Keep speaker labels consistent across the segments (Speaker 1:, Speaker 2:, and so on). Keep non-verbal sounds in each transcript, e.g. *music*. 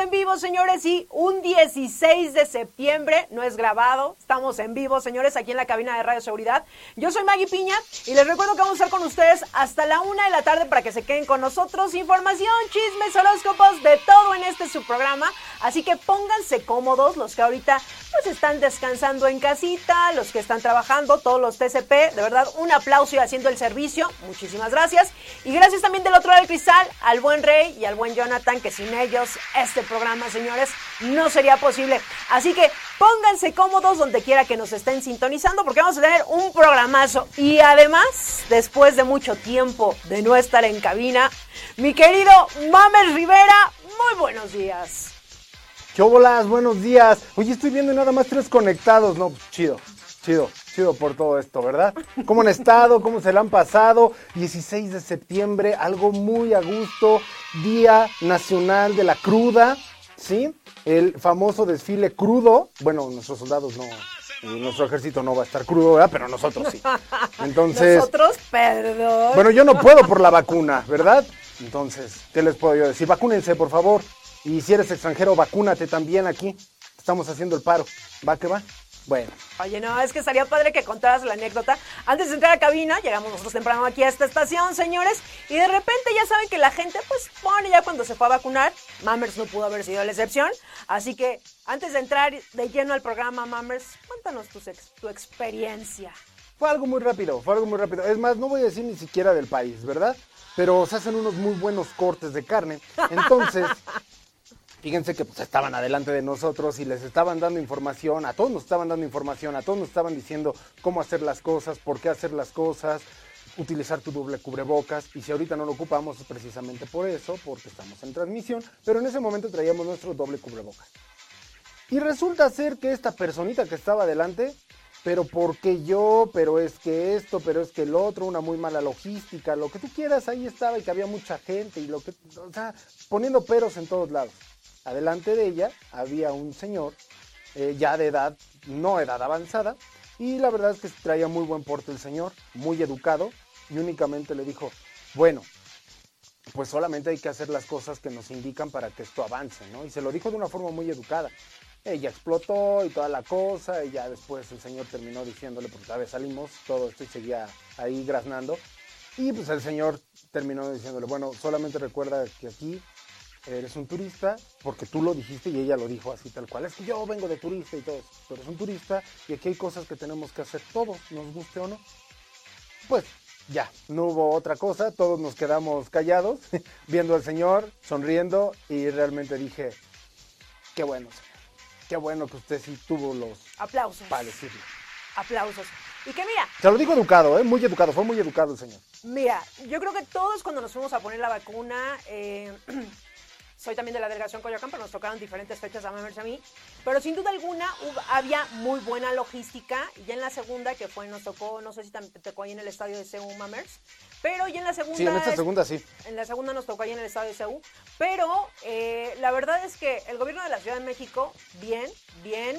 Speaker 1: en vivo, señores, y un 16 de septiembre, no es grabado, estamos en vivo, señores, aquí en la cabina de Radio Seguridad. Yo soy Maggie Piña y les recuerdo que vamos a estar con ustedes hasta la una de la tarde para que se queden con nosotros. Información, chismes, horóscopos, de todo en este subprograma. Así que pónganse cómodos, los que ahorita pues están descansando en casita, los que están trabajando, todos los TCP, de verdad, un aplauso y haciendo el servicio. Muchísimas gracias. Y gracias también del otro lado del cristal al buen Rey y al buen Jonathan, que sin ellos este programa, señores, no sería posible. Así que pónganse cómodos donde quiera que nos estén sintonizando porque vamos a tener un programazo. Y además, después de mucho tiempo de no estar en cabina, mi querido Mamer Rivera, muy buenos días.
Speaker 2: Chobolas, buenos días. Oye, estoy viendo nada más tres conectados. No, pues, chido, chido, chido por todo esto, ¿verdad? ¿Cómo han estado? ¿Cómo se la han pasado? 16 de septiembre, algo muy a gusto. Día Nacional de la Cruda, ¿sí? El famoso desfile crudo. Bueno, nuestros soldados no, nuestro ejército no va a estar crudo, ¿verdad? Pero nosotros sí. *laughs* Entonces.
Speaker 1: Nosotros, perdón.
Speaker 2: Bueno, yo no puedo por la vacuna, ¿verdad? Entonces, ¿qué les puedo yo decir? Vacúnense, por favor. Y si eres extranjero, vacúnate también aquí. Estamos haciendo el paro. ¿Va que va? Bueno.
Speaker 1: Oye, no, es que estaría padre que contaras la anécdota. Antes de entrar a cabina, llegamos nosotros temprano aquí a esta estación, señores, y de repente ya saben que la gente, pues, pone ya cuando se fue a vacunar. Mammers no pudo haber sido la excepción. Así que, antes de entrar de lleno al programa, Mammers, cuéntanos tu, tu experiencia.
Speaker 2: Fue algo muy rápido, fue algo muy rápido. Es más, no voy a decir ni siquiera del país, ¿verdad? Pero se hacen unos muy buenos cortes de carne. Entonces, *laughs* Fíjense que pues, estaban adelante de nosotros y les estaban dando información, a todos nos estaban dando información, a todos nos estaban diciendo cómo hacer las cosas, por qué hacer las cosas, utilizar tu doble cubrebocas. Y si ahorita no lo ocupamos es precisamente por eso, porque estamos en transmisión, pero en ese momento traíamos nuestro doble cubrebocas. Y resulta ser que esta personita que estaba adelante, pero porque yo, pero es que esto, pero es que el otro, una muy mala logística, lo que tú quieras, ahí estaba y que había mucha gente y lo que, o sea, poniendo peros en todos lados. Adelante de ella había un señor eh, ya de edad, no edad avanzada, y la verdad es que traía muy buen porte el señor, muy educado, y únicamente le dijo, bueno, pues solamente hay que hacer las cosas que nos indican para que esto avance, ¿no? Y se lo dijo de una forma muy educada. Ella explotó y toda la cosa, y ya después el señor terminó diciéndole, porque todavía salimos, todo esto y seguía ahí graznando. Y pues el señor terminó diciéndole, bueno, solamente recuerda que aquí eres un turista, porque tú lo dijiste y ella lo dijo así tal cual. Es que yo vengo de turista y todo eso. Pero es un turista y aquí hay cosas que tenemos que hacer todos, nos guste o no. Pues ya, no hubo otra cosa, todos nos quedamos callados, *laughs* viendo al Señor, sonriendo y realmente dije, qué bueno, qué bueno que usted sí tuvo los
Speaker 1: aplausos
Speaker 2: para decirlo.
Speaker 1: Aplausos. Y que mira.
Speaker 2: Se lo digo educado, ¿eh? muy educado, fue muy educado el señor.
Speaker 1: Mira, yo creo que todos cuando nos fuimos a poner la vacuna, eh, *clears throat* soy también de la delegación Coyoacán, pero nos tocaron diferentes fechas a Mamers a mí. Pero sin duda alguna había muy buena logística. Y ya en la segunda, que fue, nos tocó, no sé si te tocó ahí en el estadio de CEU Mamers. Pero ya en la segunda.
Speaker 2: Sí, en esta segunda sí.
Speaker 1: En la segunda nos tocó ahí en el estadio de CEU. Pero eh, la verdad es que el gobierno de la Ciudad de México, bien, bien.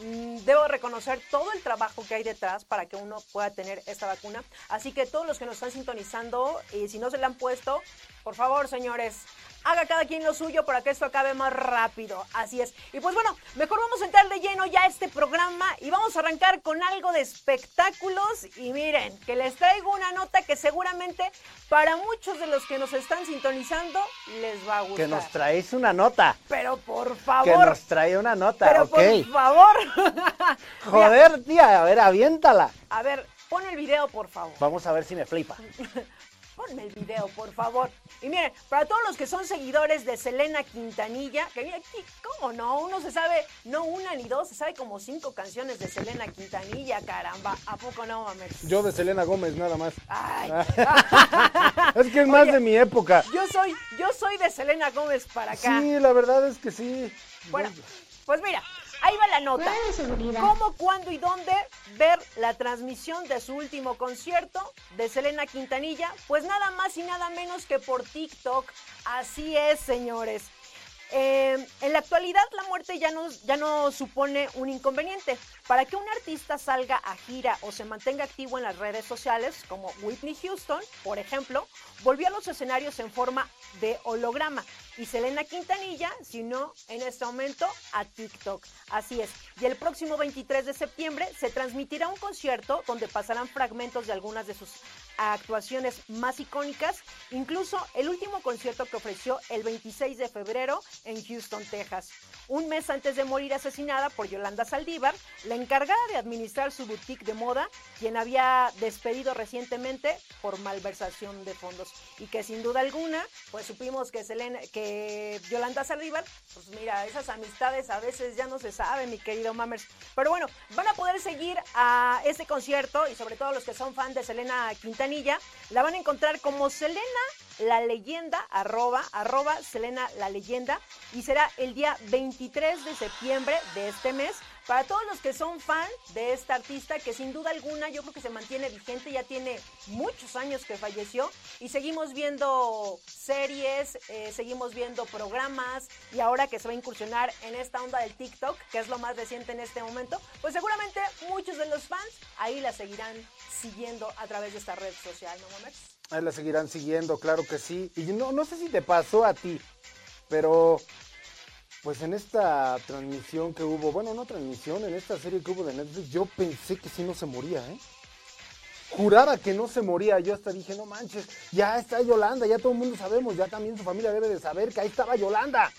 Speaker 1: Mm, debo reconocer todo el trabajo que hay detrás para que uno pueda tener esta vacuna. Así que todos los que nos están sintonizando, y si no se la han puesto, por favor, señores, haga cada quien lo suyo para que esto acabe más rápido. Así es. Y pues bueno, mejor vamos a entrar de lleno ya a este programa y vamos a arrancar con algo de espectáculos. Y miren, que les traigo una nota que seguramente para muchos de los que nos están sintonizando les va a gustar.
Speaker 2: Que nos traes una nota.
Speaker 1: Pero por favor.
Speaker 2: Que nos trae una nota,
Speaker 1: Pero por favor. *laughs*
Speaker 2: Joder, tía, a ver, aviéntala.
Speaker 1: A ver, pon el video, por favor.
Speaker 2: Vamos a ver si me flipa. *laughs*
Speaker 1: Ponme el video, por favor. Y miren, para todos los que son seguidores de Selena Quintanilla, que mira, ¿cómo no? Uno se sabe, no una ni dos, se sabe como cinco canciones de Selena Quintanilla, caramba. ¿A poco no, mames?
Speaker 2: Yo de Selena Gómez, nada más. Ay. *laughs* es que es más de mi época.
Speaker 1: Yo soy, yo soy de Selena Gómez para acá.
Speaker 2: Sí, la verdad es que sí.
Speaker 1: Bueno, pues mira, Ahí va la nota. ¿Cómo, cuándo y dónde ver la transmisión de su último concierto de Selena Quintanilla? Pues nada más y nada menos que por TikTok. Así es, señores. Eh, en la actualidad la muerte ya no, ya no supone un inconveniente. Para que un artista salga a gira o se mantenga activo en las redes sociales, como Whitney Houston, por ejemplo, volvió a los escenarios en forma de holograma. Y Selena Quintanilla, si no, en este momento a TikTok. Así es. Y el próximo 23 de septiembre se transmitirá un concierto donde pasarán fragmentos de algunas de sus actuaciones más icónicas, incluso el último concierto que ofreció el 26 de febrero en Houston, Texas. Un mes antes de morir asesinada por Yolanda Saldívar, la encargada de administrar su boutique de moda, quien había despedido recientemente por malversación de fondos. Y que sin duda alguna, pues supimos que, Selena, que Yolanda Saldívar, pues mira, esas amistades a veces ya no se saben, mi querido Mammers. Pero bueno, van a poder seguir a este concierto y sobre todo los que son fan de Selena La van a encontrar como Selena la leyenda, arroba, arroba Selena la leyenda, y será el día 23 de septiembre de este mes. Para todos los que son fan de esta artista, que sin duda alguna yo creo que se mantiene vigente, ya tiene muchos años que falleció, y seguimos viendo series, eh, seguimos viendo programas, y ahora que se va a incursionar en esta onda del TikTok, que es lo más reciente en este momento, pues seguramente muchos de los fans ahí la seguirán siguiendo a través de esta red social, ¿no?
Speaker 2: Ahí la seguirán siguiendo, claro que sí. Y no, no sé si te pasó a ti, pero pues en esta transmisión que hubo, bueno, no transmisión, en esta serie que hubo de Netflix, yo pensé que sí no se moría, ¿eh? Juraba que no se moría, yo hasta dije, no manches, ya está Yolanda, ya todo el mundo sabemos, ya también su familia debe de saber que ahí estaba Yolanda.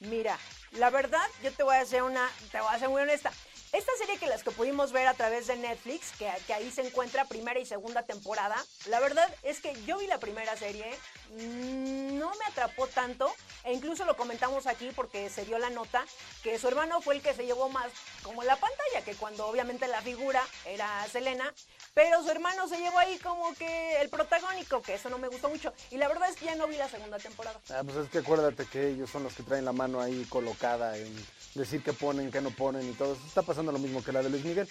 Speaker 1: Mira, la verdad, yo te voy a hacer una, te voy a ser muy honesta. Esta serie que las que pudimos ver a través de Netflix, que, ahí se encuentra primera y segunda temporada, la verdad es que yo vi la primera serie, mmm, no me atrapó tanto, e incluso lo comentamos aquí porque se dio la nota, que su hermano fue el que se llevó más como la pantalla, que cuando obviamente la figura era Selena, pero su hermano se llevó ahí como que el protagónico, que eso no me gustó mucho, y la verdad es que ya no vi la segunda temporada.
Speaker 2: Ah, pues es que acuérdate que ellos son los que traen la mano ahí colocada en decir qué ponen, qué no ponen y todo. Está pasando lo mismo que la de Luis Miguel.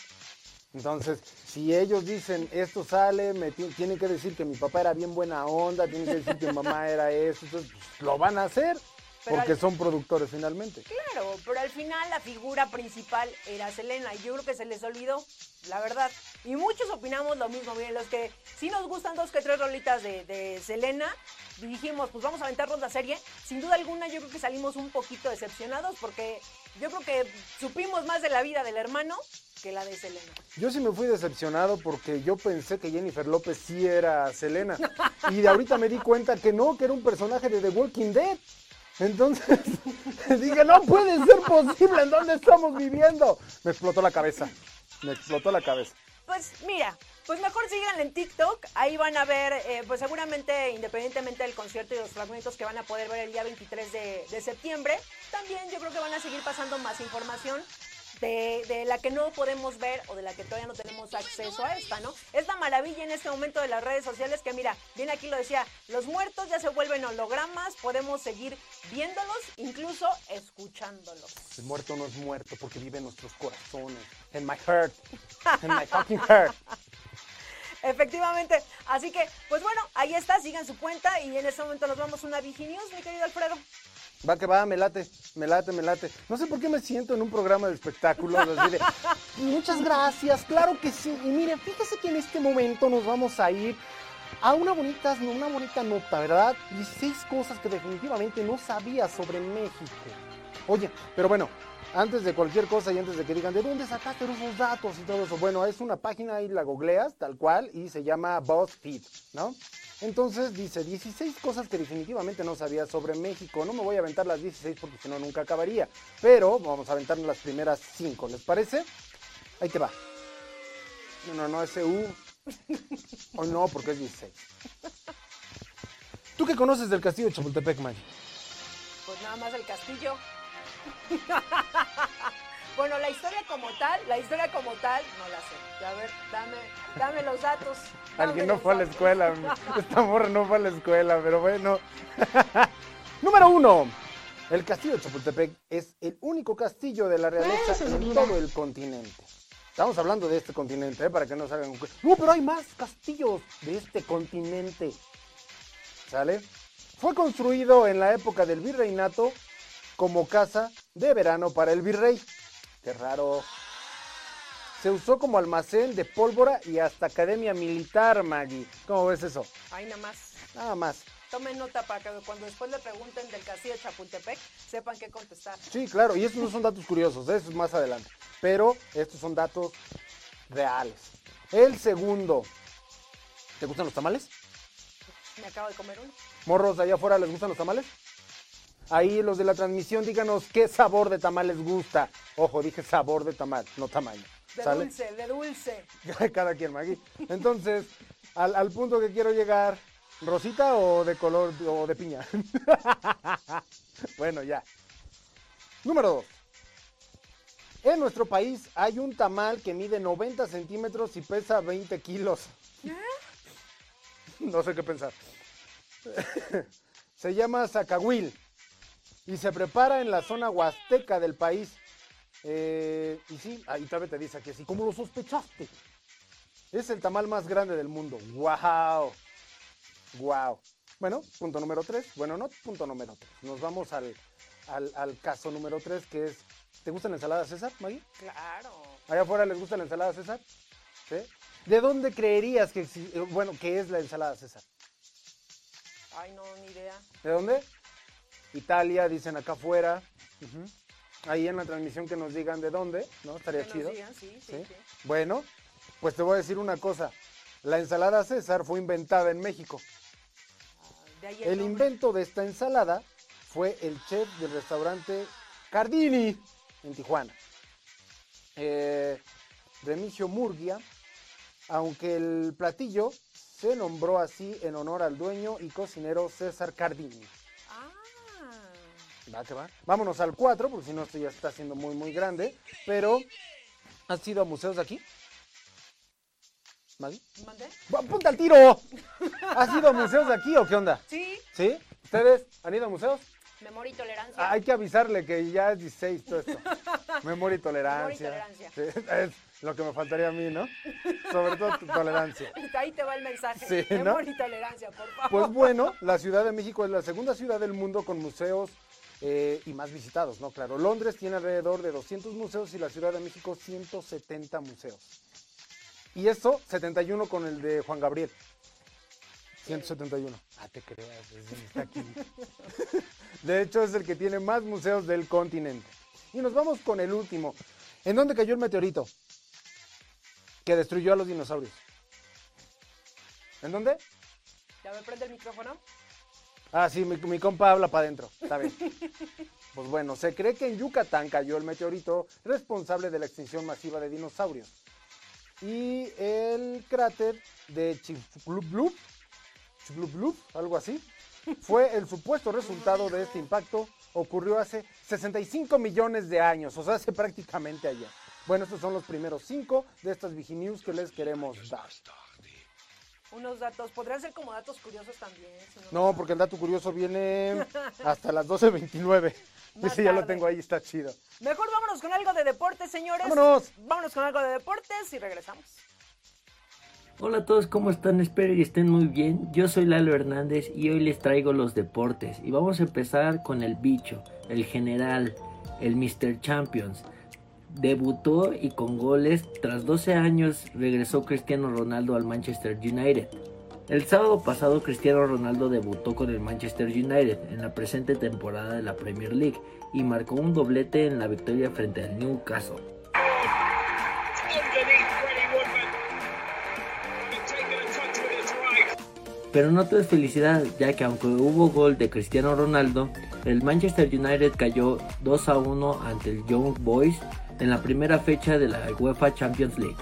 Speaker 2: Entonces, si ellos dicen esto sale, me tienen que decir que mi papá era bien buena onda, tienen que decir que mi mamá era eso, entonces pues, lo van a hacer pero porque al... son productores finalmente.
Speaker 1: Claro, pero al final la figura principal era Selena y yo creo que se les olvidó, la verdad. Y muchos opinamos lo mismo, miren, los que sí nos gustan dos que tres rolitas de, de Selena, dijimos, pues vamos a aventarnos la serie. Sin duda alguna yo creo que salimos un poquito decepcionados porque yo creo que supimos más de la vida del hermano que la de Selena.
Speaker 2: Yo sí me fui decepcionado porque yo pensé que Jennifer López sí era Selena. *laughs* y de ahorita me di cuenta que no, que era un personaje de The Walking Dead. Entonces *laughs* dije, no puede ser posible, ¿en dónde estamos viviendo? Me explotó la cabeza, me explotó la cabeza.
Speaker 1: Pues mira, pues mejor sigan en TikTok, ahí van a ver, eh, pues seguramente independientemente del concierto y los fragmentos que van a poder ver el día 23 de, de septiembre, también yo creo que van a seguir pasando más información de, de, la que no podemos ver o de la que todavía no tenemos acceso a esta, ¿no? Es la maravilla en este momento de las redes sociales que mira, bien aquí lo decía, los muertos ya se vuelven hologramas, podemos seguir viéndolos, incluso escuchándolos.
Speaker 2: El muerto no es muerto porque vive en nuestros corazones, en my heart, en my fucking heart. *laughs* *laughs*
Speaker 1: Efectivamente. Así que, pues bueno, ahí está, sigan su cuenta y en este momento nos vamos a una Viginews, mi querido Alfredo.
Speaker 2: Va que va, me late, me late, me late. No sé por qué me siento en un programa de espectáculos. Así de, Muchas gracias, claro que sí. Y miren, fíjese que en este momento nos vamos a ir a una bonita, una bonita nota, ¿verdad? 16 cosas que definitivamente no sabía sobre México. Oye, pero bueno, antes de cualquier cosa y antes de que digan, ¿de dónde sacaste esos datos y todo eso? Bueno, es una página ahí, la googleas, tal cual, y se llama BuzzFeed, ¿no? Entonces dice 16 cosas que definitivamente no sabía sobre México. No me voy a aventar las 16 porque si no nunca acabaría. Pero vamos a aventarnos las primeras 5, ¿les parece? Ahí te va. No, no, no, ese U. *laughs* O no, porque es 16. ¿Tú qué conoces del castillo de Chapultepec, Maggie?
Speaker 1: Pues nada más el castillo. *laughs* bueno, la historia como tal, la historia como tal, no la sé. A ver, dame, dame los datos. *laughs* Dame
Speaker 2: Alguien no fue a la escuela. *laughs* Esta morra no fue a la escuela, pero bueno. Número uno. El castillo de Chapultepec es el único castillo de la realeza en todo el continente. Estamos hablando de este continente, ¿eh? para que no salgan No, pero hay más castillos de este continente. ¿Sale? Fue construido en la época del virreinato como casa de verano para el virrey. Qué raro. Se usó como almacén de pólvora y hasta academia militar, Maggie. ¿Cómo ves eso?
Speaker 1: Ahí nada más.
Speaker 2: Nada más.
Speaker 1: Tomen nota para que cuando después le pregunten del castillo de Chapultepec, sepan qué contestar.
Speaker 2: Sí, claro, y estos no son datos curiosos, eso es más adelante. Pero estos son datos reales. El segundo. ¿Te gustan los tamales?
Speaker 1: Me acabo de comer uno.
Speaker 2: Morros de allá afuera, ¿les gustan los tamales? Ahí los de la transmisión, díganos qué sabor de tamal les gusta. Ojo, dije sabor de tamal, no tamaño.
Speaker 1: De
Speaker 2: ¿Sale?
Speaker 1: dulce, de dulce. *laughs*
Speaker 2: Cada quien, Magui. Entonces, al, al punto que quiero llegar, ¿rosita o de color o de piña? *laughs* bueno, ya. Número dos. En nuestro país hay un tamal que mide 90 centímetros y pesa 20 kilos. *laughs* No sé qué pensar. Se llama zacahuil y se prepara en la zona huasteca del país. Eh, y sí, ahí todavía te dice aquí así, ¿cómo lo sospechaste? Es el tamal más grande del mundo. ¡Wow! ¡Wow! Bueno, punto número tres. Bueno, no punto número tres. Nos vamos al, al, al caso número tres, que es, ¿te gusta la ensalada César, Maggie?
Speaker 1: Claro.
Speaker 2: ¿Allá afuera les gusta la ensalada César? ¿Sí? ¿De dónde creerías que, eh, bueno, que es la ensalada César?
Speaker 1: Ay, no, ni idea.
Speaker 2: ¿De dónde? Italia, dicen acá afuera. Ahí en la transmisión que nos digan de dónde, ¿no? Estaría
Speaker 1: Que nos
Speaker 2: chido.
Speaker 1: digan, sí, sí,
Speaker 2: ¿Sí? Bueno, pues te voy a decir una cosa. La ensalada César fue inventada en México.
Speaker 1: Ah,
Speaker 2: El
Speaker 1: nombre.
Speaker 2: invento de esta ensalada fue el chef del restaurante Cardini en Tijuana. Eh, Remigio Murgia, aunque el platillo se nombró así en honor al dueño y cocinero César Cardini. Va que va. Vámonos al 4, porque si no esto ya está siendo muy, muy grande. Pero, ¿has ido a museos de aquí? ¿Maggie?
Speaker 1: ¿mandé?
Speaker 2: ¡Punta al tiro! ¿Has ido a museos de aquí o qué onda?
Speaker 1: Sí,
Speaker 2: ¿Sí? ¿Ustedes han ido a museos?
Speaker 1: memoria y tolerancia.
Speaker 2: Ah, hay que avisarle que ya es 16 todo esto. Memoria y tolerancia.
Speaker 1: Memoria y tolerancia.
Speaker 2: Sí, es lo que me faltaría a mí, ¿no? Sobre todo tu tolerancia. *laughs*
Speaker 1: Ahí te va el mensaje.
Speaker 2: Sí, ¿no?
Speaker 1: memoria y tolerancia, por favor.
Speaker 2: Pues bueno, la Ciudad de México es la segunda ciudad del mundo con museos eh, y más visitados, ¿no? Claro, Londres tiene alrededor de 200 museos y la Ciudad de México 170 museos. Y eso, 71 con el de Juan Gabriel. 171. Ah, te creas, es el que está aquí. *laughs* De hecho, es el que tiene más museos del continente. Y nos vamos con el último. ¿En dónde cayó el meteorito? Que destruyó a los dinosaurios. ¿En dónde?
Speaker 1: ¿Ya me prende el micrófono?
Speaker 2: Ah, sí, mi, compa habla para adentro. Está bien. *laughs* Pues bueno, se cree que en Yucatán cayó el meteorito responsable de la extinción masiva de dinosaurios. Y el cráter de Chicxulub, algo así, fue el supuesto resultado de este impacto. Ocurrió hace 65 millones de años, o sea, hace prácticamente ayer. Bueno, estos son los primeros cinco de estas Viginews que les queremos dar.
Speaker 1: Unos datos, podrían ser como datos curiosos también. si
Speaker 2: No, porque el dato curioso viene *laughs* hasta las 12.29.
Speaker 1: Más
Speaker 2: Ese ya lo tengo ahí, está chido.
Speaker 1: Mejor vámonos con algo de deportes, señores.
Speaker 2: Vámonos.
Speaker 1: Vámonos con algo de deportes y regresamos.
Speaker 3: Hola a todos, ¿cómo están? Espero y estén muy bien. Yo soy Lalo Hernández y hoy les traigo los deportes. Y vamos a empezar con el bicho, el general, el Mr. Champions. Debutó y con goles, tras 12 años regresó Cristiano Ronaldo al Manchester United. El sábado pasado Cristiano Ronaldo debutó con el Manchester United en la presente temporada de la Premier League y marcó un doblete en la victoria frente al Newcastle. Pero no todo es felicidad, ya que aunque hubo gol de Cristiano Ronaldo, el Manchester United cayó 2 a 1 ante el Young Boys en la primera fecha de la UEFA Champions League.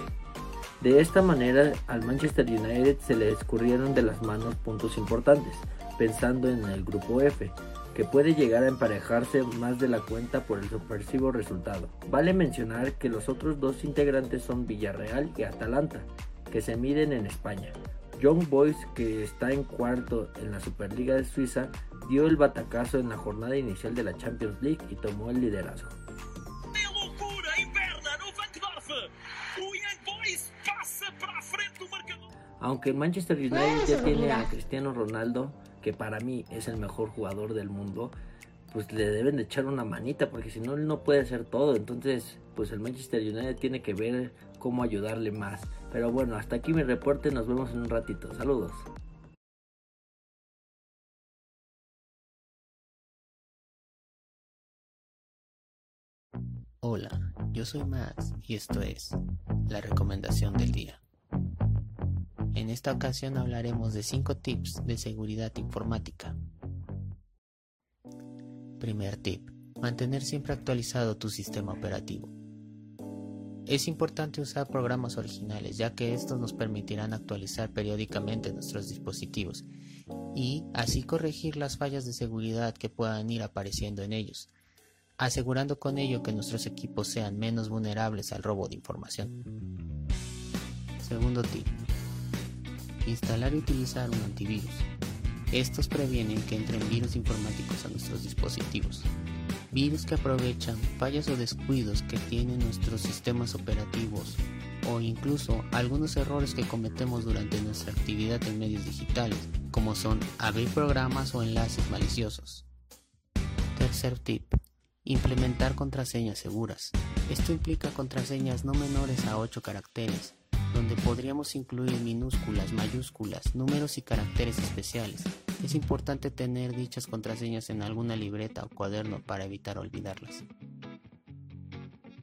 Speaker 3: De esta manera, al Manchester United se le escurrieron de las manos puntos importantes, pensando en el grupo F, que puede llegar a emparejarse más de la cuenta por el sorpresivo resultado. Vale mencionar que los otros dos integrantes son Villarreal y Atalanta, que se miden en España. Young Boys, que está en cuarto en la Superliga de Suiza, dio el batacazo en la jornada inicial de la Champions League y tomó el liderazgo. Aunque el Manchester United ya tiene a Cristiano Ronaldo, que para mí es el mejor jugador del mundo, pues le deben de echar una manita, porque si no, él no puede hacer todo. Entonces, pues el Manchester United tiene que ver cómo ayudarle más. Pero bueno, hasta aquí mi reporte, nos vemos en un ratito. Saludos.
Speaker 4: Hola, yo soy Max y esto es la recomendación del día. En esta ocasión hablaremos de 5 tips de seguridad informática. Primer tip. Mantener siempre actualizado tu sistema operativo. Es importante usar programas originales ya que estos nos permitirán actualizar periódicamente nuestros dispositivos y así corregir las fallas de seguridad que puedan ir apareciendo en ellos, asegurando con ello que nuestros equipos sean menos vulnerables al robo de información. Segundo tip. Instalar y utilizar un antivirus. Estos previenen que entren virus informáticos a nuestros dispositivos. Virus que aprovechan fallas o descuidos que tienen nuestros sistemas operativos o incluso algunos errores que cometemos durante nuestra actividad en medios digitales, como son abrir programas o enlaces maliciosos. Tercer tip. Implementar contraseñas seguras. Esto implica contraseñas no menores a 8 caracteres, donde podríamos incluir minúsculas, mayúsculas, números y caracteres especiales. Es importante tener dichas contraseñas en alguna libreta o cuaderno para evitar olvidarlas.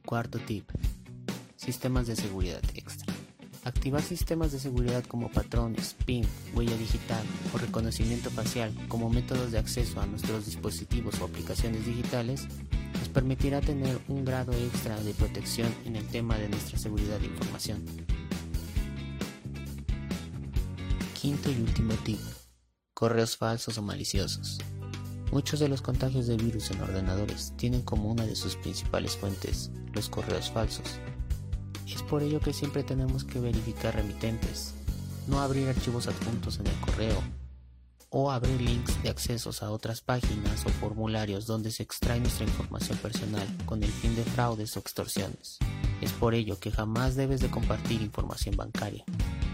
Speaker 4: Cuarto tip. Sistemas de seguridad extra. Activar sistemas de seguridad como patrones, PIN, huella digital o reconocimiento facial como métodos de acceso a nuestros dispositivos o aplicaciones digitales nos permitirá tener un grado extra de protección en el tema de nuestra seguridad de información. Quinto y último tip. Correos falsos o maliciosos. Muchos de los contagios de virus en ordenadores tienen como una de sus principales fuentes los correos falsos. Es por ello que siempre tenemos que verificar remitentes, no abrir archivos adjuntos en el correo o abrir links de accesos a otras páginas o formularios donde se extrae nuestra información personal con el fin de fraudes o extorsiones. Es por ello que jamás debes de compartir información bancaria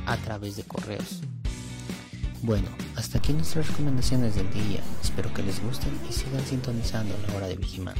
Speaker 4: a través de correos. Bueno, hasta aquí nuestras recomendaciones del día. Espero que les gusten y sigan sintonizando la hora de Vigiman.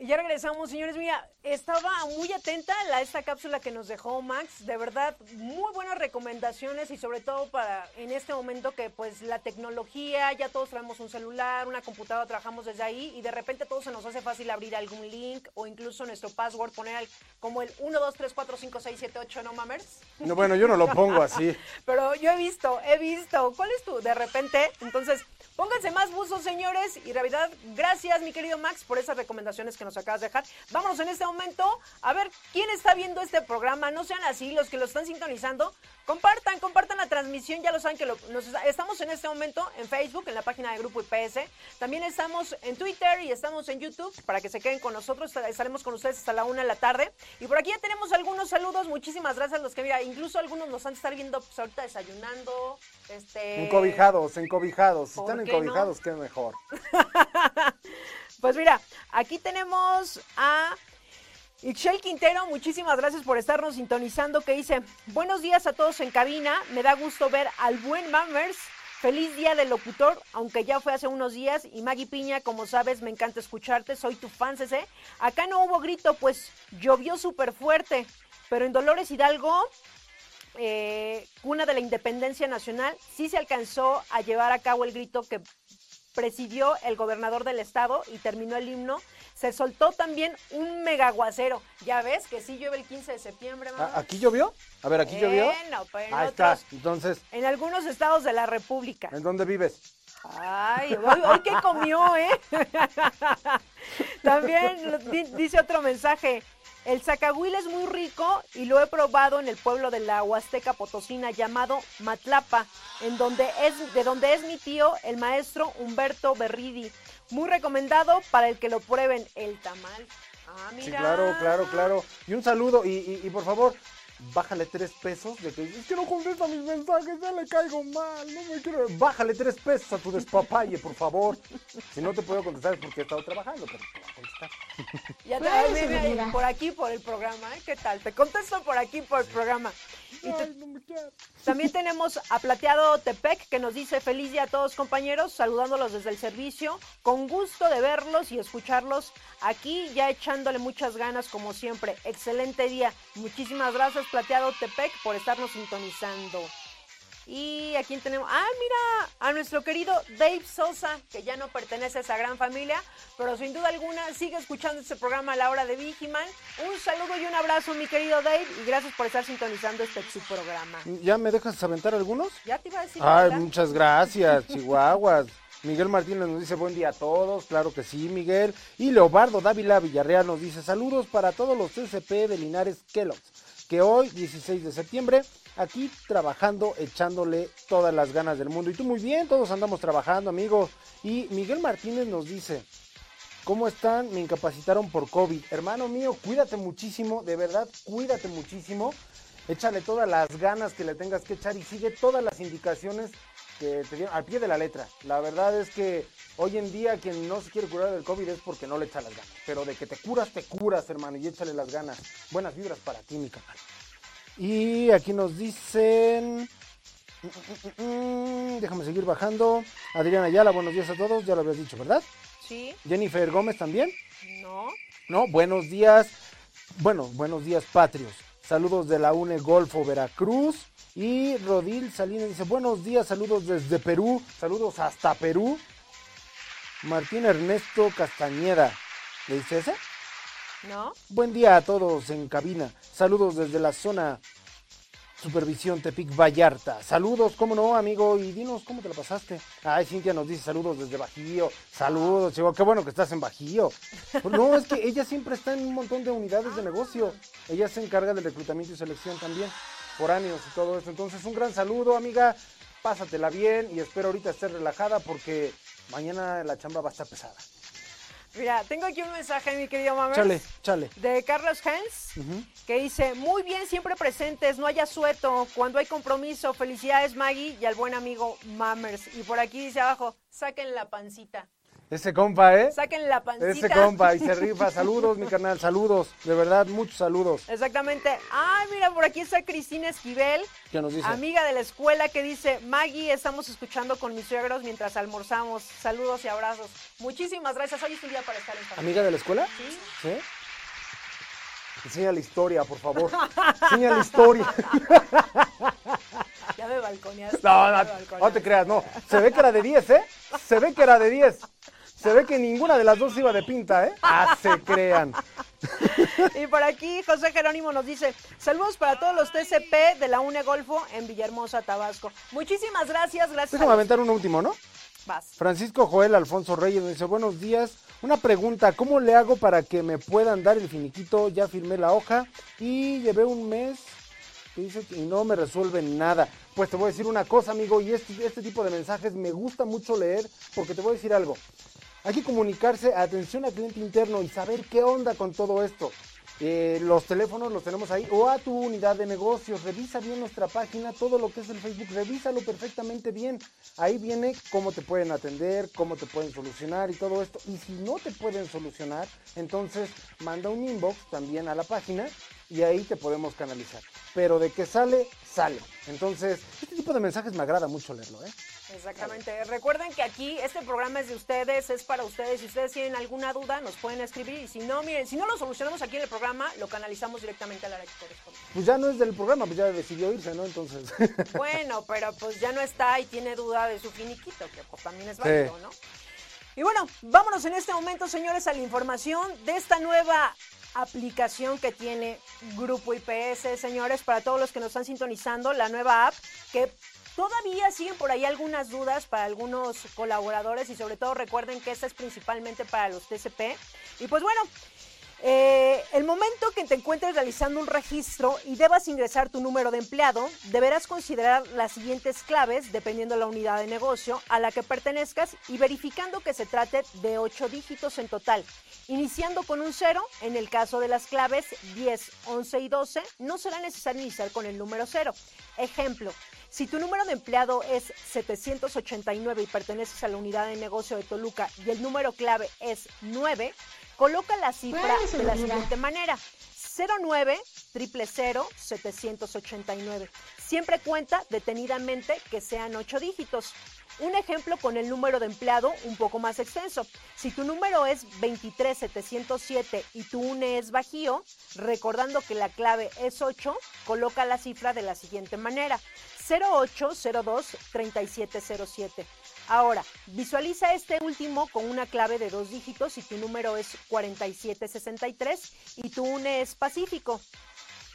Speaker 1: Ya regresamos, señores. Mira, estaba muy atenta a esta cápsula que nos dejó Max. De verdad, muy buenas recomendaciones y sobre todo para en este momento que pues la tecnología, ya todos traemos un celular, una computadora, trabajamos desde ahí y de repente todo se nos hace fácil abrir algún link o incluso nuestro password, poner al- como el 1, 2, 3, 4, 5, 6, 7, 8, ¿no, mamers?
Speaker 2: No, bueno, yo no lo pongo así. *laughs*
Speaker 1: Pero yo he visto, he visto. ¿Cuál es tu? De repente, entonces, pónganse más buzos, señores. Y de verdad, gracias, mi querido Max, por esas recomendaciones que nos acabas de dejar. Vámonos en este momento a ver quién está viendo este programa. No sean así, los que lo están sintonizando. Compartan, compartan la transmisión. Ya lo saben que lo- nos, estamos en este momento en Facebook, en la página de Grupo IPS. También estamos en Twitter y estamos en YouTube para que se queden con nosotros. Estaremos con ustedes hasta la una de la tarde. Y por aquí ya tenemos algunos saludos. Muchísimas gracias a los que, mira, incluso algunos nos han de estar viendo pues, ahorita desayunando. Este...
Speaker 2: Encobijados, encobijados. Si
Speaker 1: ¿Por
Speaker 2: están
Speaker 1: no?
Speaker 2: encobijados, qué mejor. *laughs*
Speaker 1: Pues mira, aquí tenemos a Ixchel Quintero, muchísimas gracias por estarnos sintonizando, que dice, buenos días a todos en cabina, me da gusto ver al buen Mammers, feliz día del locutor, aunque ya fue hace unos días, y Maggie Piña, como sabes, me encanta escucharte, soy tu fan, CC. Acá no hubo grito, pues llovió súper fuerte, pero en Dolores Hidalgo, eh, cuna de la independencia nacional, sí se alcanzó a llevar a cabo el grito que presidió el gobernador del estado y terminó el himno. Se soltó también un megaguacero. Ya ves que sí llueve el 15 de septiembre, mamá.
Speaker 2: ¿A- ¿Aquí llovió? A ver, ¿aquí llovió?
Speaker 1: En
Speaker 2: Ahí está. Entonces,
Speaker 1: En algunos estados de la República.
Speaker 2: ¿en dónde vives?
Speaker 1: Ay, hoy, hoy que comió, ¿eh? *laughs* También dice otro mensaje. El zacahuil es muy rico y lo he probado en el pueblo de la Huasteca Potosina llamado Matlapa, en donde es, de donde es mi tío, el maestro Humberto Berridi. Muy recomendado para el que lo prueben el tamal. Ah, mira.
Speaker 2: Sí, claro, claro, claro. Y un saludo, y, y- y por favor, bájale tres pesos de que es que no contesta mis mensajes, ya le caigo mal, no me quiero. Bájale tres pesos a tu despapalle, por favor. Si no te puedo contestar es porque he estado trabajando, pero te voy a contestar.
Speaker 1: Ya te
Speaker 5: Ay,
Speaker 1: mira, mira, por aquí por el programa, ¿eh? ¿Qué tal? Te contesto por aquí por el programa. Y te-
Speaker 2: Ay, no me
Speaker 1: también tenemos a Plateado Tepec que nos dice feliz día a todos compañeros, saludándolos desde el servicio. Con gusto de verlos y escucharlos aquí, ya echándole muchas ganas como siempre. Excelente día. Muchísimas gracias Plateado Tepec por estarnos sintonizando. Y aquí tenemos, ah, mira, a nuestro querido Dave Sosa, que ya no pertenece a esa gran familia, pero sin duda alguna sigue escuchando este programa a la hora de Vigiman. Un saludo y un abrazo, mi querido Dave, y gracias por estar sintonizando este su programa.
Speaker 2: ¿Ya me dejas aventar algunos?
Speaker 1: Ya te iba a decir.
Speaker 2: Ay,
Speaker 1: ¿verdad?
Speaker 2: muchas gracias, Chihuahuas. Miguel Martínez nos dice buen día a todos, claro que sí, Miguel. Y Leobardo Dávila Villarreal nos dice saludos para todos los TCP de Linares Kellogg's, que hoy, 16 de septiembre, aquí trabajando, echándole todas las ganas del mundo. Y tú muy bien, todos andamos trabajando, amigos. Y Miguel Martínez nos dice, ¿Cómo están? Me incapacitaron por COVID. Hermano mío, cuídate muchísimo, de verdad, cuídate muchísimo. Échale todas las ganas que le tengas que echar y sigue todas las indicaciones que te dieron al pie de la letra. La verdad es que hoy en día quien no se quiere curar del COVID es porque no le echa las ganas. Pero de que te curas, te curas, hermano, y échale las ganas. Buenas vibras para ti, mi canal. Y aquí nos dicen... Mm, mm, mm, Déjame seguir bajando. Adriana Ayala, buenos días a todos. Ya lo habías dicho, ¿verdad?
Speaker 1: Sí,
Speaker 2: Jennifer Gómez también.
Speaker 1: no.
Speaker 2: No, buenos días. Bueno, buenos días, patrios. Saludos de la UNE Golfo Veracruz. Y Rodil Salinas dice, buenos días, saludos desde Perú. Saludos hasta Perú. Martín Ernesto Castañeda. ¿Le dice ese?
Speaker 1: ¿No?
Speaker 2: Buen día a todos en cabina. Saludos desde la zona Supervisión Tepic Vallarta. Saludos, cómo no, amigo. Y dinos cómo te la pasaste. Ay, Cintia nos dice saludos desde Bajío. Saludos, chico. Qué bueno que estás en Bajío. Pues No, es que ella siempre está en un montón de unidades de negocio. Ella se encarga del reclutamiento y selección también. Foráneos y todo eso. Entonces, un gran saludo, amiga. Pásatela bien y espero ahorita estés relajada porque mañana la chamba va a estar pesada.
Speaker 1: Mira, tengo aquí un mensaje, mi querido Mamers.
Speaker 2: Chale, chale.
Speaker 1: De Carlos Hens, que dice, muy bien, siempre presentes, no haya sueto, cuando hay compromiso, felicidades Maggie y al buen amigo Mammers. Y por aquí dice abajo, saquen la pancita,
Speaker 2: Ese compa, ¿eh?
Speaker 1: saquen la pancita.
Speaker 2: Ese compa y se rifa. Saludos, mi canal, saludos. De verdad, muchos saludos.
Speaker 1: Exactamente. Ah, mira, por aquí está Cristina Esquivel,
Speaker 2: ¿Qué nos dice?
Speaker 1: amiga de la escuela, que dice, Maggie, estamos escuchando con mis suegros mientras almorzamos. Saludos y abrazos. Muchísimas gracias. Hoy es un día para estar en familia.
Speaker 2: ¿Amiga de la escuela?
Speaker 1: Sí.
Speaker 2: ¿Sí? Enseña la historia, por favor. *laughs* Enseña la historia.
Speaker 1: Ya me balconeaste.
Speaker 2: No, no, no te creas, no. Se ve que era de 10, ¿eh? Se ve que era de 10. Se ve que ninguna de las dos iba de pinta, ¿eh? Ah, se crean. *laughs*
Speaker 1: Y por aquí José Jerónimo nos dice, saludos para todos los TCP de la UNE Golfo en Villahermosa, Tabasco. Muchísimas gracias, gracias.
Speaker 2: Déjame
Speaker 1: a los-
Speaker 2: aventar un último, ¿no?
Speaker 1: Vas.
Speaker 2: Francisco Joel Alfonso Reyes me dice, buenos días. Una pregunta, ¿cómo le hago para que me puedan dar el finiquito? Ya firmé la hoja y llevé un mes que no me resuelven nada. Pues te voy a decir una cosa, amigo, y este, este tipo de mensajes me gusta mucho leer porque te voy a decir algo. Hay que comunicarse atención al cliente interno y saber qué onda con todo esto. Eh, los teléfonos los tenemos ahí o a tu unidad de negocios. Revisa bien nuestra página, todo lo que es el Facebook, revísalo perfectamente bien. Ahí viene cómo te pueden atender, cómo te pueden solucionar y todo esto. Y si no te pueden solucionar, entonces manda un inbox también a la página y ahí te podemos canalizar. Pero de que sale, sale. Entonces, este tipo de mensajes me agrada mucho leerlo, ¿eh?
Speaker 1: Exactamente. Recuerden que aquí este programa es de ustedes, es para ustedes. Si ustedes tienen alguna duda, nos pueden escribir. Y si no, miren, si no lo solucionamos aquí en el programa, lo canalizamos directamente a la área que corresponde.
Speaker 2: Pues ya no es del programa, pues ya decidió irse, ¿no? Entonces. *laughs*
Speaker 1: Bueno, pero pues ya no está y tiene duda de su finiquito, que pues también es
Speaker 2: Sí.
Speaker 1: válido, ¿no? Y bueno, vámonos en este momento, señores, a la información de esta nueva aplicación que tiene Grupo IPS, señores, para todos los que nos están sintonizando, la nueva app que todavía siguen por ahí algunas dudas para algunos colaboradores y sobre todo recuerden que esta es principalmente para los TCP. Y pues bueno, Eh, el momento que te encuentres realizando un registro y debas ingresar tu número de empleado, deberás considerar las siguientes claves dependiendo de la unidad de negocio a la que pertenezcas y verificando que se trate de 8 dígitos en total. Iniciando con un 0, en el caso de las claves 10, 11 y 12, no será necesario iniciar con el número 0. Ejemplo, si tu número de empleado es 789 y perteneces a la unidad de negocio de Toluca y el número clave es 9, coloca la cifra de la siguiente manera. 09 000 789. Siempre cuenta detenidamente que sean 8 dígitos. Un ejemplo con el número de empleado un poco más extenso. Si tu número es 23707 y tu UNE es bajío, recordando que la clave es 8, coloca la cifra de la siguiente manera. 0802-3707. Ahora, visualiza este último con una clave de dos dígitos si tu número es 4763 y tu UNE es Pacífico.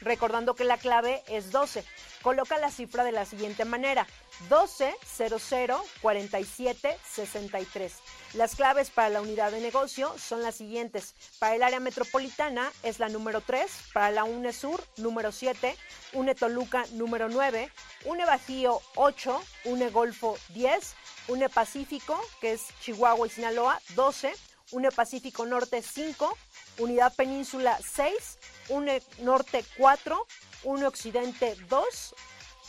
Speaker 1: Recordando que la clave es 12. Coloca la cifra de la siguiente manera: 12 00 47 63. Las claves para la unidad de negocio son las siguientes. Para el área metropolitana es la número 3, para la UNE Sur número 7, UNE Toluca número 9, UNE Bajío 8, UNE Golfo 10, UNE Pacífico, que es Chihuahua y Sinaloa 12, UNE Pacífico Norte 5, Unidad Península 6, UNE Norte 4, UNE Occidente 2,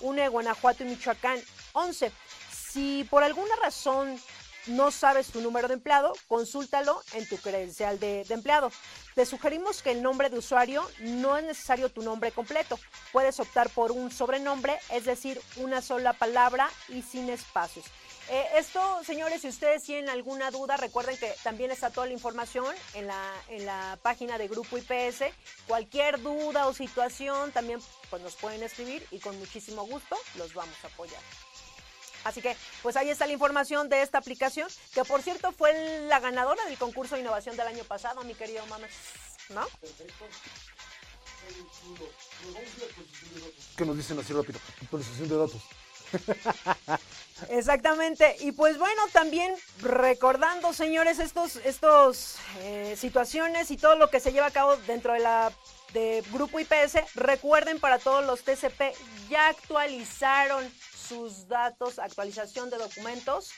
Speaker 1: UNE Guanajuato y Michoacán 11. Si por alguna razón no sabes tu número de empleado, consúltalo en tu credencial de, de, empleado. Te sugerimos que el nombre de usuario no es necesario tu nombre completo. Puedes optar por un sobrenombre, es decir, una sola palabra y sin espacios. Eh, esto, señores, si ustedes tienen alguna duda, recuerden que también está toda la información en la, en la página de Grupo IPS. Cualquier duda o situación también pues, nos pueden escribir y con muchísimo gusto los vamos a apoyar. Así que, pues ahí está la información de esta aplicación, que por cierto fue la ganadora del concurso de innovación del año pasado, mi querido Mames. ¿No?
Speaker 2: Que nos dicen así rápido, actualización de datos.
Speaker 1: Exactamente. Y pues bueno, también recordando, señores, estos, estos eh, situaciones y todo lo que se lleva a cabo dentro de la de Grupo IPS, recuerden para todos los TCP, ya actualizaron sus datos, actualización de documentos.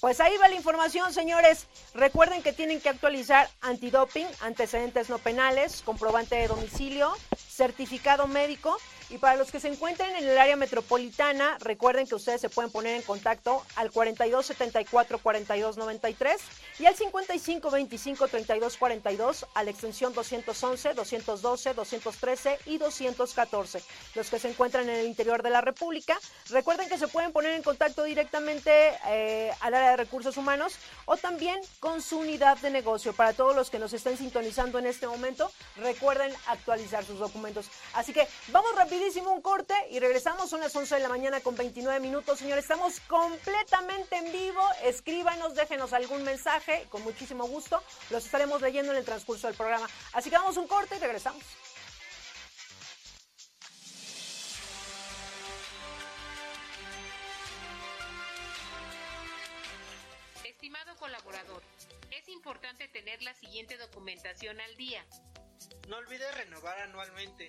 Speaker 1: Pues ahí va la información, señores. Recuerden que tienen que actualizar antidoping, antecedentes no penales, comprobante de domicilio, certificado médico. Y para los que se encuentren en el área metropolitana, recuerden que ustedes se pueden poner en contacto al 4274 4293 y al 55 25 32 42 a la extensión 211, 212, 213 y 214. Los que se encuentran en el interior de la República, recuerden que se pueden poner en contacto directamente eh, al área de recursos humanos o también con su unidad de negocio. Para todos los que nos estén sintonizando en este momento, recuerden actualizar sus documentos. Así que vamos rapidísimo un corte y regresamos. Son las 11 de la mañana con 29 minutos, señores. Estamos completamente en vivo. Escríbanos, déjenos algún mensaje. Con muchísimo gusto los estaremos leyendo en el transcurso del programa. Así que vamos un corte y regresamos.
Speaker 5: Estimado colaborador, es importante tener la siguiente documentación al día.
Speaker 6: No olvides renovar anualmente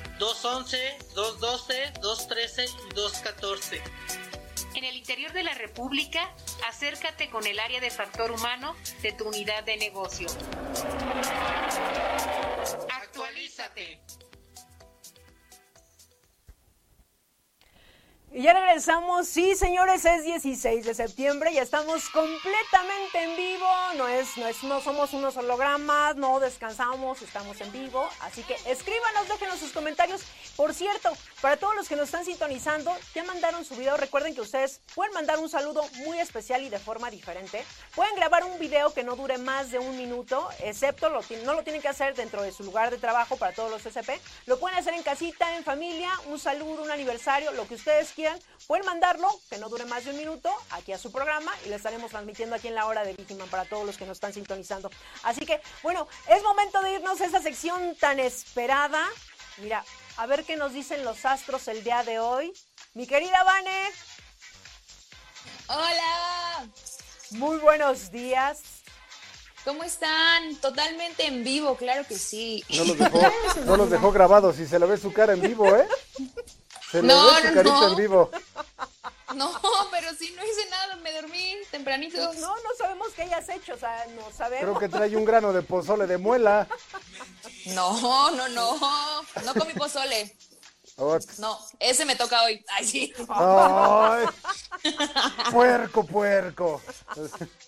Speaker 6: 211, 212, 213 y 214.
Speaker 5: En el interior de la República, acércate con el área de factor humano de tu unidad de negocio.
Speaker 1: Y ya regresamos, sí señores, es 16 de septiembre, ya estamos completamente en vivo, no es, no es, no somos unos hologramas, no descansamos, estamos en vivo, así que escríbanos, déjenos sus comentarios. Por cierto, para todos los que nos están sintonizando, ya mandaron su video, recuerden que ustedes pueden mandar un saludo muy especial y de forma diferente. Pueden grabar un video que no dure más de un minuto, excepto lo, no lo tienen que hacer dentro de su lugar de trabajo para todos los SP, lo pueden hacer en casita, en familia, un saludo, un aniversario, lo que ustedes quieran pueden mandarlo, que no dure más de un minuto, aquí a su programa y le estaremos transmitiendo aquí en la hora de Víctima para todos los que nos están sintonizando. Así que, bueno, es momento de irnos a esa sección tan esperada. Mira, a ver qué nos dicen los astros el día de hoy. Mi querida Vane.
Speaker 7: Hola.
Speaker 1: Muy buenos días.
Speaker 7: ¿Cómo están? Totalmente en vivo, claro que sí.
Speaker 2: No los dejó, no los dejó grabados y se le ve su cara en vivo, ¿eh? *laughs* Se
Speaker 7: no,
Speaker 2: le ve su carita
Speaker 7: no.
Speaker 2: en vivo. *laughs*
Speaker 7: No, pero sí, no hice nada, me dormí tempranito.
Speaker 1: No, no sabemos qué hayas hecho, o sea, no sabemos.
Speaker 2: Creo que trae un grano de pozole de muela.
Speaker 7: No, no, no, no comí pozole.
Speaker 2: Ot.
Speaker 7: No, ese me toca hoy. Ay, sí.
Speaker 2: Ay, *laughs* puerco, puerco.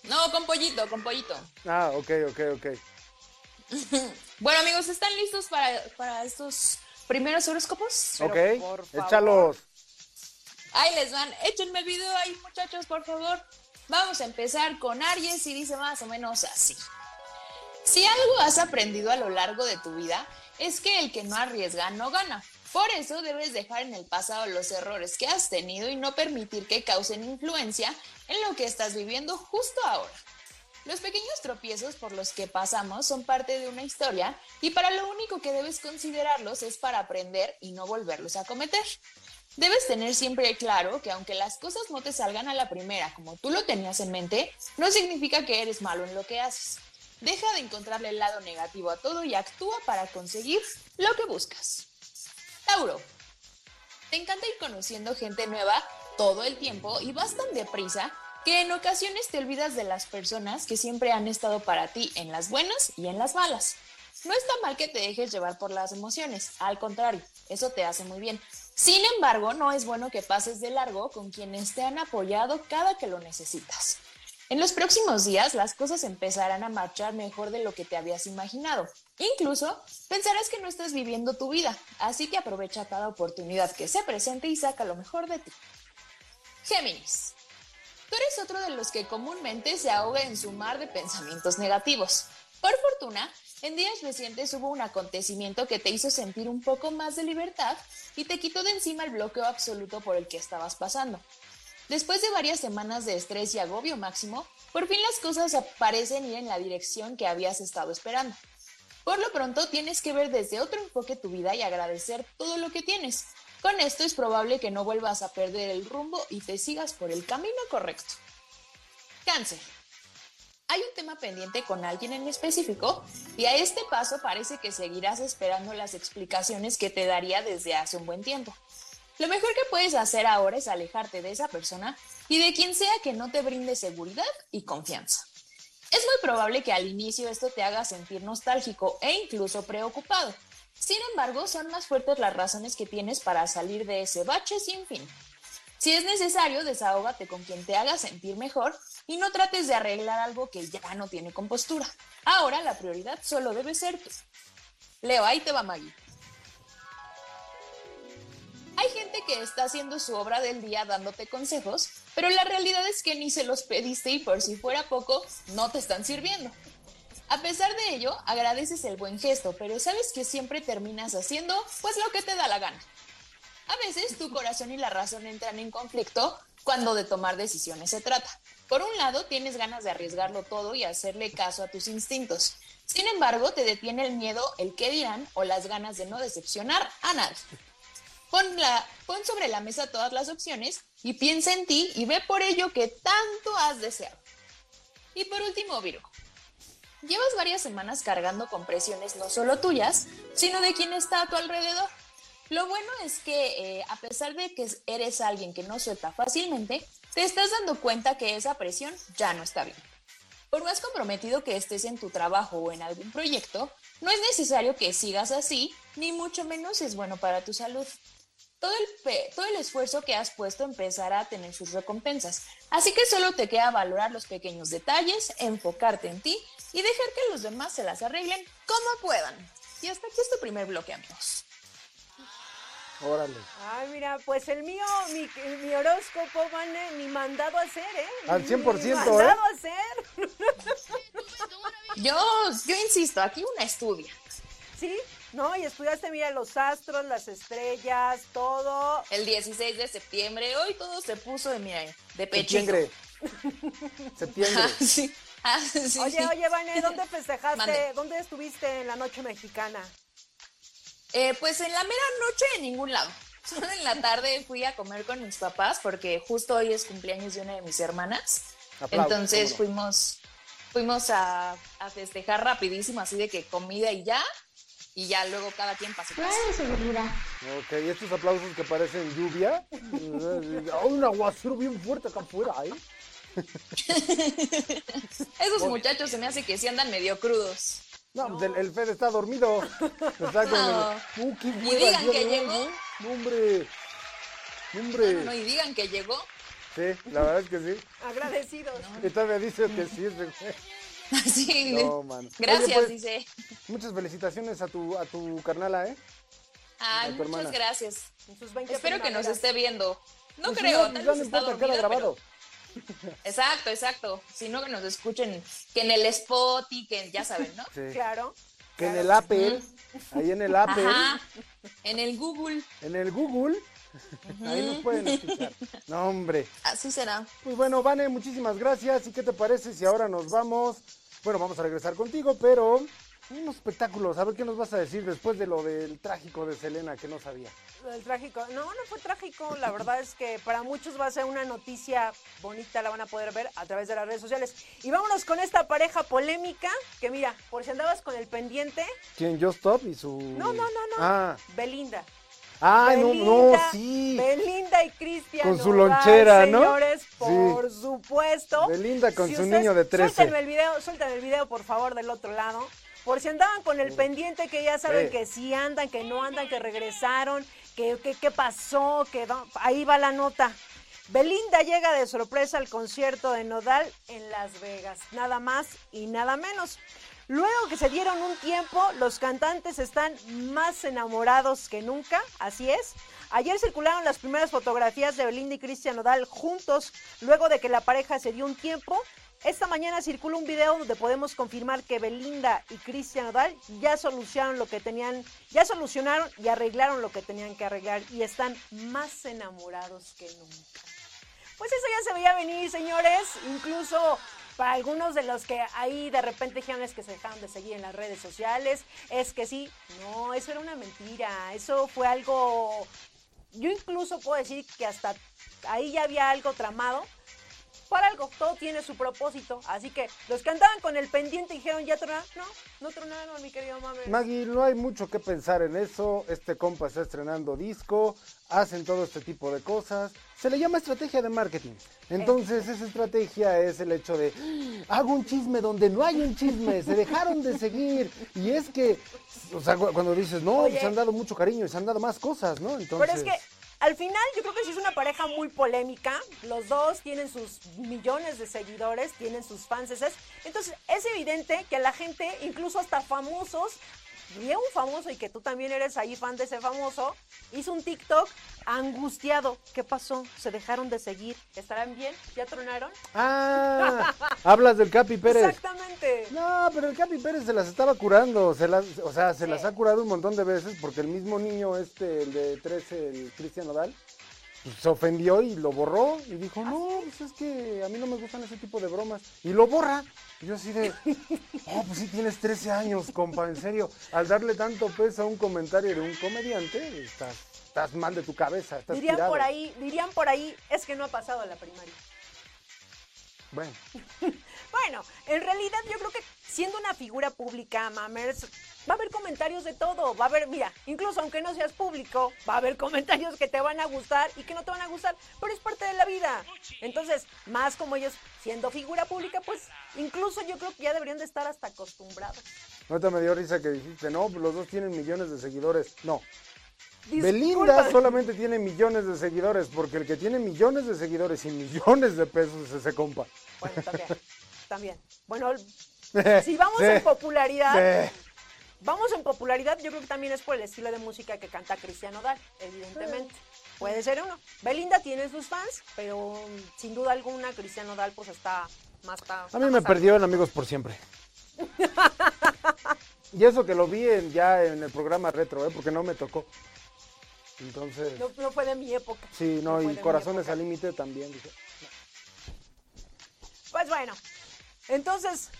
Speaker 7: No, con pollito, con pollito.
Speaker 2: Ah, ok, ok, ok. *laughs*
Speaker 7: Bueno, amigos, ¿están listos para, para estos primeros horóscopos?
Speaker 2: Ok, échalos.
Speaker 7: Ahí les van, échenme el video ahí, muchachos, por favor. Vamos a empezar con Aries y dice más o menos así. Si algo has aprendido a lo largo de tu vida, es que el que no arriesga no gana. Por eso debes dejar en el pasado los errores que has tenido y no permitir que causen influencia en lo que estás viviendo justo ahora. Los pequeños tropiezos por los que pasamos son parte de una historia y para lo único que debes considerarlos es para aprender y no volverlos a cometer. Debes tener siempre claro que aunque las cosas no te salgan a la primera como tú lo tenías en mente, no significa que eres malo en lo que haces. Deja de encontrarle el lado negativo a todo y actúa para conseguir lo que buscas. Tauro. Te encanta ir conociendo gente nueva todo el tiempo y vas tan deprisa que en ocasiones te olvidas de las personas que siempre han estado para ti en las buenas y en las malas. No está mal que te dejes llevar por las emociones, al contrario, eso te hace muy bien. Sin embargo, no es bueno que pases de largo con quienes te han apoyado cada que lo necesitas. En los próximos días las cosas empezarán a marchar mejor de lo que te habías imaginado. Incluso pensarás que no estás viviendo tu vida, así que aprovecha cada oportunidad que se presente y saca lo mejor de ti. Géminis. Tú eres otro de los que comúnmente se ahoga en su mar de pensamientos negativos. Por fortuna, en días recientes hubo un acontecimiento que te hizo sentir un poco más de libertad y te quitó de encima el bloqueo absoluto por el que estabas pasando. Después de varias semanas de estrés y agobio máximo, por fin las cosas parecen ir en la dirección que habías estado esperando. Por lo pronto tienes que ver desde otro enfoque tu vida y agradecer todo lo que tienes. Con esto es probable que no vuelvas a perder el rumbo y te sigas por el camino correcto. Cáncer. Hay un tema pendiente con alguien en específico y a este paso parece que seguirás esperando las explicaciones que te daría desde hace un buen tiempo. Lo mejor que puedes hacer ahora es alejarte de esa persona y de quien sea que no te brinde seguridad y confianza. Es muy probable que al inicio esto te haga sentir nostálgico e incluso preocupado. Sin embargo, son más fuertes las razones que tienes para salir de ese bache sin fin. Si es necesario, desahógate con quien te haga sentir mejor y no trates de arreglar algo que ya no tiene compostura. Ahora la prioridad solo debe ser tú. Leo, ahí te va Maggie. Hay gente que está haciendo su obra del día dándote consejos, pero la realidad es que ni se los pediste y por si fuera poco, no te están sirviendo. A pesar de ello, agradeces el buen gesto, pero sabes que siempre terminas haciendo pues lo que te da la gana. A veces tu corazón y la razón entran en conflicto cuando de tomar decisiones se trata. Por un lado, tienes ganas de arriesgarlo todo y hacerle caso a tus instintos. Sin embargo, te detiene el miedo, el qué dirán o las ganas de no decepcionar a nadie. Pon, la, pon sobre la mesa todas las opciones y piensa en ti y ve por ello que tanto has deseado. Y por último, Virgo. Llevas varias semanas cargando con presiones no solo tuyas, sino de quien está a tu alrededor. Lo bueno es que eh, a pesar de que eres alguien que no suelta fácilmente, te estás dando cuenta que esa presión ya no está bien. Por más comprometido que estés en tu trabajo o en algún proyecto, no es necesario que sigas así, ni mucho menos es bueno para tu salud. todo el, todo el esfuerzo que has puesto empezará a tener sus recompensas. Así que solo te queda valorar los pequeños detalles, enfocarte en ti y dejar que los demás se las arreglen como puedan. Y hasta aquí es tu primer bloque, amigos.
Speaker 2: Órale.
Speaker 1: Ay, mira, pues el mío, mi, mi horóscopo, Vane, ni mandado a hacer, ¿eh?
Speaker 2: Al
Speaker 1: Ni
Speaker 2: 100%, ¿eh?
Speaker 1: mandado a hacer.
Speaker 7: Yo, yo insisto, aquí una estudia.
Speaker 1: Sí, ¿no? Y estudiaste, mira, los astros, las estrellas, todo.
Speaker 7: El 16 de septiembre, hoy todo se puso de, mira, de pechito. *laughs*
Speaker 2: Septiembre. Septiembre. *laughs*
Speaker 7: Ah, sí. Ah, *laughs* sí.
Speaker 1: Oye, oye, Vane, ¿dónde *laughs* festejaste?
Speaker 7: Mande.
Speaker 1: ¿Dónde estuviste en la noche mexicana?
Speaker 7: Eh, pues en la mera noche en ningún lado. *laughs* Solo en la tarde fui a comer con mis papás porque justo hoy es cumpleaños de una de mis hermanas.
Speaker 2: Aplausos,
Speaker 7: Entonces fuimos, fuimos a, a festejar rapidísimo, así de que comida y ya. Y ya luego cada quien su casa.
Speaker 2: Ok, ¿y estos aplausos que parecen lluvia? Hay un aguacero bien fuerte acá afuera, ¿eh?
Speaker 7: Esos muchachos se me hace que sí andan medio crudos.
Speaker 2: No, pues el, el Fede está dormido. Está con
Speaker 7: No.
Speaker 2: el... Uh, qué
Speaker 7: Y digan
Speaker 2: el
Speaker 7: que llegó.
Speaker 2: No, hombre. No, hombre.
Speaker 7: No, no, y digan que llegó.
Speaker 2: Sí, la verdad es que sí.
Speaker 1: Agradecidos.
Speaker 2: Y todavía dice que sí. es
Speaker 7: Así. *laughs*
Speaker 2: No, mano.
Speaker 7: Gracias,
Speaker 2: Oye, pues,
Speaker 7: dice.
Speaker 2: Muchas felicitaciones a tu, a tu carnala, ¿eh?
Speaker 7: Ay,
Speaker 2: a tu
Speaker 7: muchas
Speaker 2: hermana.
Speaker 7: gracias.
Speaker 1: En sus 20
Speaker 7: Espero que nos esté viendo. No
Speaker 2: Pues sí,
Speaker 7: creo, tal vez
Speaker 2: no
Speaker 7: está
Speaker 2: importa, queda grabado.
Speaker 7: pero- Exacto, exacto. Si no, que nos escuchen, que en el spot y que ya saben, ¿no?
Speaker 2: Sí.
Speaker 1: Claro.
Speaker 2: Que en el Apple, ahí en el Apple,
Speaker 7: Ajá. En el Google.
Speaker 2: en el Google, ahí nos pueden escuchar. No, hombre.
Speaker 7: Así será.
Speaker 2: Pues bueno, Vane, muchísimas gracias. ¿Y qué te parece si ahora nos vamos? Bueno, vamos a regresar contigo, pero unos espectáculos. A ver qué nos vas a decir después de lo del trágico de Selena que no sabía.
Speaker 1: El trágico. No, no fue trágico. La verdad es que para muchos va a ser una noticia bonita, la van a poder ver a través de las redes sociales. Y vámonos con esta pareja polémica, que mira, por si andabas con el pendiente,
Speaker 2: ¿Quién? Just Stop y su.
Speaker 1: No, no, no, no.
Speaker 2: Ah,
Speaker 1: Belinda.
Speaker 2: ah no, no, sí.
Speaker 1: Belinda y Cristian.
Speaker 2: Con su lonchera, ¿no?
Speaker 1: Señores,
Speaker 2: Sí.
Speaker 1: por supuesto.
Speaker 2: Belinda con
Speaker 1: Si
Speaker 2: su
Speaker 1: ustedes-
Speaker 2: niño de 13.
Speaker 1: Suelten el video, suelten el video, por favor, del otro lado. Por si andaban con el pendiente, que ya saben que sí andan, que no andan, que regresaron, que que- qué pasó, que no- ahí va la nota. Belinda llega de sorpresa al concierto de Nodal en Las Vegas, nada más y nada menos. Luego que se dieron un tiempo, los cantantes están más enamorados que nunca, así es. Ayer circularon las primeras fotografías de Belinda y Cristian Nodal juntos, luego de que la pareja se dio un tiempo. Esta mañana circula un video donde podemos confirmar que Belinda y Cristian Nodal ya solucionaron lo que tenían, ya solucionaron y arreglaron lo que tenían que arreglar y están más enamorados que nunca. Pues eso ya se veía venir, señores. Incluso para algunos de los que ahí de repente dijeron es que se dejaron de seguir en las redes sociales, es que sí, no, eso era una mentira. Eso fue algo. Yo incluso puedo decir que hasta ahí ya había algo tramado. Para algo, todo tiene su propósito. Así que los que andaban con el pendiente dijeron, ¿ya tronaron? No, no tronaron, mi querido mame.
Speaker 2: Maggie, no hay mucho que pensar en eso. Este compa está estrenando disco, hacen todo este tipo de cosas. Se le llama estrategia de marketing. Entonces, esa estrategia es el hecho de "Ah, hago un chisme donde no hay un chisme, se dejaron de seguir. Y es que, o sea, cu- cuando dices, no,
Speaker 1: Oye.
Speaker 2: se han dado mucho cariño y se han dado más cosas, ¿no? Entonces,
Speaker 1: Pero es que al final yo creo que sí es una pareja muy polémica. Los dos tienen sus millones de seguidores, tienen sus fans. Entonces es evidente que la gente, incluso hasta famosos, vi a un famoso y que tú también eres ahí fan de ese famoso, hizo un TikTok angustiado. ¿Qué pasó? ¿Se dejaron de seguir? ¿Estarán bien? ¿Ya tronaron?
Speaker 2: Ah, *laughs* hablas del Capi Pérez.
Speaker 1: Exactamente.
Speaker 2: No, pero el Capi Pérez se las estaba curando, se las, o sea, se
Speaker 1: Sí.
Speaker 2: las ha curado un montón de veces porque el mismo niño este, el de 13, el Cristian Nodal, pues, se ofendió y lo borró y dijo, no, pues es que a mí no me gustan ese tipo de bromas. Y lo borra. Y yo así de, oh, pues sí tienes 13 años, compa, en serio. Al darle tanto peso a un comentario de un comediante, estás, estás mal de tu cabeza, estás
Speaker 1: Dirían
Speaker 2: tirado.
Speaker 1: por ahí, dirían por ahí, es que no ha pasado la primaria.
Speaker 2: Bueno, *laughs*
Speaker 1: Bueno, en realidad yo creo que siendo una figura pública, Mamers, va a haber comentarios de todo. Va a haber, mira, incluso aunque no seas público, va a haber *laughs* comentarios que te van a gustar y que no te van a gustar, pero es parte de la vida. Entonces, más como ellos siendo figura pública, pues incluso yo creo que ya deberían de estar hasta acostumbrados.
Speaker 2: ahorita me dio risa que dijiste, no, pues los dos tienen millones de seguidores. No, Belinda
Speaker 1: Disculpa.
Speaker 2: solamente tiene millones de seguidores, porque el que tiene millones de seguidores y millones de pesos es ese compa.
Speaker 1: Bueno, *laughs* también. Bueno, *laughs* si vamos en popularidad, vamos en popularidad, yo creo que también es por el estilo de música que canta Cristian Odal, evidentemente. Puede ser uno. Belinda tiene sus fans, pero mm, sin duda alguna Cristian Odal pues está más está,
Speaker 2: A mí me perdieron amigos por siempre. *laughs* Y eso que lo vi en- ya en el programa retro, ¿eh? porque no me tocó. Entonces,
Speaker 1: No, no fue de mi época.
Speaker 2: sí, no,
Speaker 1: de
Speaker 2: y Corazones al Límite también. dije.
Speaker 1: Pues bueno, entonces,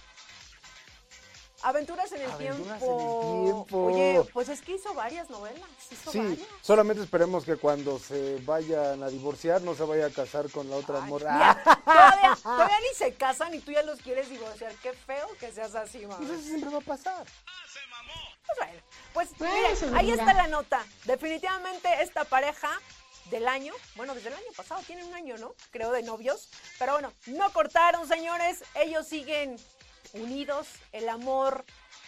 Speaker 1: Aventuras en el
Speaker 2: Aventuras en el
Speaker 1: tiempo.
Speaker 2: tiempo.
Speaker 1: Oye, pues es que hizo varias novelas, hizo
Speaker 2: Sí,
Speaker 1: varias.
Speaker 2: solamente esperemos que cuando se vayan a divorciar no se vaya a casar con la otra
Speaker 1: Ay,
Speaker 2: morra.
Speaker 1: mira, *laughs* todavía, todavía ni se casan y tú ya los quieres divorciar. Qué feo que seas así, mamá.
Speaker 2: Pues eso siempre va a pasar.
Speaker 1: Pues bueno, pues
Speaker 7: Pues,
Speaker 1: miren, ahí está la nota. Definitivamente esta pareja del año, bueno, desde el año pasado, tienen un año, ¿no? Creo de novios. Pero bueno, no cortaron, señores. Ellos siguen unidos. El amor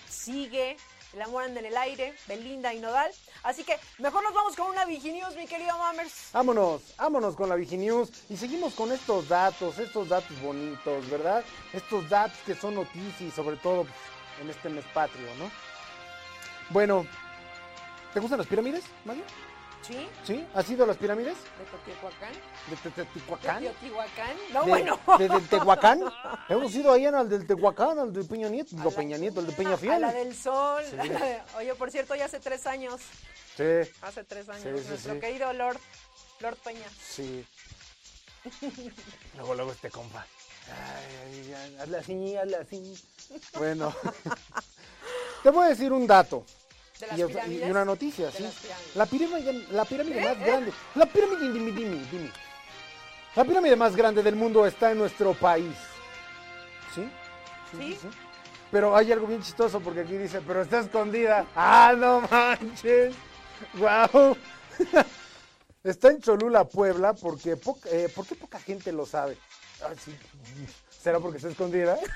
Speaker 1: sigue. El amor anda en el aire. Belinda y Nodal. Así que mejor nos vamos con una Viginews, mi querido Mammers.
Speaker 2: Vámonos, vámonos con la Viginews y seguimos con estos datos, estos datos bonitos, ¿verdad? Estos datos que son noticias sobre todo pues, en este mes patrio, ¿no? Bueno, ¿te gustan las pirámides, Mario?
Speaker 1: ¿Sí?
Speaker 2: ¿Sí? ¿Has ido a las pirámides?
Speaker 1: De Teotihuacán.
Speaker 2: ¿De Te- Teotihuacán?
Speaker 1: De Teotihuacán. No,
Speaker 2: ¿De,
Speaker 1: bueno.
Speaker 2: de- del *laughs* Tehuacán? Hemos ido ahí al del Tehuacán, al de Peña Nieto,
Speaker 1: A
Speaker 2: no
Speaker 1: la
Speaker 2: Peña Nieto, el de Peña
Speaker 1: A
Speaker 2: Fiel.
Speaker 1: la del sol.
Speaker 2: Sí.
Speaker 1: a *laughs* de- Oye, por cierto, ya hace tres años.
Speaker 2: Sí,
Speaker 1: Hace tres años.
Speaker 2: Sí, sí,
Speaker 1: nuestro querido Lord, Lord Peña.
Speaker 2: sí. *laughs* Luego, luego este compa. Ay, ay, ay, hazle así, hazle así. Bueno, te voy a decir un dato.
Speaker 1: De las
Speaker 2: Y, una noticia, sí. La pirámide, la pirámide
Speaker 1: ¿Eh?
Speaker 2: más
Speaker 1: ¿Eh?
Speaker 2: grande. La pirámide, dime, dime, dime. La pirámide más grande del mundo está en nuestro país. ¿Sí?
Speaker 1: ¿Sí?
Speaker 2: Pero hay algo bien chistoso porque aquí dice, pero está escondida. ¡Ah, no manches! ¡Guau! *laughs* Está en Cholula, Puebla, porque poca- eh, ¿por qué poca gente lo sabe? Ah, sí. ¿Será porque está escondida? *laughs*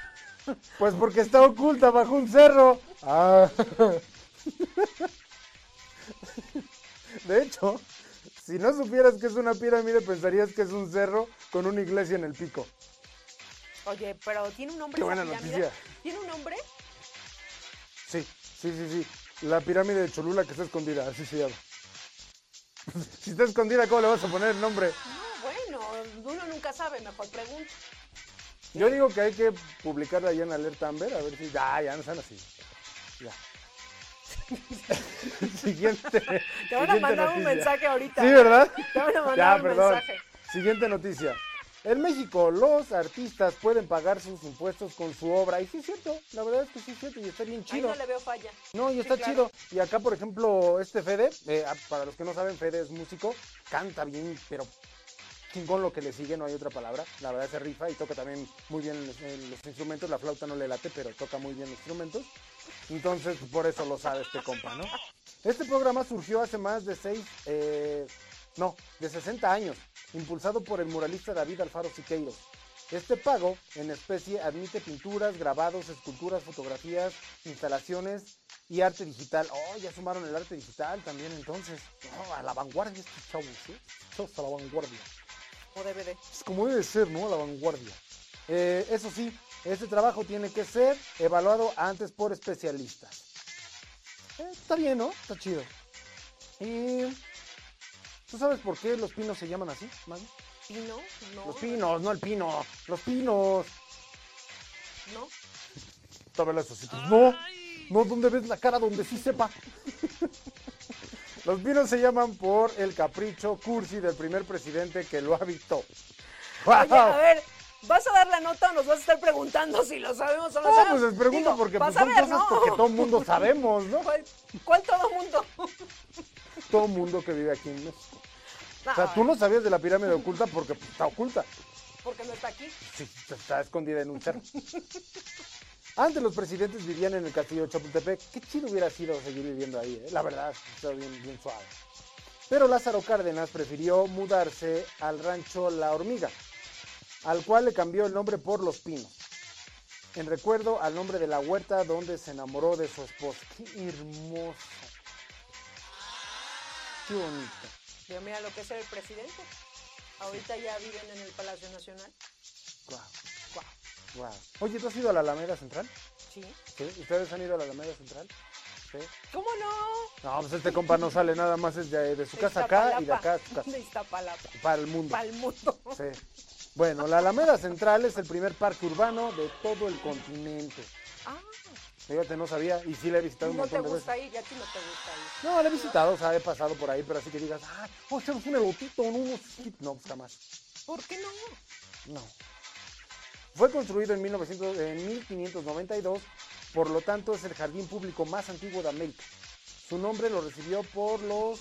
Speaker 2: Pues porque está oculta bajo un cerro. Ah. *laughs* *laughs* De hecho, si no supieras que es una pirámide, pensarías que es un cerro con una iglesia en el pico.
Speaker 1: Oye, pero ¿tiene un nombre
Speaker 2: Qué buena
Speaker 1: pirámide?
Speaker 2: noticia.
Speaker 1: ¿Tiene un nombre?
Speaker 2: Sí, sí, sí, sí. La pirámide de Cholula que está escondida, así se llama. *laughs* si está escondida, ¿cómo le vas a poner el nombre?
Speaker 1: No, bueno, uno nunca sabe, mejor pregunta.
Speaker 2: Yo digo que hay que publicarla allá en Alerta Amber, a ver si. Ya, ya no sean así. Ya. *laughs* Siguiente.
Speaker 1: Te van a mandar un mensaje ahorita.
Speaker 2: Sí, ¿verdad?
Speaker 1: Te van a
Speaker 2: Ya,
Speaker 1: mandar un
Speaker 2: perdón.
Speaker 1: mensaje.
Speaker 2: Siguiente noticia. En México, los artistas pueden pagar sus impuestos con su obra. Y sí es cierto, la verdad es que sí es cierto y está bien
Speaker 1: Ahí
Speaker 2: chido.
Speaker 1: no le veo falla.
Speaker 2: No, y
Speaker 1: Sí,
Speaker 2: está
Speaker 1: claro.
Speaker 2: chido. Y acá, por ejemplo, este Fede, eh, ah, para los que no saben, Fede es músico, canta bien, pero chingón lo que le sigue, no hay otra palabra. La verdad se rifa y toca también muy bien los, los instrumentos. La flauta no le late, pero toca muy bien los instrumentos. Entonces, por eso lo sabe este compa, ¿no? Este programa surgió hace más de seis, eh, no, de 60 años, impulsado por el muralista David Alfaro Siqueiros. Este pago en especie admite pinturas, grabados, esculturas, fotografías, instalaciones y arte digital. Oh, ya sumaron el arte digital también entonces. Oh, a la vanguardia estos chavos, ¿sí? Chavos a la vanguardia.
Speaker 1: O DVD.
Speaker 2: Es como debe ser, ¿no? A la vanguardia. Eh, eso sí, este trabajo tiene que ser evaluado antes por especialistas. Eh, está bien, ¿no? Está chido. Y... ¿Tú sabes por qué los pinos se llaman así, Maggie?
Speaker 1: ¿Pino? No.
Speaker 2: Los pinos, no el pino. Los pinos.
Speaker 1: No.
Speaker 2: Esos sitios. No, no, ¿dónde ves la cara donde sí sepa? Los pinos se llaman por el capricho cursi del primer presidente que lo habitó.
Speaker 1: Oye,
Speaker 2: ¡Wow!
Speaker 1: a ver, ¿vas a dar la nota o nos vas a estar preguntando si lo sabemos o no
Speaker 2: No,
Speaker 1: sabemos?
Speaker 2: pues les pregunto
Speaker 1: Digo,
Speaker 2: porque pues, son
Speaker 1: ver,
Speaker 2: cosas
Speaker 1: ¿no?
Speaker 2: porque todo el mundo sabemos, ¿no?
Speaker 1: ¿Cuál, cuál todo mundo? *laughs*
Speaker 2: Todo el mundo que vive aquí en México.
Speaker 1: No,
Speaker 2: O sea, tú no sabías de la pirámide oculta porque pues, está oculta.
Speaker 1: Porque no está aquí.
Speaker 2: Sí, está escondida en un cerro. *laughs* Antes los presidentes vivían en el castillo de Chapultepec. Qué chido hubiera sido seguir viviendo ahí, ¿eh? la verdad, está bien, bien suave. Pero Lázaro Cárdenas prefirió mudarse al rancho La Hormiga, al cual le cambió el nombre por Los Pinos, en recuerdo al nombre de la huerta donde se enamoró de su esposa. Qué hermoso. Qué bonito.
Speaker 1: Pero mira lo que es el presidente. Ahorita ya viven en el Palacio Nacional.
Speaker 2: Guau,
Speaker 1: Guau.
Speaker 2: guau. Oye, ¿tú has ido a la Alameda Central?
Speaker 1: Sí.
Speaker 2: ¿Sí? ¿Ustedes han ido a la Alameda Central? Sí.
Speaker 1: ¿Cómo no?
Speaker 2: No, pues este compa no sale nada más es de, de su casa acá y de acá a su casa. *laughs*
Speaker 1: De Iztapalapa.
Speaker 2: Para el mundo.
Speaker 1: Para el mundo.
Speaker 2: Sí. Bueno, la Alameda Central es el primer parque urbano de todo el continente.
Speaker 1: Ah,
Speaker 2: Fíjate, no sabía y sí la he visitado un
Speaker 1: no
Speaker 2: montón de veces.
Speaker 1: ir, ya no te gusta ir.
Speaker 2: No, la he visitado, o sea, he pasado por ahí, pero así que digas, ah, a echarnos un elotito, ¿no? unos chips". No, pues jamás.
Speaker 1: ¿Por qué no?
Speaker 2: No. Fue construido en, 1900 en 1592, por lo tanto es el jardín público más antiguo de América. Su nombre lo recibió por los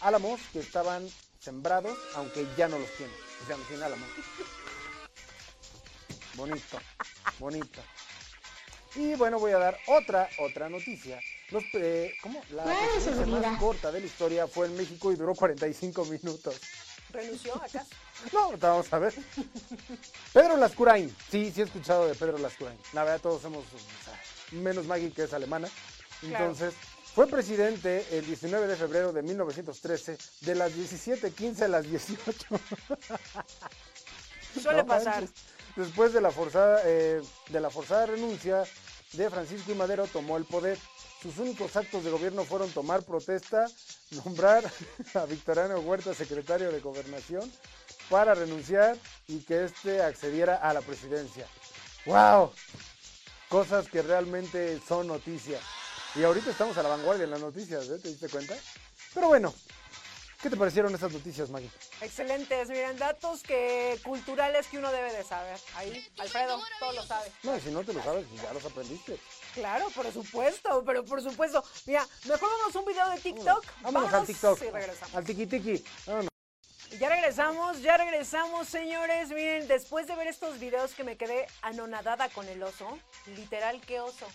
Speaker 2: álamos que estaban sembrados, aunque ya no los tiene. O sea, no tiene. Bonito, bonito. Y bueno, voy a dar otra, otra noticia. Los, eh, ¿Cómo? La presidencia más corta de la historia fue en México y duró 45 minutos.
Speaker 1: ¿Renunció acaso?
Speaker 2: No, vamos a ver. Pedro Lascurain. Sí, sí he escuchado de Pedro Lascurain. La verdad, todos somos, o sea, menos Maggie que es alemana.
Speaker 1: Claro.
Speaker 2: Fue presidente el 19 de febrero de 1913, de las 17.15 a las 18. *laughs*
Speaker 1: Suele
Speaker 2: No
Speaker 1: pasar.
Speaker 2: Después de la forzada, eh, de la forzada renuncia de Francisco y Madero, tomó el poder. Sus únicos actos de gobierno fueron tomar protesta, nombrar *laughs* a Victoriano Huerta secretario de Gobernación para renunciar y que éste accediera a la presidencia. ¡Wow! Cosas que realmente son noticias. Y ahorita estamos a la vanguardia en las noticias, ¿eh? ¿te diste cuenta? Pero bueno, ¿qué te parecieron estas noticias, Maggie?
Speaker 1: Excelentes, miren, datos que culturales que uno debe de saber. Ahí, Alfredo, todo lo sabe.
Speaker 2: No, si no te lo sabes, pues ya los aprendiste.
Speaker 1: Claro, por supuesto, pero por supuesto. Mira, mejor vamos a un video de TikTok.
Speaker 2: Vámonos al TikTok.
Speaker 1: Y regresamos.
Speaker 2: Al tiki tiki. Vámonos.
Speaker 1: Ya regresamos, ya regresamos, señores. Miren, después de ver estos videos que me quedé anonadada con el oso. Literal, qué oso.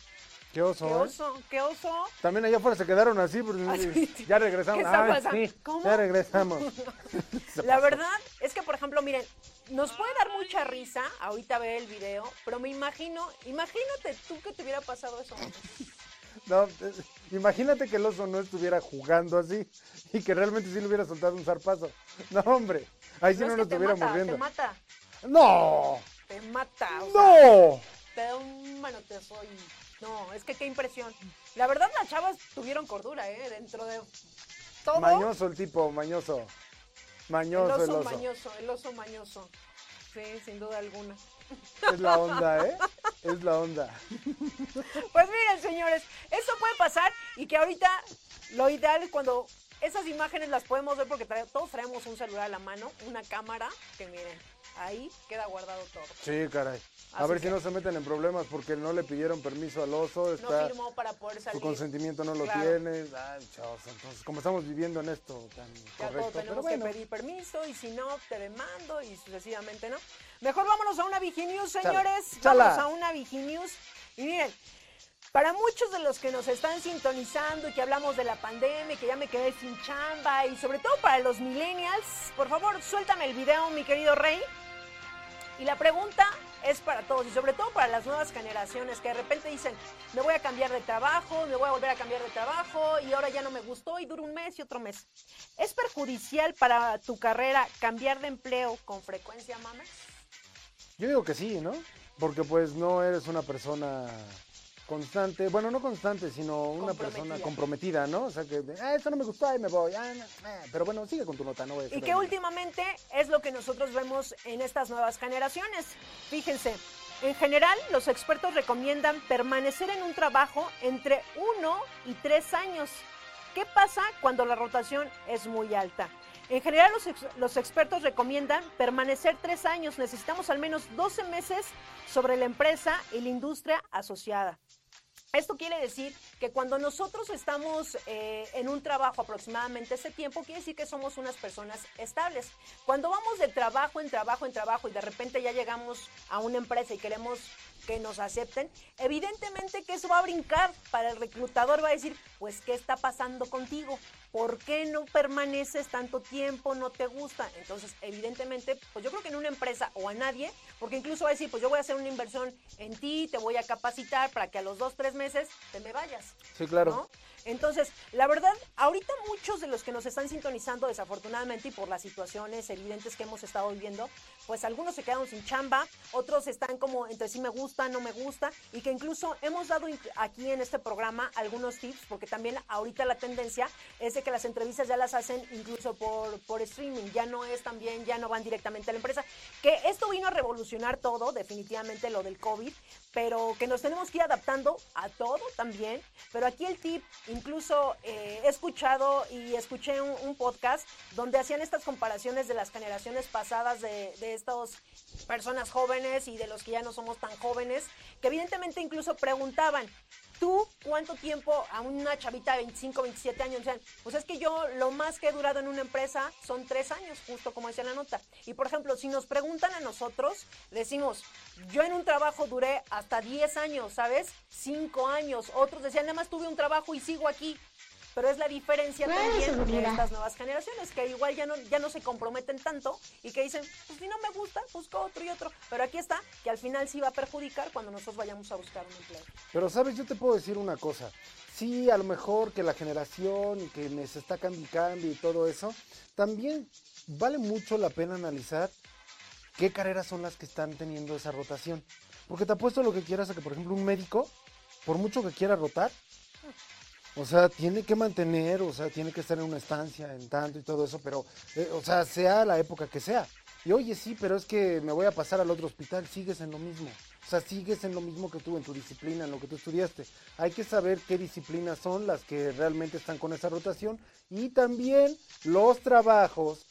Speaker 2: Qué oso,
Speaker 1: Qué
Speaker 2: ¿eh?
Speaker 1: oso, qué oso.
Speaker 2: También allá afuera se quedaron así, *laughs* porque
Speaker 1: Así. *laughs*
Speaker 2: ya regresamos.
Speaker 1: ¿Qué está
Speaker 2: Ay,
Speaker 1: pasando?
Speaker 2: sí,
Speaker 1: ¿Cómo?
Speaker 2: Ya regresamos. *laughs*
Speaker 1: La verdad es que, por ejemplo, miren, nos puede dar mucha risa ahorita ver el video, pero me imagino, imagínate tú que te hubiera pasado eso.
Speaker 2: No, eh, imagínate que el oso no estuviera jugando así y que realmente sí le hubiera soltado un zarpazo. No, hombre. Ahí sí no,
Speaker 1: es que
Speaker 2: nos
Speaker 1: te
Speaker 2: estuviera
Speaker 1: mata,
Speaker 2: mordiendo.
Speaker 1: te mata,
Speaker 2: ¡No!
Speaker 1: te mata. o sea,
Speaker 2: ¡No!
Speaker 1: te da un manotezo y... No, es que qué impresión. La verdad, las chavas tuvieron cordura, ¿eh? Dentro de todo.
Speaker 2: Mañoso el tipo, mañoso.
Speaker 1: el
Speaker 2: Mañoso
Speaker 1: oso,
Speaker 2: el oso.
Speaker 1: mañoso, el oso mañoso. Sí, sin duda alguna.
Speaker 2: Es la onda, ¿eh? Es la onda.
Speaker 1: Pues miren, señores, eso puede pasar y que ahorita lo ideal es cuando esas imágenes las podemos ver porque todos traemos un celular a la mano, una cámara, que miren, ahí queda guardado todo.
Speaker 2: Sí, caray. A ver si no se meten en problemas porque no le pidieron permiso al oso.
Speaker 1: No
Speaker 2: Está,
Speaker 1: firmó para poder
Speaker 2: su
Speaker 1: salir.
Speaker 2: consentimiento no lo
Speaker 1: Claro.
Speaker 2: tiene. Ay, chavos, entonces, como estamos viviendo en esto tan
Speaker 1: Ya
Speaker 2: correcto.
Speaker 1: todos
Speaker 2: pero
Speaker 1: tenemos
Speaker 2: bueno.
Speaker 1: que pedir permiso y si no, te demando y sucesivamente, ¿no? Mejor vámonos a una Viginews, señores.
Speaker 2: chala.
Speaker 1: Vámonos a una Viginews. Y miren, para muchos de los que nos están sintonizando y que hablamos de la pandemia que ya me quedé sin chamba y sobre todo para los millennials, por favor, suéltame el video, mi querido Rey. Y la pregunta es para todos y sobre todo para las nuevas generaciones que de repente dicen, me voy a cambiar de trabajo, me voy a volver a cambiar de trabajo y ahora ya no me gustó y dura un mes y otro mes. ¿Es perjudicial para tu carrera cambiar de empleo con frecuencia, mames?
Speaker 2: Yo digo que sí, ¿no? Porque pues no eres una persona constante, bueno, no constante, sino una persona comprometida, ¿no? O sea que, ah, esto no me gustó, ahí me voy, ah, no, eh, pero bueno, sigue con tu nota, no voy a
Speaker 1: Y que últimamente es lo que nosotros vemos en estas nuevas generaciones. Fíjense, en general los expertos recomiendan permanecer en un trabajo entre uno y tres años. ¿Qué pasa cuando la rotación es muy alta? En general los, ex- los expertos recomiendan permanecer tres años. Necesitamos al menos 12 meses sobre la empresa y la industria asociada. Esto quiere decir que cuando nosotros estamos eh, en un trabajo aproximadamente ese tiempo, quiere decir que somos unas personas estables. Cuando vamos de trabajo en trabajo en trabajo y de repente ya llegamos a una empresa y queremos que nos acepten, evidentemente que eso va a brincar para el reclutador, va a decir, pues, ¿qué está pasando contigo? ¿Por qué no permaneces tanto tiempo? ¿No te gusta? Entonces, evidentemente, pues yo creo que en una empresa o a nadie, porque incluso va a decir, pues yo voy a hacer una inversión en ti, te voy a capacitar para que a los dos, tres meses te me vayas.
Speaker 2: Sí, claro.
Speaker 1: ¿no? Entonces, la verdad, ahorita muchos de los que nos están sintonizando, desafortunadamente, y por las situaciones evidentes que hemos estado viviendo, pues algunos se quedaron sin chamba, otros están como entre sí me gusta, no me gusta, y que incluso hemos dado aquí en este programa algunos tips, porque también ahorita la tendencia es de que las entrevistas ya las hacen incluso por, por streaming, ya no es también, ya no van directamente a la empresa, que esto vino a revolucionar todo, definitivamente lo del COVID, pero que nos tenemos que ir adaptando a todo también, pero aquí el tip, incluso eh, he escuchado y escuché un, un podcast donde hacían estas comparaciones de las generaciones pasadas de, de estas personas jóvenes y de los que ya no somos tan jóvenes, que evidentemente incluso preguntaban, ¿tú cuánto tiempo a una chavita de 25, 27 años? Decían, pues es que yo lo más que he durado en una empresa son tres años, justo como decía la nota. Y por ejemplo, si nos preguntan a nosotros, decimos, yo en un trabajo duré 10 años, ¿sabes? 5 años. Otros decían, nada más tuve un trabajo y sigo aquí. Pero es la diferencia también de estas nuevas generaciones, que igual ya no, ya no se comprometen tanto y que dicen, pues si no me gusta, busco otro y otro. Pero aquí está, que al final sí va a perjudicar cuando nosotros vayamos a buscar un empleo.
Speaker 2: Pero sabes, yo te puedo decir una cosa. Sí, a lo mejor que la generación y que se está cambiando y todo eso, también vale mucho la pena analizar qué carreras son las que están teniendo esa rotación. Porque te apuesto lo que quieras a que, por ejemplo, un médico, por mucho que quiera rotar, o sea, tiene que mantener, o sea, tiene que estar en una estancia, en tanto y todo eso, pero, eh, o sea, sea la época que sea. Y oye, sí, pero es que me voy a pasar al otro hospital, sigues en lo mismo. O sea, sigues en lo mismo que tú, en tu disciplina, en lo que tú estudiaste. Hay que saber qué disciplinas son las que realmente están con esa rotación. Y también los trabajos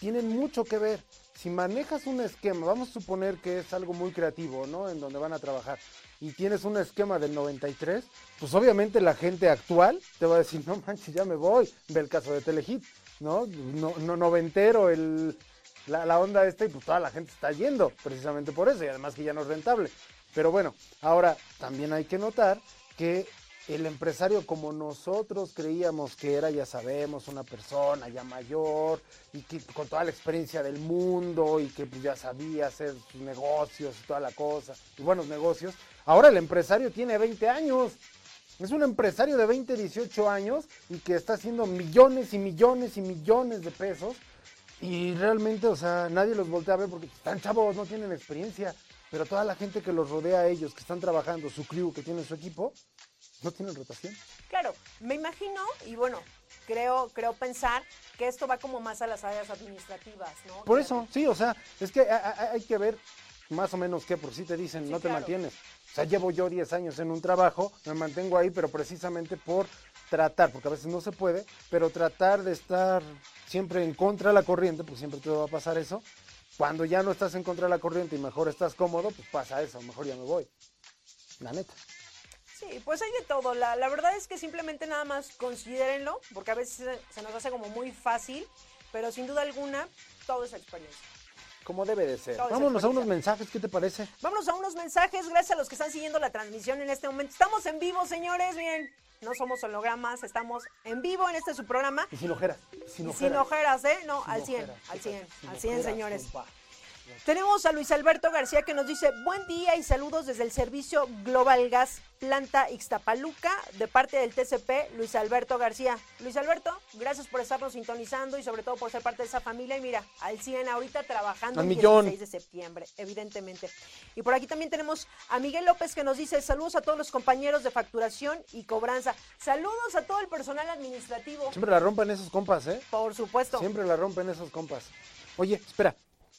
Speaker 2: tienen mucho que ver. Si manejas un esquema, vamos a suponer que es algo muy creativo, ¿no? En donde van a trabajar. Y tienes un esquema del 93, pues obviamente la gente actual te va a decir, no manches, ya me voy. Ve el caso de Telehit, ¿no? No, no noventero el, la, la onda esta y pues toda la gente está yendo precisamente por eso y además que ya no es rentable. Pero bueno, ahora también hay que notar que el empresario como nosotros creíamos que era, ya sabemos, una persona ya mayor y que con toda la experiencia del mundo y que pues, ya sabía hacer sus negocios y toda la cosa, y buenos negocios, ahora el empresario tiene 20 años. Es un empresario de 20, 18 años y que está haciendo millones y millones y millones de pesos y realmente, o sea, nadie los voltea a ver porque están chavos, no tienen experiencia. Pero toda la gente que los rodea a ellos, que están trabajando, su crew, que tiene su equipo, no tienen rotación.
Speaker 1: Claro, me imagino, y bueno, creo, creo pensar que esto va como más a las áreas administrativas, ¿no?
Speaker 2: Por eso, sí, o sea, es que ha- ha- hay que ver más o menos qué, por si te dicen,
Speaker 1: Sí,
Speaker 2: no te mantienes. O sea, llevo yo 10 años en un trabajo, me mantengo ahí, pero precisamente por tratar, porque a veces no se puede, pero tratar de estar siempre en contra de la corriente, pues siempre te va a pasar eso. Cuando ya no estás en contra de la corriente y mejor estás cómodo, pues pasa eso, mejor ya me voy. La neta.
Speaker 1: Sí, pues hay de todo. La, la verdad es que simplemente nada más considérenlo, porque a veces se, se nos hace como muy fácil, pero sin duda alguna, todo es experiencia.
Speaker 2: Como debe de ser.
Speaker 1: Todo
Speaker 2: Vámonos a unos mensajes, ¿qué te parece?
Speaker 1: Vámonos a unos mensajes, gracias a los que están siguiendo la transmisión en este momento. Estamos en vivo, señores, bien. No somos hologramas, estamos en vivo en este su programa.
Speaker 2: Y sin ojeras. Sin ojeras.
Speaker 1: sin ojeras, ¿eh? No,
Speaker 2: Sin
Speaker 1: al 100,
Speaker 2: ojeras,
Speaker 1: al 100,
Speaker 2: sin
Speaker 1: al 100,
Speaker 2: ojeras,
Speaker 1: señores.
Speaker 2: compa.
Speaker 1: Tenemos a Luis Alberto García que nos dice, buen día y saludos desde el servicio Global Gas Planta Ixtapaluca, de parte del TCP, Luis Alberto García. Luis Alberto, gracias por estarnos sintonizando y sobre todo por ser parte de esa familia. Y mira, al 100 ahorita trabajando el
Speaker 2: millón.
Speaker 1: 16 de septiembre, evidentemente. Y por aquí también tenemos a Miguel López que nos dice, saludos a todos los compañeros de facturación y cobranza. Saludos a todo el personal administrativo.
Speaker 2: Siempre la rompen esos compas, ¿eh?
Speaker 1: Por supuesto.
Speaker 2: Siempre la rompen esos compas. Oye, espera.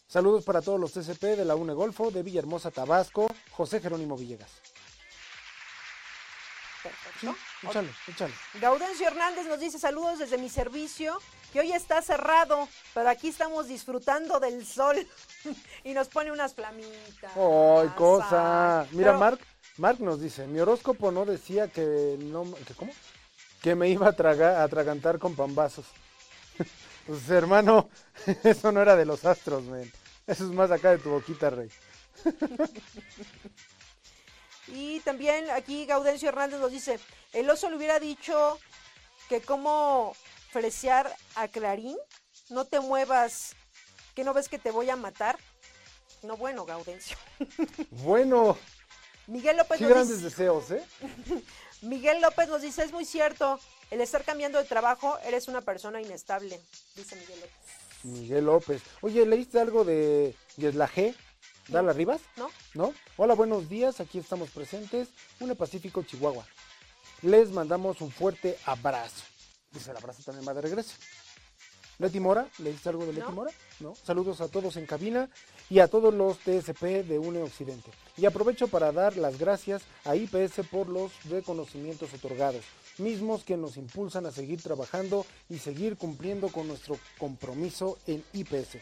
Speaker 2: Saludos para todos los TCP de la UNE Golfo, de Villahermosa, Tabasco, José Jerónimo Villegas.
Speaker 1: Perfecto.
Speaker 2: Échale, échale.
Speaker 1: Gaudencio Hernández nos dice saludos desde mi servicio, que hoy está cerrado, pero aquí estamos disfrutando del sol *laughs* y nos pone unas flamitas.
Speaker 2: ¡Ay, cosa! Mira,
Speaker 1: Pero-
Speaker 2: Mark, Mark nos dice, mi horóscopo no decía que no, que ¿cómo? Que me iba a tragar, a atragantar con pambazos. Pues hermano, *laughs* eso no era de los astros, men. Eso es más acá de tu boquita, rey. *laughs*
Speaker 1: Y también aquí Gaudencio Hernández nos dice, el oso le hubiera dicho que cómo fresear a Clarín, no te muevas, que no ves que te voy a matar. No, bueno, Gaudencio. *laughs*
Speaker 2: Bueno,
Speaker 1: Miguel López
Speaker 2: qué
Speaker 1: nos
Speaker 2: grandes
Speaker 1: dice,
Speaker 2: deseos, ¿eh?
Speaker 1: Miguel López nos dice, es muy cierto, el estar cambiando de trabajo, eres una persona inestable, dice Miguel López.
Speaker 2: Miguel López. Oye, ¿leíste algo de Yesla G? ¿Dala Rivas?
Speaker 1: ¿No?
Speaker 2: ¿No? Hola, buenos días, aquí estamos presentes, Une Pacífico, Chihuahua. Les mandamos un fuerte abrazo. Dice el abrazo también va de regreso. Leti Mora, ¿leíste algo de Leti
Speaker 1: No.
Speaker 2: Mora? ¿No? Saludos a todos en cabina y a todos los TSP de UNE Occidente. Y aprovecho para dar las gracias a IPS por los reconocimientos otorgados, mismos que nos impulsan a seguir trabajando y seguir cumpliendo con nuestro compromiso en IPS.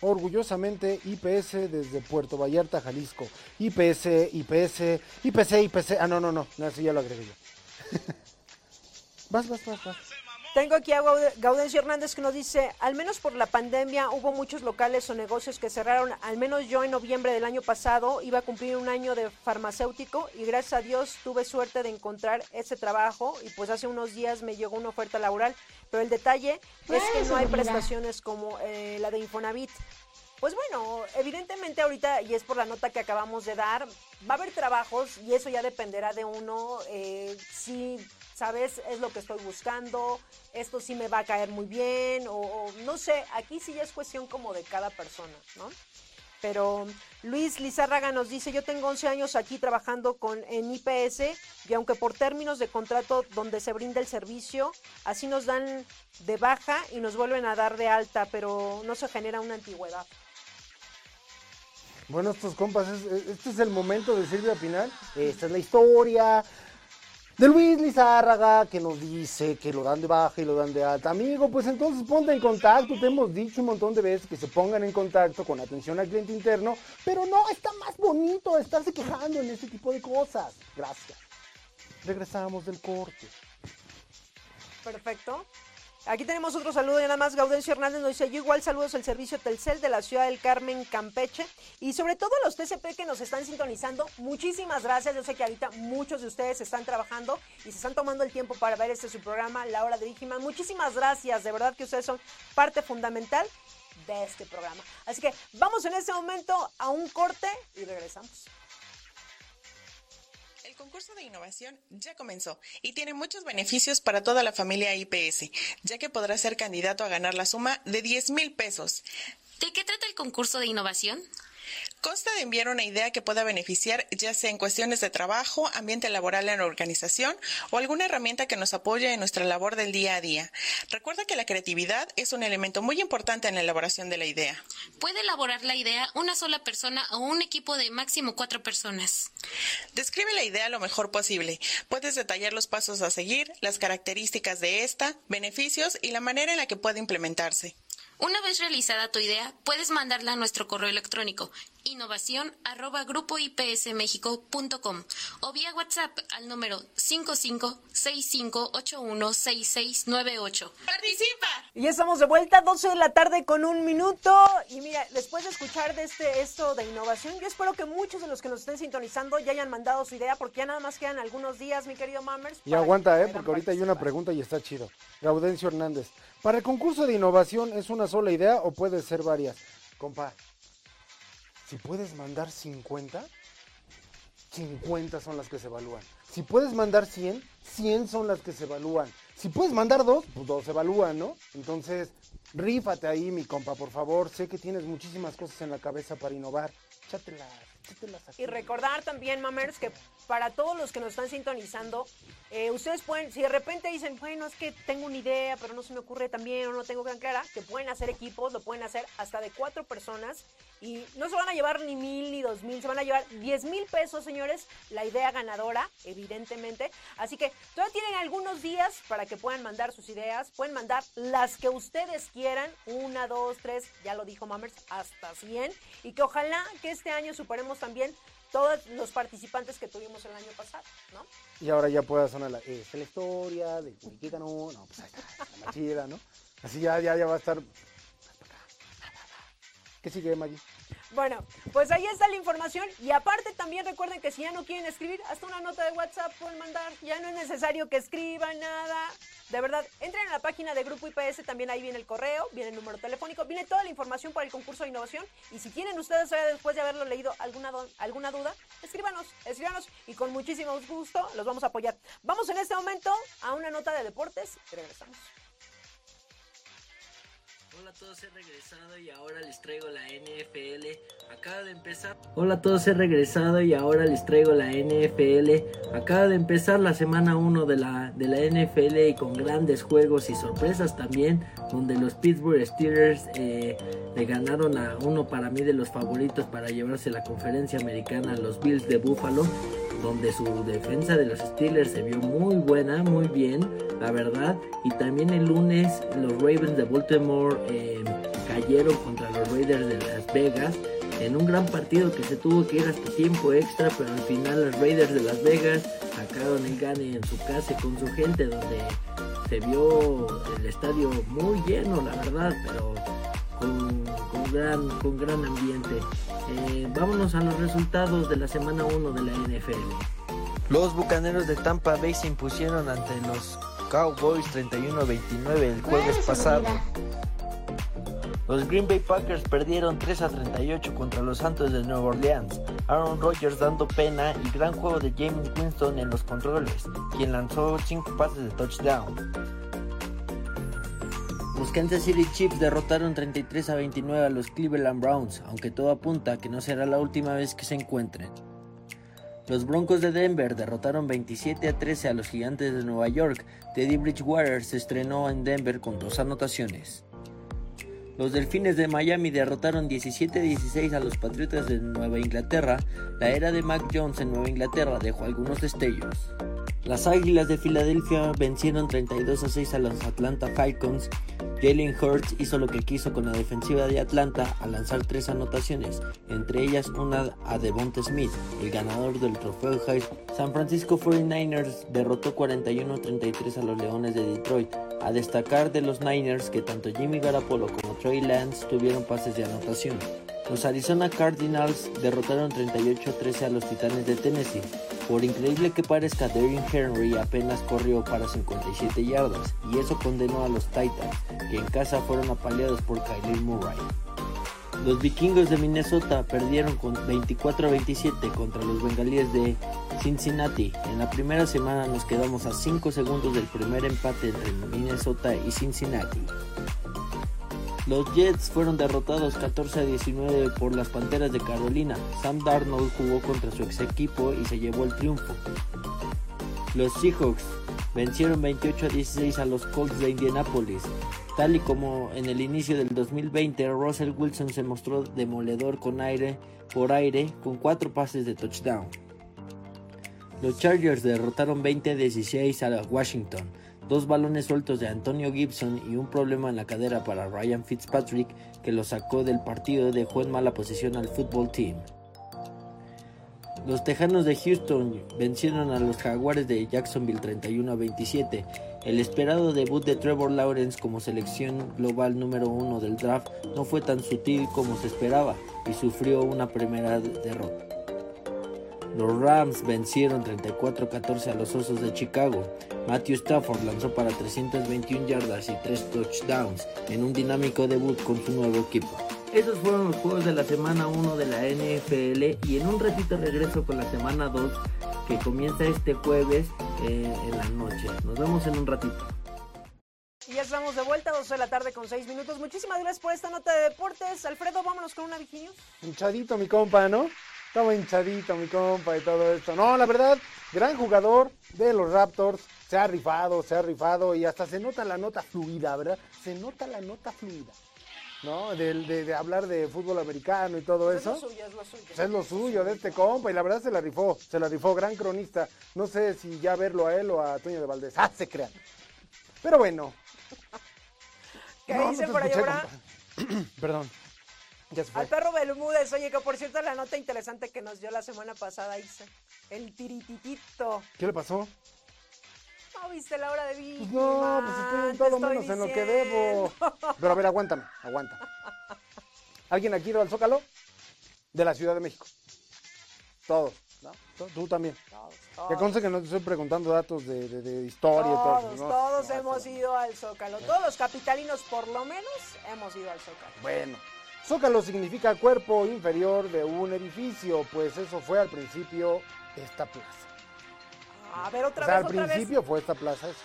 Speaker 2: Orgullosamente IPS desde Puerto Vallarta, Jalisco. IPS, IPS, IPC, IPC. Ah, no, no, no, no, eso ya lo agregué yo. *laughs* vas, vas, vas, vas.
Speaker 1: Tengo aquí a Gaude- Gaudencio Hernández que nos dice, al menos por la pandemia hubo muchos locales o negocios que cerraron, al menos yo en noviembre del año pasado iba a cumplir un año de farmacéutico y gracias a Dios tuve suerte de encontrar ese trabajo y pues hace unos días me llegó una oferta laboral, pero el detalle es que no hay prestaciones como eh, la de Infonavit. Pues bueno, evidentemente ahorita, y es por la nota que acabamos de dar, va a haber trabajos y eso ya dependerá de uno, eh, si, ¿sabes? Es lo que estoy buscando, esto sí me va a caer muy bien, o, no sé, aquí sí ya es cuestión como de cada persona, ¿no? Pero Luis Lizárraga nos dice, yo tengo 11 años aquí trabajando con, en IPS y aunque por términos de contrato donde se brinda el servicio, así nos dan de baja y nos vuelven a dar de alta, pero no se genera una antigüedad.
Speaker 2: Bueno, estos compas, es- es- este es el momento de Silvia Pinal. Esta es la historia de Luis Lizárraga que nos dice que lo dan de baja y lo dan de alta. Amigo, pues entonces ponte en contacto. Te hemos dicho un montón de veces que se pongan en contacto con atención al cliente interno, pero no, está más bonito estarse quejando en este tipo de cosas. Gracias. Regresamos del corte.
Speaker 1: Perfecto. Aquí tenemos otro saludo y nada más Gaudencio Hernández nos dice, yo igual saludos al servicio Telcel de la ciudad del Carmen, Campeche y sobre todo a los TCP que nos están sintonizando, muchísimas gracias, yo sé que ahorita muchos de ustedes están trabajando y se están tomando el tiempo para ver este su programa, La Hora de Vigiman, muchísimas gracias, de verdad que ustedes son parte fundamental de este programa. Así que vamos en este momento a un corte y regresamos.
Speaker 8: El concurso de innovación ya comenzó y tiene muchos beneficios para toda la familia IPS, ya que podrás ser candidato a ganar la suma de 10 mil pesos.
Speaker 5: ¿De qué trata el concurso de innovación?
Speaker 8: Consta de enviar una idea que pueda beneficiar ya sea en cuestiones de trabajo, ambiente laboral en la organización o alguna herramienta que nos apoye en nuestra labor del día a día. Recuerda que la creatividad es un elemento muy importante en la elaboración de la idea.
Speaker 5: Puede elaborar la idea una sola persona o un equipo de máximo cuatro personas.
Speaker 8: Describe la idea lo mejor posible. Puedes detallar los pasos a seguir, las características de esta, beneficios y la manera en la que puede implementarse.
Speaker 5: Una vez realizada tu idea, puedes mandarla a nuestro correo electrónico innovación arroba grupoipsmexico.com o vía WhatsApp al número 5565816698.
Speaker 8: ¡Participa!
Speaker 1: Y ya estamos de vuelta, 12 de la tarde con un minuto. Y mira, después de escuchar de este esto de innovación, yo espero que muchos de los que nos estén sintonizando ya hayan mandado su idea, porque ya nada más quedan algunos días, mi querido Mammers.
Speaker 2: Y aguanta, ¿eh? Porque ahorita hay una pregunta y está chido. Gaudencio Hernández. ¿Para el concurso de innovación es una sola idea o puede ser varias? Compa, si puedes mandar 50, 50 son las que se evalúan. Si puedes mandar 100, 100 son las que se evalúan. Si puedes mandar dos, pues dos se evalúan, ¿no? Entonces, rífate ahí, mi compa, por favor. Sé que tienes muchísimas cosas en la cabeza para innovar. Chátelas.
Speaker 1: Y recordar también, Mammers, que para todos los que nos están sintonizando, eh, ustedes pueden, si de repente dicen, bueno, es que tengo una idea, pero no se me ocurre también o no tengo tan clara, que pueden hacer equipos, lo pueden hacer hasta de cuatro personas y no se van a llevar ni mil ni dos mil, se van a llevar diez mil pesos, señores, la idea ganadora, evidentemente. Así que todavía tienen algunos días para que puedan mandar sus ideas, pueden mandar las que ustedes quieran, una, dos, tres, ya lo dijo Mammers, hasta 100, y que ojalá que este año superemos también todos los participantes que tuvimos el año pasado, ¿no?
Speaker 2: Y ahora ya pueda sonar la, historia del mexicano, no, pues ahí está, la más chida, ¿no? Así ya, ya, ya va a estar. *laughs* ¿Qué sigue, Maggie?
Speaker 1: Bueno, pues ahí está la información y aparte también recuerden que si ya no quieren escribir, hasta una nota de WhatsApp pueden mandar, ya no es necesario que escriban nada. De verdad, entren a la página de Grupo IPS, también ahí viene el correo, viene el número telefónico, viene toda la información para el concurso de innovación y si tienen ustedes después de haberlo leído alguna, alguna duda, escríbanos, escríbanos y con muchísimo gusto los vamos a apoyar. Vamos en este momento a una nota de deportes y regresamos.
Speaker 3: Hola a todos, he regresado y ahora les traigo la NFL. Acaba de empezar. Hola a todos, he regresado y ahora les traigo la NFL. Acaba de empezar la semana 1 de la, de la NFL y con grandes juegos y sorpresas también, donde los Pittsburgh Steelers eh, le ganaron a uno para mí de los favoritos para llevarse la conferencia americana los Bills de Buffalo donde su defensa de los Steelers se vio muy buena, muy bien, la verdad. Y también el lunes los Ravens de Baltimore eh, cayeron contra los Raiders de Las Vegas en un gran partido que se tuvo que ir hasta tiempo extra, pero al final los Raiders de Las Vegas sacaron el gane en su casa con su gente, donde se vio el estadio muy lleno, la verdad, pero con gran, con gran ambiente. Eh, vámonos a los resultados de la semana 1 de la NFL.
Speaker 9: Los Bucaneros de Tampa Bay se impusieron ante los Cowboys 31-29 el jueves pasado. Los Green Bay Packers perdieron 3 a 38 contra los Santos de Nueva Orleans. Aaron Rodgers dando pena y gran juego de James Winston en los controles, quien lanzó 5 pases de touchdown.
Speaker 3: Los Kansas City Chiefs derrotaron 33 a 29 a los Cleveland Browns, aunque todo apunta a que no será la última vez que se encuentren. Los Broncos de Denver derrotaron 27 a 13 a los Gigantes de Nueva York. Teddy Bridgewater se estrenó en Denver con dos anotaciones. Los Delfines de Miami derrotaron 17 a 16 a los Patriotas de Nueva Inglaterra. La era de Mac Jones en Nueva Inglaterra dejó algunos destellos. Las Águilas de Filadelfia vencieron 32 a 6 a los Atlanta Falcons. Jalen Hurts hizo lo que quiso con la defensiva de Atlanta al lanzar tres anotaciones, entre ellas una a Devonta Smith, el ganador del trofeo Heisman. San Francisco 49ers derrotó 41 a 33 a los Leones de Detroit. A destacar de los Niners que tanto Jimmy Garapolo como Trey Lance tuvieron pases de anotación. Los Arizona Cardinals derrotaron 38 a 13 a los Titanes de Tennessee. Por increíble que parezca, Derrick Henry apenas corrió para 57 yardas y eso condenó a los Titans, que en casa fueron apaleados por Kyler Murray. Los vikingos de Minnesota perdieron con 24 a 27 contra los bengalíes de Cincinnati. En la primera semana nos quedamos a 5 segundos del primer empate entre Minnesota y Cincinnati. Los Jets fueron derrotados 14 a 19 por las Panteras de Carolina. Sam Darnold jugó contra su ex equipo y se llevó el triunfo. Los Seahawks vencieron 28 a 16 a los Colts de Indianapolis. Tal y como en el inicio del 2020, Russell Wilson se mostró demoledor con aire por aire con cuatro pases de touchdown. Los Chargers derrotaron 20 a 16 a Washington. Dos balones sueltos de Antonio Gibson y un problema en la cadera para Ryan Fitzpatrick que lo sacó del partido dejó en mala posición al fútbol team. Los Tejanos de Houston vencieron a los Jaguares de Jacksonville 31 a 27. El esperado debut de Trevor Lawrence como selección global número uno del draft no fue tan sutil como se esperaba y sufrió una primera derrota. Los Rams vencieron 34-14 a los Osos de Chicago. Matthew Stafford lanzó para 321 yardas y 3 touchdowns en un dinámico debut con su nuevo equipo. Esos fueron los juegos de la semana 1 de la NFL y en un ratito regreso con la semana 2 que comienza este jueves eh, en la noche. Nos vemos en un ratito.
Speaker 1: Y ya estamos de vuelta, 12 de la tarde con 6 minutos. Muchísimas gracias por esta nota de deportes. Alfredo, vámonos con una Virginio.
Speaker 2: Hinchadito mi compa, ¿no? Estaba hinchadito mi compa y todo esto. No, la verdad, gran jugador de los Raptors. Se ha rifado, se ha rifado y hasta se nota la nota fluida, ¿verdad? Se nota la nota fluida. ¿No? De, de- de hablar de fútbol americano y todo eso.
Speaker 1: Es lo suyo, es lo suyo.
Speaker 2: Pues es lo suyo de este compa y la verdad se la rifó, se la rifó, gran cronista. No sé si ya verlo a él o a Toño de Valdés. Ah, se crean. Pero bueno. *laughs*
Speaker 1: ¿Qué
Speaker 2: No,
Speaker 1: dice por ahí ahora?
Speaker 2: Perdón. Ya se fue.
Speaker 1: Al perro Bermúdez, oye, que por cierto la nota interesante que nos dio la semana pasada, Isa. El tirititito.
Speaker 2: ¿Qué le pasó?
Speaker 1: No viste la hora de vida.
Speaker 2: Pues no, pues estoy en todo menos en lo que debo. Pero a ver, aguántame, aguanta. ¿Alguien aquí al Zócalo? de la Ciudad de México. Todos, ¿no? Tú- también.
Speaker 1: Todos,
Speaker 2: Que
Speaker 1: todos.
Speaker 2: conste que no te estoy preguntando datos de, de- de historia y todo.
Speaker 1: Todos,
Speaker 2: ¿no?
Speaker 1: todos
Speaker 2: No,
Speaker 1: hemos ido al Zócalo. Todos los capitalinos, por lo menos, hemos ido al Zócalo.
Speaker 2: Bueno, Zócalo significa cuerpo inferior de un edificio, pues eso fue al principio esta plaza.
Speaker 1: A ver, otra
Speaker 2: o sea,
Speaker 1: vez,
Speaker 2: al
Speaker 1: otra
Speaker 2: principio fue esta plaza eso.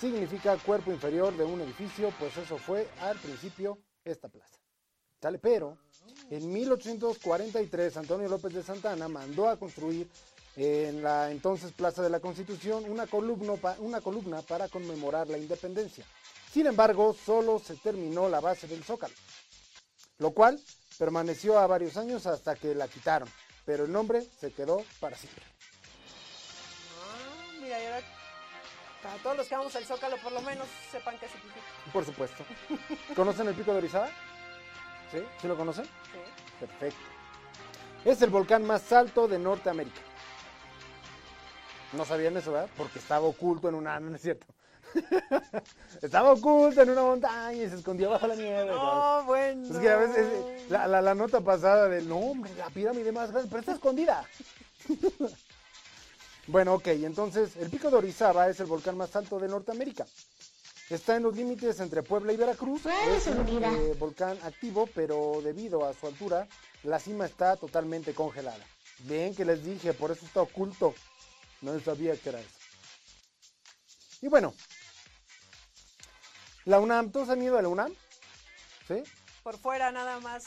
Speaker 2: Significa cuerpo inferior de un edificio, pues eso fue al principio esta plaza. ¿Sale? Pero en 1843 Antonio López de Santana mandó a construir en la entonces Plaza de la Constitución una columna, pa- una columna para conmemorar la independencia. Sin embargo, solo se terminó la base del zócalo, lo cual permaneció a varios años hasta que la quitaron, pero el nombre se quedó para siempre.
Speaker 1: Ah, mira, y ahora, para todos los que vamos al Zócalo, por lo menos sepan qué significa.
Speaker 2: Por supuesto. ¿Conocen el pico de Orizaba? ¿Sí? ¿Sí lo conocen?
Speaker 1: Sí.
Speaker 2: Perfecto. Es el volcán más alto de Norteamérica. No sabían eso, ¿verdad? Porque estaba oculto en una... *laughs* No es cierto. *laughs* estaba oculto en una montaña y se escondió bajo la nieve. ¿sabes?
Speaker 1: Oh, bueno.
Speaker 2: Es que a veces la, la- la nota pasada del no, hombre, la pirámide más grande, pero está escondida. *laughs* bueno, ok, entonces el pico de Orizaba es el volcán más alto de Norteamérica. Está en los límites entre Puebla y Veracruz. Es un eh, volcán activo, pero debido a su altura, la cima está totalmente congelada. Bien que les dije, por eso está oculto. No sabía que era eso. Y bueno, la UNAM, ¿todos han ido a la UNAM? ¿Sí?
Speaker 1: Por fuera nada más.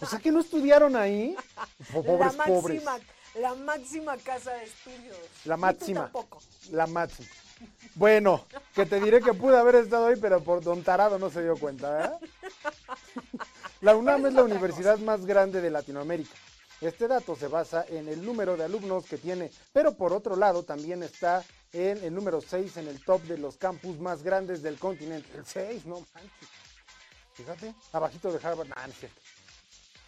Speaker 2: O sea que no estudiaron ahí. Po- *laughs* Pobres,
Speaker 1: la
Speaker 2: pobres.
Speaker 1: máxima, la máxima casa de estudios.
Speaker 2: La máxima.
Speaker 1: tampoco.
Speaker 2: La máxima. Bueno, que te diré que pude haber estado ahí, pero por don tarado no se dio cuenta, ¿verdad? *laughs* La UNAM es la universidad más grande de Latinoamérica. Este dato se basa en el número de alumnos que tiene, pero por otro lado también está en el número 6 en el top de los campus más grandes del continente. El 6, no manches. Fíjate, abajito de Harvard. Nah, no es cierto.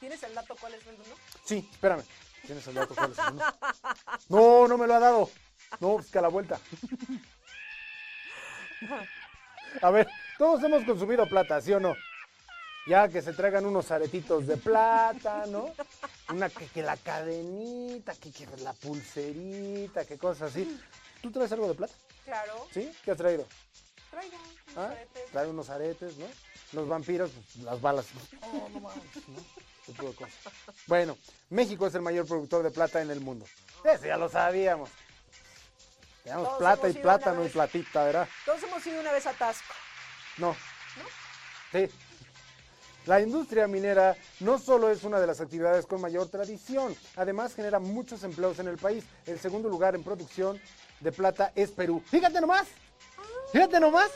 Speaker 1: ¿Tienes el dato cuál es el uno?
Speaker 2: Sí, espérame. ¿Tienes el dato? ¿Cuál es el uno? No, no me lo ha dado. No, es que a la vuelta. A ver, todos hemos consumido plata, ¿sí o no? Ya que se traigan unos aretitos de plata, ¿no? Una que, que la cadenita, que, que la pulserita, que cosas así. ¿Tú traes algo de plata?
Speaker 1: Claro.
Speaker 2: ¿Sí? ¿Qué has traído?
Speaker 1: Traigo unos
Speaker 2: ¿Ah?
Speaker 1: aretes.
Speaker 2: Trae unos aretes, ¿no? Los vampiros, pues, las balas. *laughs* No, no manches, ¿no? Cosas. Bueno, México es el mayor productor de plata en el mundo. Eso ya lo sabíamos. Tenemos
Speaker 1: Todos
Speaker 2: plata y plátano y platita, ¿verdad?
Speaker 1: Todos hemos ido una vez a Tasco.
Speaker 2: No. Sí. La industria minera no solo es una de las actividades con mayor tradición, además genera muchos empleos en el país. El segundo lugar en producción de plata es Perú. Fíjate nomás, fíjate nomás,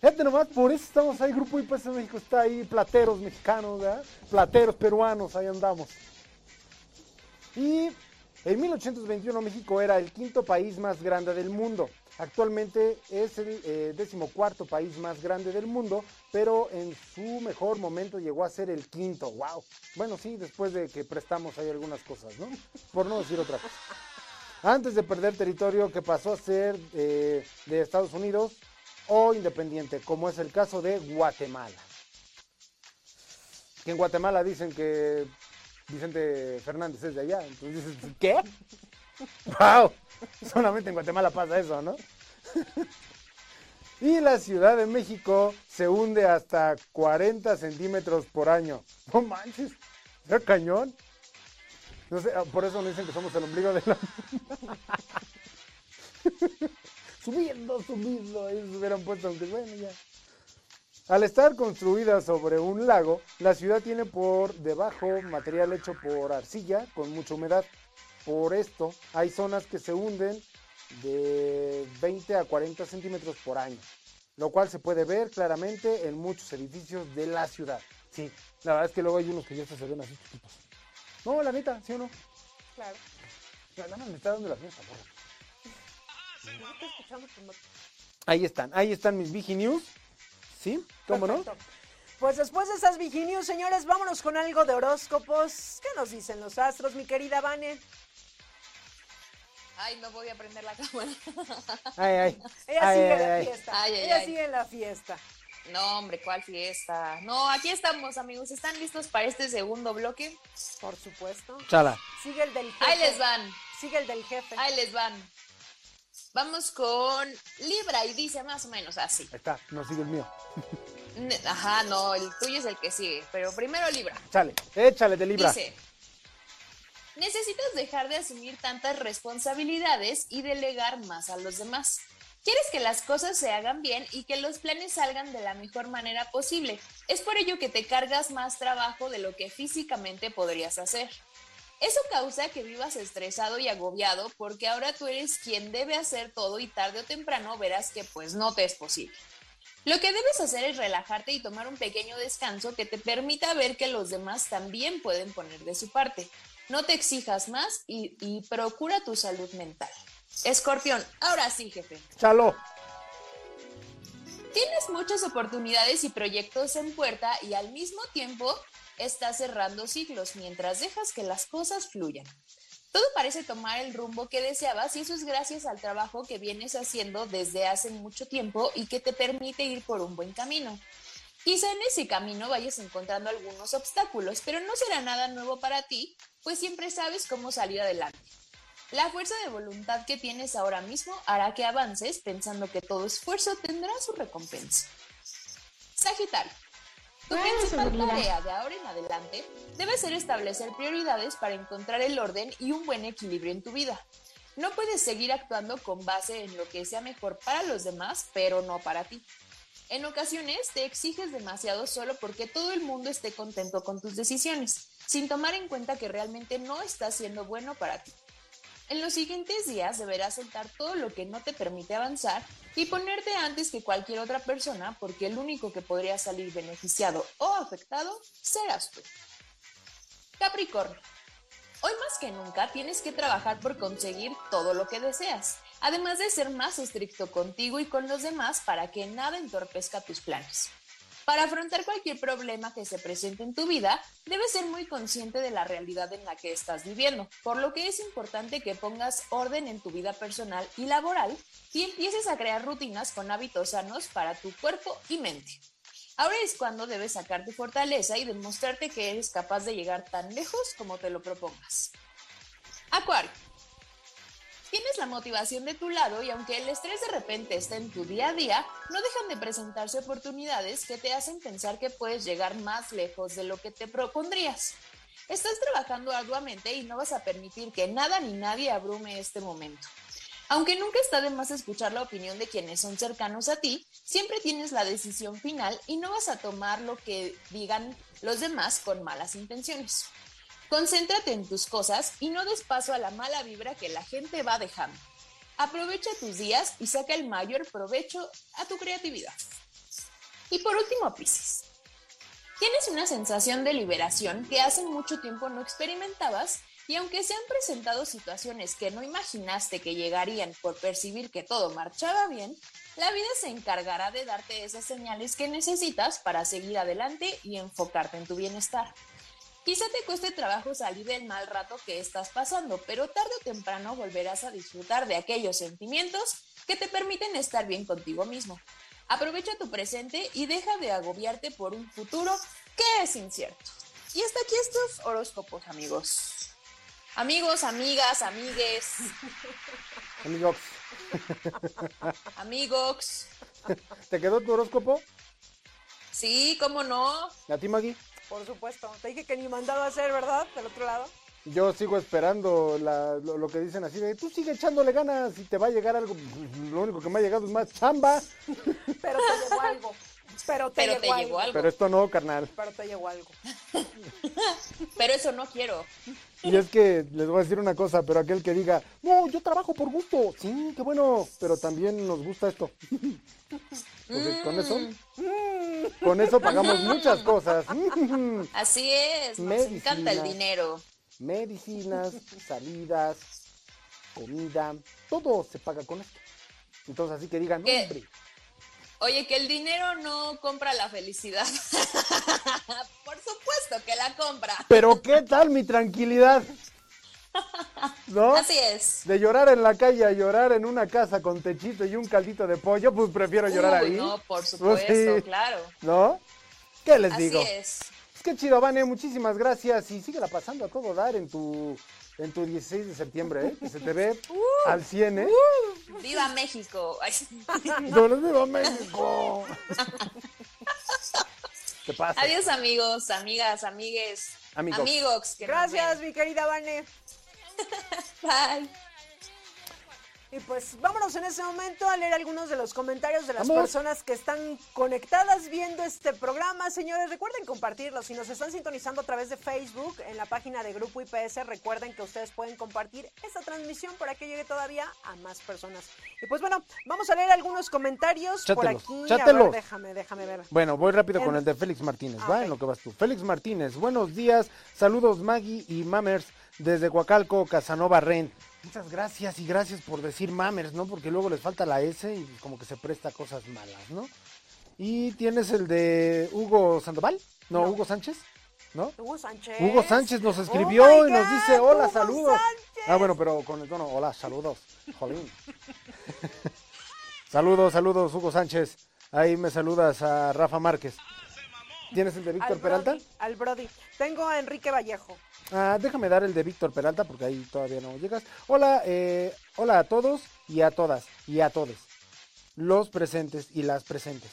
Speaker 2: fíjate nomás, por eso estamos ahí, Grupo IPS México está ahí, plateros mexicanos, plateros peruanos, ahí andamos. Y en 1821 México era el quinto país más grande del mundo. Actualmente es el eh, decimocuarto país más grande del mundo, pero en su mejor momento llegó a ser el quinto. ¡Wow! Bueno, sí, después de que prestamos ahí algunas cosas, ¿no? Por no decir otra cosa. Antes de perder territorio que pasó a ser eh, de Estados Unidos o independiente, como es el caso de Guatemala. Que en Guatemala dicen que Vicente Fernández es de allá. Entonces dices, ¿qué? *laughs* ¡Wow! Solamente en Guatemala pasa eso, ¿no? *laughs* y la Ciudad de México se hunde hasta 40 centímetros por año. No manches, es cañón. No sé, ah, por eso nos dicen que somos el ombligo de la... *laughs* subiendo, subiendo, se hubieran puesto, aunque bueno, ya. Al estar construida sobre un lago, la ciudad tiene por debajo material hecho por arcilla con mucha humedad. Por esto, hay zonas que se hunden de 20 a 40 centímetros por año, lo cual se puede ver claramente en muchos edificios de la ciudad. Sí, la verdad es que luego hay unos que ya se ven así. No, la neta, ¿sí o no?
Speaker 1: Claro.
Speaker 2: Nada más me está dando la.
Speaker 1: No escuchamos, pues no-
Speaker 2: Ahí están, ahí están mis Vigi News. ¿Sí? ¿Cómo no?
Speaker 1: Perfecto. Pues después de esas Viginius, señores, vámonos con algo de horóscopos. ¿Qué nos dicen los astros, mi querida Vane?
Speaker 7: Ay, no voy a prender la *laughs* cámara.
Speaker 2: Ay, ay.
Speaker 1: Ella
Speaker 2: Ay,
Speaker 1: sigue
Speaker 2: ay,
Speaker 1: en la
Speaker 2: ay.
Speaker 1: fiesta.
Speaker 7: Ay, ay,
Speaker 1: Ella
Speaker 7: ay.
Speaker 1: sigue en la fiesta.
Speaker 7: No, hombre, ¿cuál fiesta? No, aquí estamos, amigos. ¿Están listos para este segundo bloque?
Speaker 1: Por supuesto.
Speaker 2: Chala.
Speaker 1: Sigue el del jefe.
Speaker 7: Ahí les van.
Speaker 1: Sigue el del jefe.
Speaker 7: Ahí les van. Vamos con Libra y dice más o menos así.
Speaker 2: Ahí está, no sigue el mío.
Speaker 7: Ajá, no, el tuyo es el que sigue. Pero primero Libra.
Speaker 2: Chale, échale de libra.
Speaker 7: Dice, necesitas dejar de asumir tantas responsabilidades y delegar más a los demás. Quieres que las cosas se hagan bien y que los planes salgan de la mejor manera posible. Es por ello que te cargas más trabajo de lo que físicamente podrías hacer. Eso causa que vivas estresado y agobiado porque ahora tú eres quien debe hacer todo y tarde o temprano verás que pues no te es posible. Lo que debes hacer es relajarte y tomar un pequeño descanso que te permita ver que los demás también pueden poner de su parte. No te exijas más y, y procura tu salud mental. Escorpión, ahora sí, jefe.
Speaker 2: Chalo.
Speaker 7: Tienes muchas oportunidades y proyectos en puerta y al mismo tiempo estás cerrando ciclos mientras dejas que las cosas fluyan. Todo parece tomar el rumbo que deseabas y eso es gracias al trabajo que vienes haciendo desde hace mucho tiempo y que te permite ir por un buen camino. Quizá en ese camino vayas encontrando algunos obstáculos, pero no será nada nuevo para ti, pues siempre sabes cómo salir adelante. La fuerza de voluntad que tienes ahora mismo hará que avances pensando que todo esfuerzo tendrá su recompensa. Sagitario. Tu principal tarea de ahora en adelante debe ser establecer prioridades para encontrar el orden y un buen equilibrio en tu vida. No puedes seguir actuando con base en lo que sea mejor para los demás, pero no para ti. En ocasiones te exiges demasiado solo porque todo el mundo esté contento con tus decisiones, sin tomar en cuenta que realmente no está siendo bueno para ti. En los siguientes días deberás soltar todo lo que no te permite avanzar y ponerte antes que cualquier otra persona porque el único que podría salir beneficiado o afectado serás tú. Capricornio. Hoy más que nunca tienes que trabajar por conseguir todo lo que deseas, además de ser más estricto contigo y con los demás para que nada entorpezca tus planes. Para afrontar cualquier problema que se presente en tu vida, debes ser muy consciente de la realidad en la que estás viviendo, por lo que es importante que pongas orden en tu vida personal y laboral y empieces a crear rutinas con hábitos sanos para tu cuerpo y mente. Ahora es cuando debes sacar tu fortaleza y demostrarte que eres capaz de llegar tan lejos como te lo propongas. Acuario. Tienes la motivación de tu lado y aunque el estrés de repente está en tu día a día, no dejan de presentarse oportunidades que te hacen pensar que puedes llegar más lejos de lo que te propondrías. Estás trabajando arduamente y no vas a permitir que nada ni nadie abrume este momento. Aunque nunca está de más escuchar la opinión de quienes son cercanos a ti, siempre tienes la decisión final y no vas a tomar lo que digan los demás con malas intenciones. Concéntrate en tus cosas y no des paso a la mala vibra que la gente va dejando. Aprovecha tus días y saca el mayor provecho a tu creatividad. Y por último, Piscis. Tienes una sensación de liberación que hace mucho tiempo no experimentabas y aunque se han presentado situaciones que no imaginaste que llegarían por percibir que todo marchaba bien, la vida se encargará de darte esas señales que necesitas para seguir adelante y enfocarte en tu bienestar. Quizá te cueste trabajo salir del mal rato que estás pasando, pero tarde o temprano volverás a disfrutar de aquellos sentimientos que te permiten estar bien contigo mismo. Aprovecha tu presente y deja de agobiarte por un futuro que es incierto. Y hasta aquí estos horóscopos, amigos. Amigos, amigas, amigues, *laughs*
Speaker 2: Amigos,
Speaker 7: amigos. *laughs*
Speaker 2: ¿te quedó tu horóscopo?
Speaker 7: Sí, cómo no.
Speaker 2: ¿Y a ti, Maggie?
Speaker 1: Por supuesto. Te dije que ni mandado a hacer, ¿verdad? Del otro lado.
Speaker 2: Yo sigo esperando la- lo, lo que dicen así de tú sigue echándole ganas y te va a llegar algo. Lo único que me ha llegado es más chamba. *laughs*
Speaker 1: Pero te llegó algo. Pero te,
Speaker 7: Pero
Speaker 1: llegó,
Speaker 7: te llegó algo.
Speaker 2: Pero esto no, carnal.
Speaker 1: Pero te llegó algo. *laughs*
Speaker 7: Pero eso no quiero.
Speaker 2: Y es que les voy a decir una cosa, pero aquel que diga, no, yo trabajo por gusto. Sí, qué bueno, pero también nos gusta esto. *laughs* Pues, con eso, con eso pagamos *laughs* muchas cosas. *laughs*
Speaker 7: Así es, nos encanta el dinero.
Speaker 2: Medicinas, salidas, comida, todo se paga con esto. Entonces así que digan,
Speaker 7: ¿Qué?
Speaker 2: hombre,
Speaker 7: Oye, que el dinero no compra la felicidad. *laughs* Por supuesto que la compra.
Speaker 2: pero ¿qué tal mi tranquilidad? *laughs* ¿No?
Speaker 7: Así es.
Speaker 2: De llorar en la calle a llorar en una casa con techito y un caldito de pollo, pues prefiero llorar
Speaker 7: Uy,
Speaker 2: ahí.
Speaker 7: no, por
Speaker 2: Pues
Speaker 7: supuesto,
Speaker 2: sí.
Speaker 7: claro.
Speaker 2: ¿No? ¿Qué les
Speaker 7: Así
Speaker 2: digo?
Speaker 7: es.
Speaker 2: Es que chido, Vane, muchísimas gracias y síguela pasando a todo dar en tu en tu 16 de septiembre, ¿eh? Que se te ve *laughs* al 100, ¿eh?
Speaker 7: ¡Viva México! *laughs*
Speaker 2: ¡No les viva México! ¿Qué pasa?
Speaker 7: Adiós, amigos, amigas, amigues.
Speaker 2: Amigos.
Speaker 7: Amigos. que nos
Speaker 1: Gracias, mi querida Vane. *laughs*
Speaker 7: Bye.
Speaker 1: Y pues vámonos en ese momento a leer algunos de los comentarios de las
Speaker 2: Vamos.
Speaker 1: personas que están conectadas viendo este programa. Señores, recuerden compartirlo. Si nos están sintonizando a través de Facebook, en la página de Grupo IPS, recuerden que ustedes pueden compartir esta transmisión para que llegue todavía a más personas. Y pues bueno, vamos a leer algunos comentarios por
Speaker 2: Chátelos,
Speaker 1: aquí. A
Speaker 2: chátelos.
Speaker 1: ver, déjame, déjame ver.
Speaker 2: Bueno, voy rápido
Speaker 1: En-
Speaker 2: con el de Félix Martínez,
Speaker 1: Ah,
Speaker 2: ¿va? En lo que vas tú. Félix Martínez, buenos días, saludos Maggie y Mamers desde Coacalco, Casanova Ren. Muchas gracias y gracias por decir Mamers, ¿no? Porque luego les falta la S y como que se presta a cosas malas, ¿no? Y tienes el de Hugo Sandoval, no, Hugo Sánchez, ¿no?
Speaker 1: Hugo Sánchez.
Speaker 2: Hugo Sánchez nos
Speaker 1: Oh
Speaker 2: escribió
Speaker 1: my
Speaker 2: y nos
Speaker 1: God,
Speaker 2: dice, hola,
Speaker 1: Hugo
Speaker 2: saludos.
Speaker 1: Sánchez.
Speaker 2: Ah, bueno, pero con el tono, hola, saludos. Jolín. *laughs* saludos, saludos, Hugo Sánchez. Ahí me saludas a Rafa Márquez. ¿Tienes el de Víctor
Speaker 1: Al
Speaker 2: Peralta?
Speaker 1: Brody, al Brody. Tengo a Enrique Vallejo.
Speaker 2: Ah, déjame dar el de Víctor Peralta porque ahí todavía no llegas. Hola, eh, hola a todos y a todas y a todos. Los presentes y las presentes.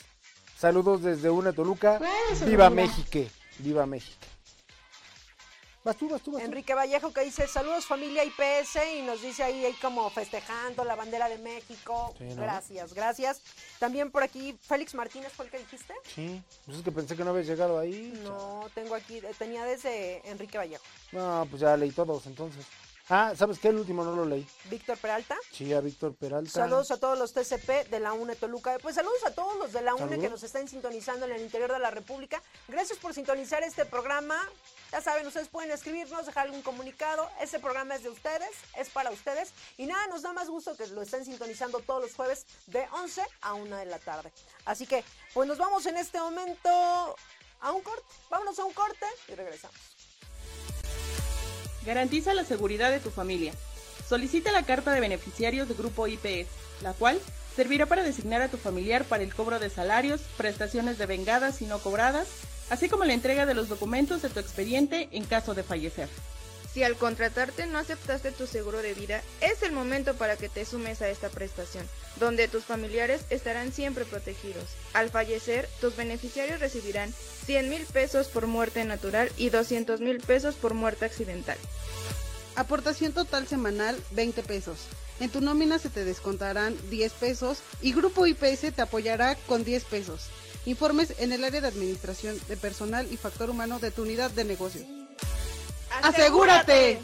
Speaker 2: Saludos desde una Toluca. Viva México. Viva México. Vas tú, vas tú, vas tú.
Speaker 1: Enrique Vallejo que dice saludos familia IPS y nos dice ahí, ahí como festejando la bandera de México.
Speaker 2: Sí, ¿no?
Speaker 1: Gracias, gracias. También por aquí Félix Martínez fue el que dijiste.
Speaker 2: Sí, pues es que pensé que no habías llegado ahí.
Speaker 1: No, tengo aquí, tenía desde Enrique Vallejo.
Speaker 2: No, pues ya leí todos entonces. Ah, ¿sabes qué? El último no lo leí.
Speaker 1: Víctor Peralta.
Speaker 2: Sí, a Víctor Peralta.
Speaker 1: Saludos a todos los TCP de la UNE Toluca. Pues saludos a todos los de la UNE que nos están sintonizando en el interior de la República. Gracias por sintonizar este programa. Ya saben, ustedes pueden escribirnos, dejar algún comunicado. Este programa es de ustedes, es para ustedes. Y nada, nos da más gusto que lo estén sintonizando todos los jueves de 11 a 1 de la tarde. Así que, pues nos vamos en este momento a un corte. Vámonos a un corte y regresamos.
Speaker 10: Garantiza la seguridad de tu familia. Solicita la carta de beneficiarios de Grupo IPS, la cual servirá para designar a tu familiar para el cobro de salarios, prestaciones de vengadas y no cobradas, así como la entrega de los documentos de tu expediente en caso de fallecer.
Speaker 11: Si al contratarte no aceptaste tu seguro de vida, es el momento para que te sumes a esta prestación, donde tus familiares estarán siempre protegidos. Al fallecer, tus beneficiarios recibirán 100 mil pesos por muerte natural y 200 mil pesos por muerte accidental.
Speaker 12: Aportación total semanal 20 pesos. En tu nómina se te descontarán 10 pesos y Grupo IPS te apoyará con 10 pesos. Informes en el área de administración de personal y factor humano de tu unidad de negocio. ¡Asegúrate!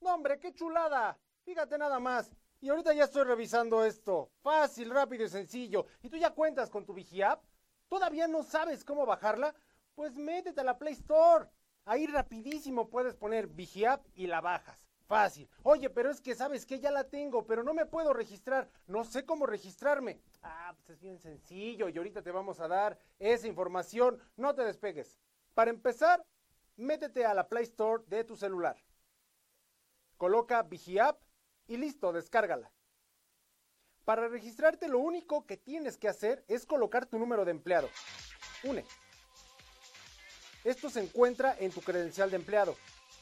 Speaker 2: No, hombre, qué chulada. Fíjate nada más. Y ahorita ya estoy revisando esto. Fácil, rápido y sencillo. ¿Y tú ya cuentas con tu VigiApp? ¿Todavía no sabes cómo bajarla? Pues métete a la Play Store. Ahí rapidísimo puedes poner VigiApp y la bajas. Fácil. Oye, pero es que sabes que ya la tengo, pero no me puedo registrar. No sé cómo registrarme. Ah, pues es bien sencillo y ahorita te vamos a dar esa información. No te despegues. Para empezar, métete a la Play Store de tu celular. Coloca VigiApp y listo, descárgala. Para registrarte lo único que tienes que hacer es colocar tu número de empleado. UNE. Esto se encuentra en tu credencial de empleado.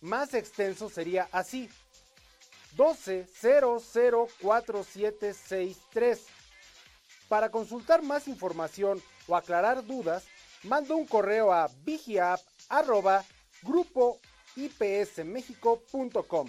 Speaker 2: más extenso sería así. 12004763. Para consultar más información o aclarar dudas, manda un correo a vigiap@grupoipsmexico.com.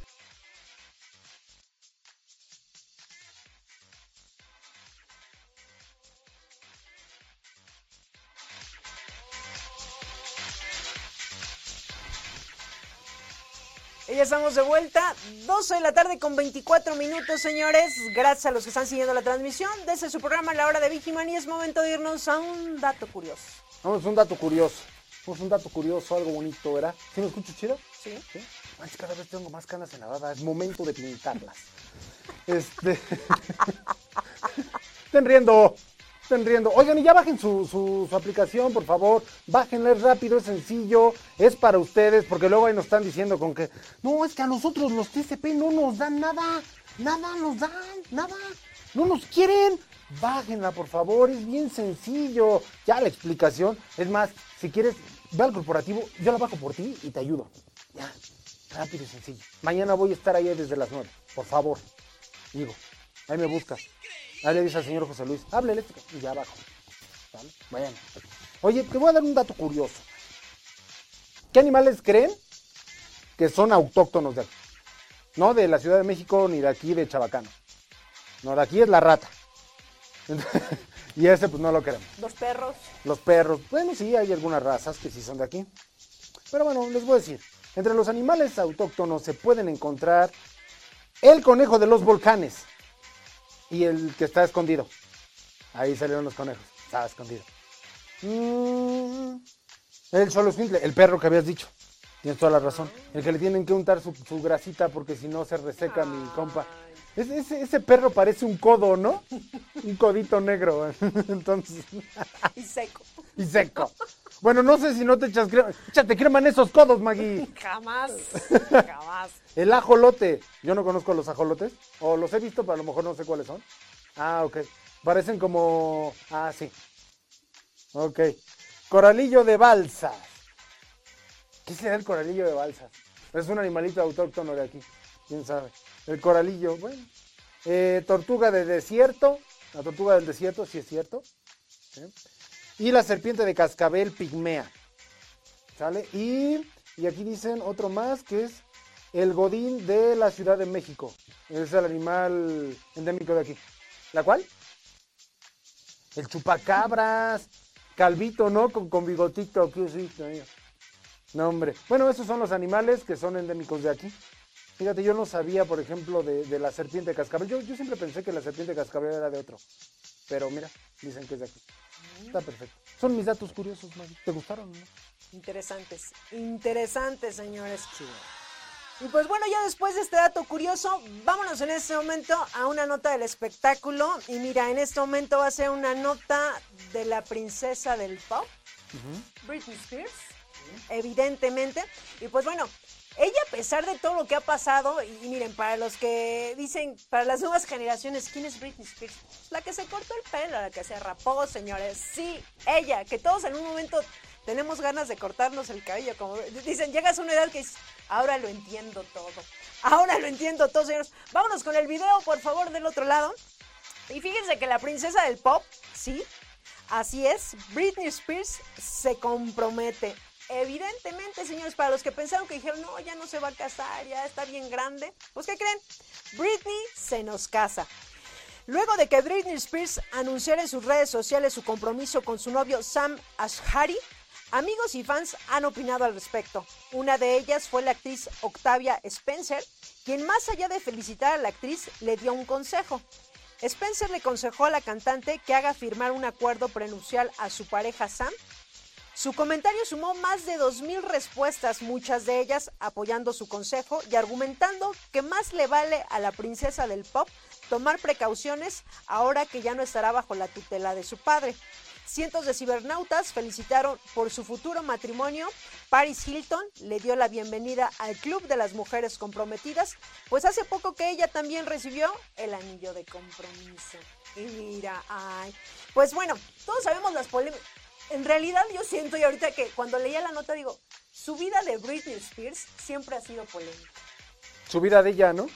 Speaker 1: Y ya estamos de vuelta, 12 de la tarde con 24 minutos, señores. Gracias a los que están siguiendo la transmisión desde su programa La Hora de Vigiman y es momento de irnos a un dato curioso.
Speaker 2: Vamos, un dato curioso. Vamos, un dato curioso, algo bonito, ¿verdad? ¿Sí me escucho chido?
Speaker 1: Sí.
Speaker 2: ¿Sí? Ay, cada vez tengo más canas en la baba, es momento de pintarlas. Este. *laughs* *laughs* Estén riendo, estén riendo. Oigan, y ya bajen su, aplicación, por favor. Bájenla, es rápido, es sencillo, es para ustedes, porque luego ahí nos están diciendo con que, no, es que a nosotros los TCP no nos dan nada, nada nos dan, nada, no nos quieren. Bájenla, por favor, es bien sencillo. Ya la explicación, es más, si quieres, ve al corporativo, yo la bajo por ti y te ayudo. Ya, rápido y sencillo. Mañana voy a estar ahí desde las 9, por favor. Digo, ahí me buscas. Ahí le dice al señor José Luis, háblele y ya abajo. ¿Vale? Bueno. Oye, te voy a dar un dato curioso. ¿Qué animales creen que son autóctonos de aquí? No de la Ciudad de México ni de aquí de Chabacano. No, de aquí es la rata. *laughs* y ese pues no lo queremos.
Speaker 1: Los perros.
Speaker 2: Los perros. Bueno, sí, hay algunas razas que sí son de aquí. Pero bueno, les voy a decir. Entre los animales autóctonos se pueden encontrar el conejo de los volcanes y el que está escondido. Ahí salieron los conejos. Estaba escondido. Mm, el solo el perro que habías dicho. Tienes toda la razón. El que le tienen que untar su, su grasita porque si no se reseca mi compa. Ese, perro parece un codo, ¿no? Un codito negro. *laughs* Entonces.
Speaker 1: Y seco.
Speaker 2: Y seco. Bueno, no sé si no te echas crema. Échate crema en esos codos, Maggie.
Speaker 1: Jamás. Jamás.
Speaker 2: El ajolote. Yo no conozco los ajolotes. O los he visto, pero a lo mejor no sé cuáles son. Ah, ok. Parecen como. Ah, sí. Ok. Coralillo de balsas. ¿Qué será el coralillo de balsas? Es un animalito autóctono de aquí. ¿Quién sabe? El coralillo, bueno. Eh, tortuga de desierto. La tortuga del desierto, sí es cierto. Y la serpiente de cascabel pigmea. ¿Sale? Y, y aquí dicen otro más que es el godín de la Ciudad de México. Es el animal endémico de aquí. ¿La cual? El chupacabras. Calvito, ¿no? Con, con bigotito. ¿qué? No, hombre. Bueno, esos son los animales que son endémicos de aquí. Fíjate, yo no sabía, por ejemplo, de, de la serpiente de cascabel. Yo, yo, siempre pensé que la serpiente de cascabel era de otro. Pero mira, dicen que es de aquí. Está perfecto. Son mis datos curiosos, Maggie. ¿Te gustaron? No?
Speaker 1: Interesantes. Interesantes, señores. Y pues bueno, ya después de este dato curioso, vámonos en este momento a una nota del espectáculo. Y mira, en este momento va a ser una nota de la princesa del pop, uh -huh. Britney Spears. evidentemente. Y pues bueno, ella a pesar de todo lo que ha pasado, y, miren, para los que dicen, para las nuevas generaciones, ¿quién es Britney Spears? La que se cortó el pelo, la que se rapó, señores. Sí, ella, que todos en un momento tenemos ganas de cortarnos el cabello. Como dicen, llegas a una edad que dices, ahora lo entiendo todo. Ahora lo entiendo todo, señores. Vámonos con el video, por favor, del otro lado. Y fíjense que la princesa del pop, sí, así es, Britney Spears se compromete. Evidentemente, señores, para los que pensaron que dijeron, no, ya no se va a casar, ya está bien grande, pues ¿qué creen? Britney se nos casa. Luego de que Britney Spears anunciara en sus redes sociales su compromiso con su novio Sam Ashari, amigos y fans han opinado al respecto. Una de ellas fue la actriz Octavia Spencer, quien más allá de felicitar a la actriz le dio un consejo. Spencer le aconsejó a la cantante que haga firmar un acuerdo prenupcial a su pareja Sam. Su comentario sumó más de 2.000 respuestas, muchas de ellas apoyando su consejo y argumentando que más le vale a la princesa del pop tomar precauciones ahora que ya no estará bajo la tutela de su padre. Cientos de cibernautas felicitaron por su futuro matrimonio. Paris Hilton le dio la bienvenida al Club de las Mujeres Comprometidas, pues hace poco que ella también recibió el anillo de compromiso. Y mira, ay. Pues bueno, todos sabemos las polémicas. En realidad yo siento y ahorita que cuando leía la nota digo, su vida de Britney Spears siempre ha sido polémica.
Speaker 2: Su vida de ella, ¿no?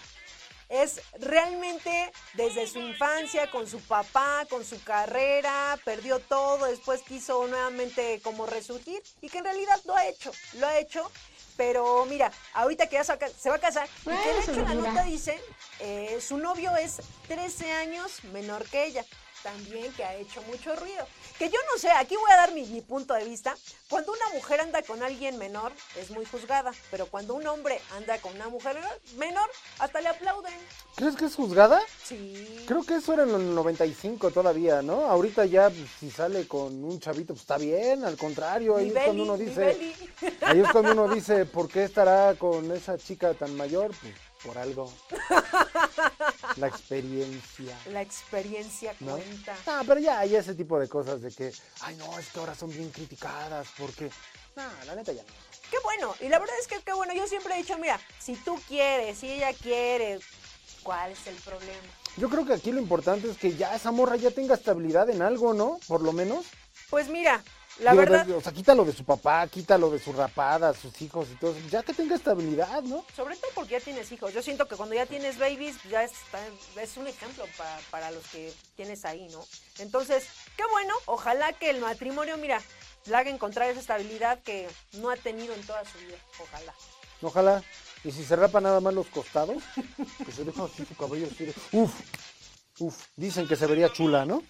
Speaker 1: es realmente desde su infancia, con su papá, con su carrera, perdió todo, después quiso nuevamente como resurgir y que en realidad lo ha hecho, lo ha hecho. Pero mira, ahorita que ya se va a- se va a casar, y que de hecho la nota dice, eh, su novio es 13 años menor que ella, también que ha hecho mucho ruido. Que yo no sé, aquí voy a dar mi, mi punto de vista. Cuando una mujer anda con alguien menor, es muy juzgada, pero cuando un hombre anda con una mujer menor, hasta le aplauden.
Speaker 2: ¿Crees que es juzgada?
Speaker 1: Sí.
Speaker 2: Creo que eso era en el 95 todavía, ¿no? Ahorita ya, pues, si sale con un chavito, pues está bien, al contrario, ahí
Speaker 1: Mi
Speaker 2: es cuando uno dice, ahí es cuando uno dice, ¿por qué estará con esa chica tan mayor? Pues por algo. *laughs* La experiencia.
Speaker 1: La experiencia
Speaker 2: ¿No?
Speaker 1: cuenta.
Speaker 2: No, pero ya hay ese tipo de cosas de que, ay no, es que ahora son bien criticadas, porque, no, la neta ya no.
Speaker 1: Qué bueno, y la verdad es que qué bueno, yo siempre he dicho, mira, si tú quieres, si ella quiere, ¿cuál es el problema?
Speaker 2: Yo creo que aquí lo importante es que ya esa morra ya tenga estabilidad en algo, ¿no? Por lo menos.
Speaker 1: Pues mira, la
Speaker 2: Digo,
Speaker 1: verdad,
Speaker 2: o sea, quítalo de su papá, quítalo de su rapada, sus hijos y todo. eso, Ya que tenga estabilidad, ¿no?
Speaker 1: sobre todo porque ya tienes hijos, yo siento que cuando ya tienes babies, ya es un ejemplo pa- para los que tienes ahí, ¿no? Entonces, qué bueno, ojalá que el matrimonio, mira, le haga encontrar esa estabilidad que no ha tenido en toda su vida, ojalá.
Speaker 2: Ojalá. Y si se rapa nada más los costados, *laughs* que se deja así su cabello así de... Uf, uf. Dicen que se vería chula, ¿no?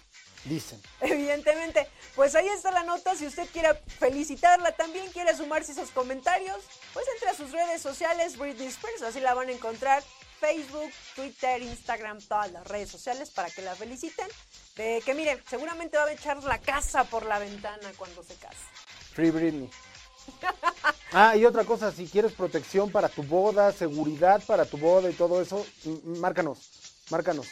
Speaker 2: Dicen.
Speaker 1: Evidentemente, pues ahí está la nota. Si usted quiere felicitarla, también quiere sumarse esos comentarios, pues entre a sus redes sociales, Britney Spears, así la van a encontrar. Facebook, Twitter, Instagram, todas las redes sociales para que la feliciten. De que miren, seguramente va a echar la casa por la ventana cuando se case.
Speaker 2: Free Britney. *laughs* Ah, y otra cosa, si quieres protección para tu boda, seguridad para tu boda y todo eso, márcanos, márcanos.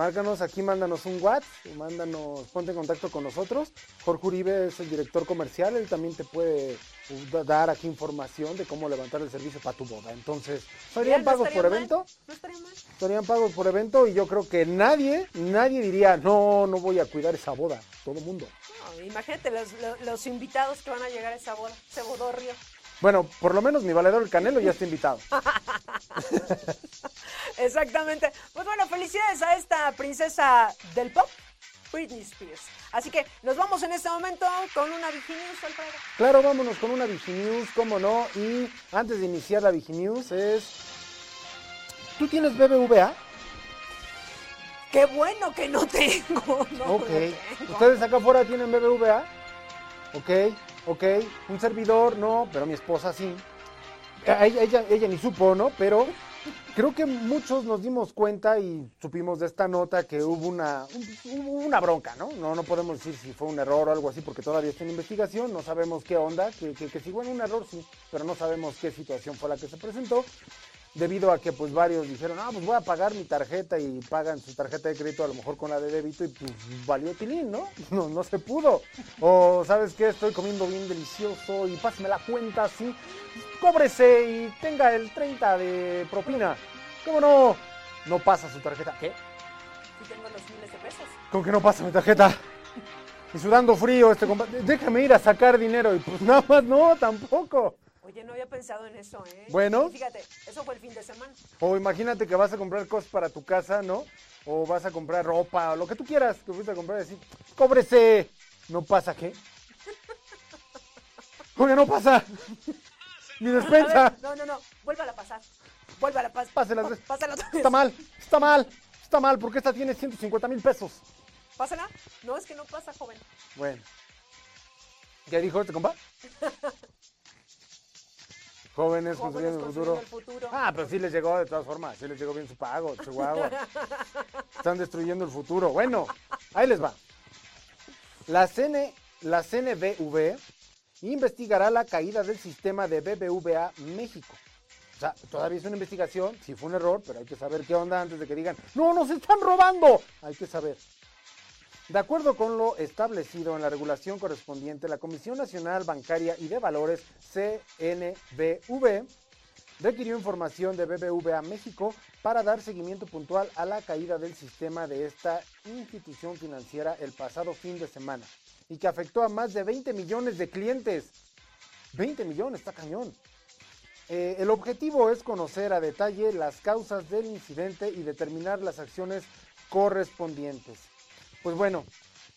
Speaker 2: Márcanos, aquí mándanos un WhatsApp, mándanos, ponte en contacto con nosotros. Jorge Uribe es el director comercial, él también te puede uh, da- dar aquí información de cómo levantar el servicio para tu boda. Entonces, ¿serían
Speaker 1: no
Speaker 2: pagos por
Speaker 1: mal,
Speaker 2: evento?
Speaker 1: No estaría mal.
Speaker 2: Estarían pagos por evento y yo creo que nadie, nadie diría, no, no voy a cuidar esa boda. Todo mundo.
Speaker 1: No, imagínate los, los- los invitados que van a llegar a esa boda, ese bodorrio.
Speaker 2: Bueno, por lo menos mi valedor el Canelo ya está invitado. *laughs*
Speaker 1: Exactamente. Pues bueno, felicidades a esta princesa del pop, Britney Spears. Así que nos vamos en este momento con una Viginews, Alfredo.
Speaker 2: Claro, vámonos con una Viginews, cómo no. Y antes de iniciar la Viginews es... ¿Tú tienes BBVA?
Speaker 1: Qué bueno que no tengo. *laughs* No,
Speaker 2: ok.
Speaker 1: no tengo.
Speaker 2: ¿Ustedes acá afuera tienen BBVA? Ok, ok. Un servidor, no, pero mi esposa sí. Ella, ni supo, ¿no? Pero creo que muchos nos dimos cuenta y supimos de esta nota que hubo una, un- una bronca, ¿no? ¿no? No podemos decir si fue un error o algo así porque todavía está en investigación, no sabemos qué onda, que, que, si fue un error sí, pero no sabemos qué situación fue la que se presentó. Debido a que pues varios dijeron, ah, pues voy a pagar mi tarjeta y pagan su tarjeta de crédito a lo mejor con la de débito y pues valió tilín, ¿no? *laughs* No, no se pudo. O, ¿sabes qué? Estoy comiendo bien delicioso y pásame la cuenta así, cóbrese y tenga el 30 de propina. ¿Cómo no? No pasa su tarjeta. ¿Qué?
Speaker 1: Sí tengo los miles de pesos.
Speaker 2: ¿Con que no pasa mi tarjeta? Y sudando frío, este compa- Déjame ir a sacar dinero. Y pues *laughs* nada más no, tampoco.
Speaker 1: Oye, no había pensado en eso, ¿eh?
Speaker 2: Bueno.
Speaker 1: Fíjate, eso fue el fin de semana.
Speaker 2: O imagínate que vas a comprar cosas para tu casa, ¿no? O vas a comprar ropa, o lo que tú quieras que fuiste a comprar y decir, cóbrese. ¿No pasa qué? *laughs* Oye, no pasa. *laughs* Mi despensa.
Speaker 1: ver, no, no, no. Vuélvala a pasar. Vuélvala a pasar.
Speaker 2: Pásela.
Speaker 1: Pásala otra vez.
Speaker 2: Está mal, está mal, está mal, porque esta tiene 150 mil pesos.
Speaker 1: ¿Pásala? No, es que no pasa, joven.
Speaker 2: Bueno. ¿Qué dijo este compa? *laughs* Jóvenes construyendo el futuro.
Speaker 1: construyendo el futuro.
Speaker 2: Ah, pero sí les llegó de todas formas, sí les llegó bien su pago, Chihuahua. *laughs* Están destruyendo el futuro. Bueno, ahí les va. La, CN, la CNBV investigará la caída del sistema de BBVA México. O sea, todavía es una investigación, sí fue un error, pero hay que saber qué onda antes de que digan, no, nos están robando. Hay que saber. De acuerdo con lo establecido en la regulación correspondiente, la Comisión Nacional Bancaria y de Valores, CNBV, requirió información de BBVA México para dar seguimiento puntual a la caída del sistema de esta institución financiera el pasado fin de semana y que afectó a más de 20 millones de clientes. 20 millones, está cañón. Eh, el objetivo es conocer a detalle las causas del incidente y determinar las acciones correspondientes. Pues bueno,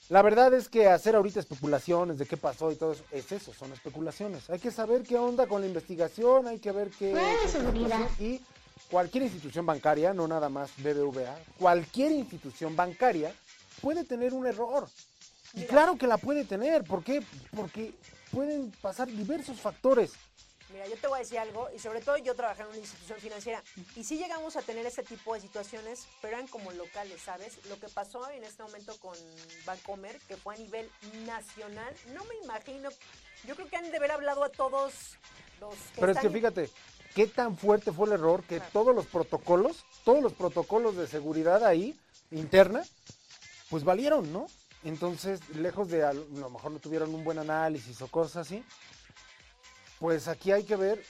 Speaker 2: la verdad es que hacer ahorita especulaciones de qué pasó y todo eso, es eso, son especulaciones. Hay que saber qué onda con la investigación, hay que ver qué...
Speaker 13: Fuera de
Speaker 2: qué es la
Speaker 13: seguridad.
Speaker 2: situación y cualquier institución bancaria, no nada más BBVA, cualquier institución bancaria puede tener un error. Y claro que la puede tener, ¿por qué? Porque pueden pasar diversos factores.
Speaker 1: Mira, yo te voy a decir algo, y sobre todo yo trabajé en una institución financiera, y sí llegamos a tener ese tipo de situaciones, pero eran como locales, ¿sabes? Lo que pasó en este momento con Bancomer, que fue a nivel nacional, no me imagino, yo creo que han de haber hablado a todos los que
Speaker 2: Pero es que fíjate, qué tan fuerte fue el error que todos los protocolos, todos los protocolos de seguridad ahí, interna, pues valieron, ¿no? Entonces, lejos de a lo mejor no tuvieron un buen análisis o cosas así, pues aquí hay que ver,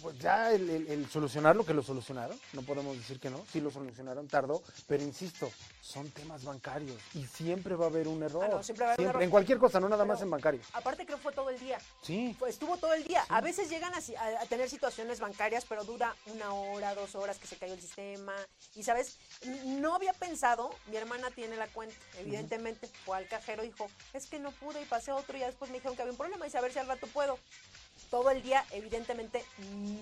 Speaker 2: pues ya el, el- el solucionar lo que lo solucionaron, no podemos decir que no, sí lo solucionaron, tardó, pero insisto, son temas bancarios y siempre va a haber un error.
Speaker 1: Ah, no, siempre va a haber un error.
Speaker 2: En cualquier cosa, no nada
Speaker 1: Pero-
Speaker 2: más en bancario.
Speaker 1: Aparte creo que fue todo el día.
Speaker 2: Sí.
Speaker 1: Fue- estuvo todo el día. A veces llegan a, a- a tener situaciones bancarias, pero dura una hora, dos horas que se cayó el sistema. Y sabes, no había pensado, mi hermana tiene la cuenta, evidentemente, fue al cajero y dijo, es que no pude y pasé otro y ya después me dijeron que había un problema y a ver si al rato puedo. Todo el día, evidentemente,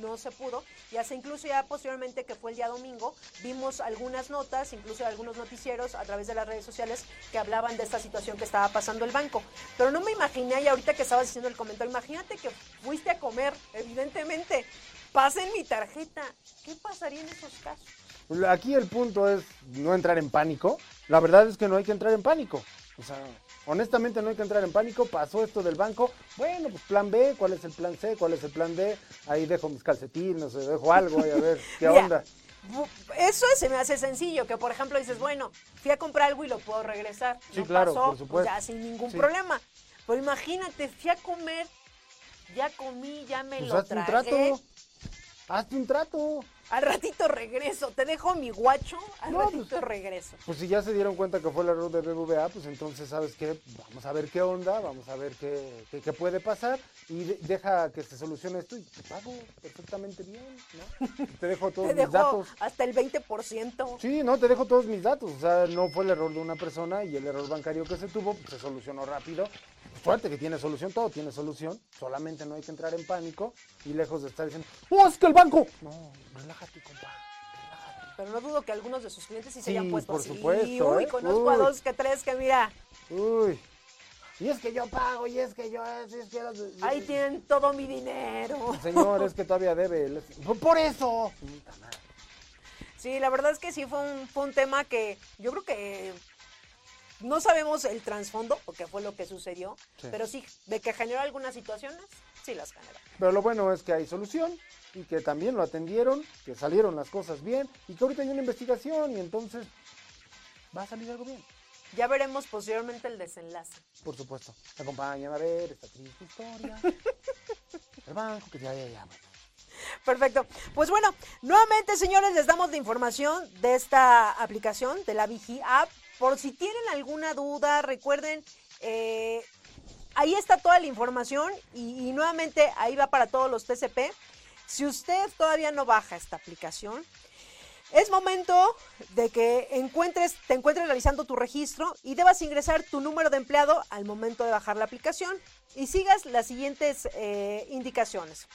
Speaker 1: no se pudo. Y hasta incluso ya posteriormente, que fue el día domingo, vimos algunas notas, incluso algunos noticieros a través de las redes sociales que hablaban de esta situación que estaba pasando el banco. Pero no me imaginé, y ahorita que estabas diciendo el comentario, imagínate que fuiste a comer, evidentemente, pasen mi tarjeta. ¿Qué pasaría en esos casos?
Speaker 2: Aquí el punto es no entrar en pánico. La verdad es que no hay que entrar en pánico. O sea, honestamente no hay que entrar en pánico. Pasó esto del banco. Bueno, pues plan B, ¿cuál es el plan C? ¿Cuál es el plan D? Ahí dejo mis calcetines, o dejo algo, ahí a ver *laughs* qué onda.
Speaker 1: Eso se me hace sencillo, que por ejemplo dices, bueno, fui a comprar algo y lo puedo regresar.
Speaker 2: Sí,
Speaker 1: no
Speaker 2: claro,
Speaker 1: pasó,
Speaker 2: por supuesto.
Speaker 1: ya sin ningún
Speaker 2: Sí.
Speaker 1: problema. Pero imagínate, fui a comer, ya comí, ya me
Speaker 2: Pues
Speaker 1: lo
Speaker 2: un
Speaker 1: tragué.
Speaker 2: trato. Hazte un trato.
Speaker 1: Al ratito regreso, te dejo mi guacho, al
Speaker 2: No,
Speaker 1: ratito regreso.
Speaker 2: Pues si ya se dieron cuenta que fue el error de BBVA, pues entonces, ¿sabes qué? Vamos a ver qué onda, vamos a ver qué, qué, qué puede pasar y de- deja que se solucione esto y te pago perfectamente bien, ¿no? *laughs* Te dejo todos
Speaker 1: Te
Speaker 2: mis
Speaker 1: dejo
Speaker 2: datos.
Speaker 1: hasta el 20%.
Speaker 2: Sí, no, te dejo todos mis datos. O sea, no fue el error de una persona y el error bancario que se tuvo pues, se solucionó rápido. Suerte que tiene solución, todo tiene solución. Solamente no hay que entrar en pánico y lejos de estar diciendo, ¡Oh, es que el banco! No, relájate, compa.
Speaker 1: Pero no dudo que algunos de sus clientes sí, se hayan puesto
Speaker 2: por
Speaker 1: así.
Speaker 2: supuesto,
Speaker 1: Uy,
Speaker 2: ¿eh?
Speaker 1: conozco a dos que tres que mira,
Speaker 2: Uy. Y es que yo pago, y es que yo... Es, es que...
Speaker 1: ahí tienen todo mi dinero. *laughs*
Speaker 2: Señor, es que todavía debe. les- Por- Por eso.
Speaker 1: Sí, la verdad es que sí fue un, fue un tema que yo creo que no sabemos el trasfondo, porque fue lo que sucedió,
Speaker 2: Sí.
Speaker 1: pero sí, de que generó algunas situaciones, sí las generó.
Speaker 2: Pero lo bueno es que hay solución y que también lo atendieron, que salieron las cosas bien y que ahorita hay una investigación y entonces va a salir algo bien.
Speaker 1: Ya veremos posteriormente el desenlace.
Speaker 2: Por supuesto. Acompáñame a ver esta triste historia. *laughs* El banco, que ya, ya, ya.
Speaker 1: Perfecto. Pues bueno, nuevamente, señores, les damos la información de esta aplicación, de la Vigi App. Por si tienen alguna duda, recuerden, eh, ahí está toda la información y, nuevamente ahí va para todos los TCP. Si usted todavía no baja esta aplicación, es momento de que encuentres, te encuentres realizando tu registro y debas ingresar tu número de empleado al momento de bajar la aplicación y sigas las siguientes eh, indicaciones.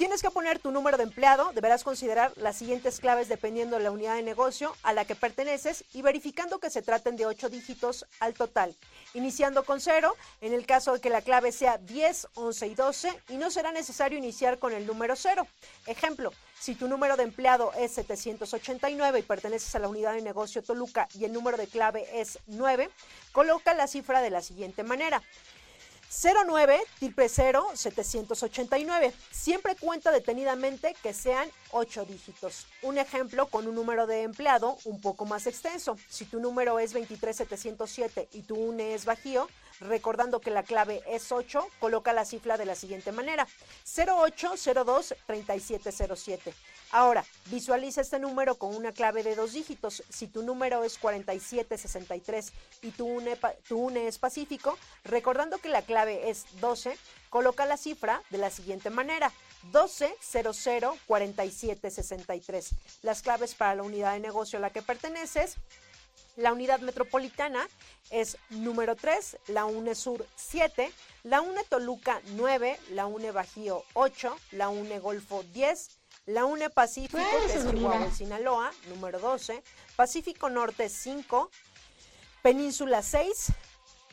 Speaker 1: Tienes que poner tu número de empleado, deberás considerar las siguientes claves dependiendo de la unidad de negocio a la que perteneces y verificando que se traten de 8 dígitos al total, iniciando con 0 en el caso de que la clave sea 10, 11 y 12 y no será necesario iniciar con el número 0. Ejemplo, si tu número de empleado es 789 y perteneces a la unidad de negocio Toluca y el número de clave es 9, coloca la cifra de la siguiente manera. 09 tilde 0 789. Siempre cuenta detenidamente que sean 8 dígitos. Un ejemplo con un número de empleado un poco más extenso. Si tu número es 23707 y tu UNE es bajío, recordando que la clave es 8, coloca la cifra de la siguiente manera. 0802 3707. Ahora, visualiza este número con una clave de dos dígitos. Si tu número es 4763 y tu UNE, tu UNE es pacífico, recordando que la clave es 12, coloca la cifra de la siguiente manera. 12004763. Las claves para la unidad de negocio a la que perteneces. La unidad metropolitana es número 3, la UNE Sur 7, la UNE Toluca 9, la UNE Bajío 8, la UNE Golfo 10, la UNE Pacífico, que es Chihuahua y Sinaloa, número 12, Pacífico Norte 5, Península 6,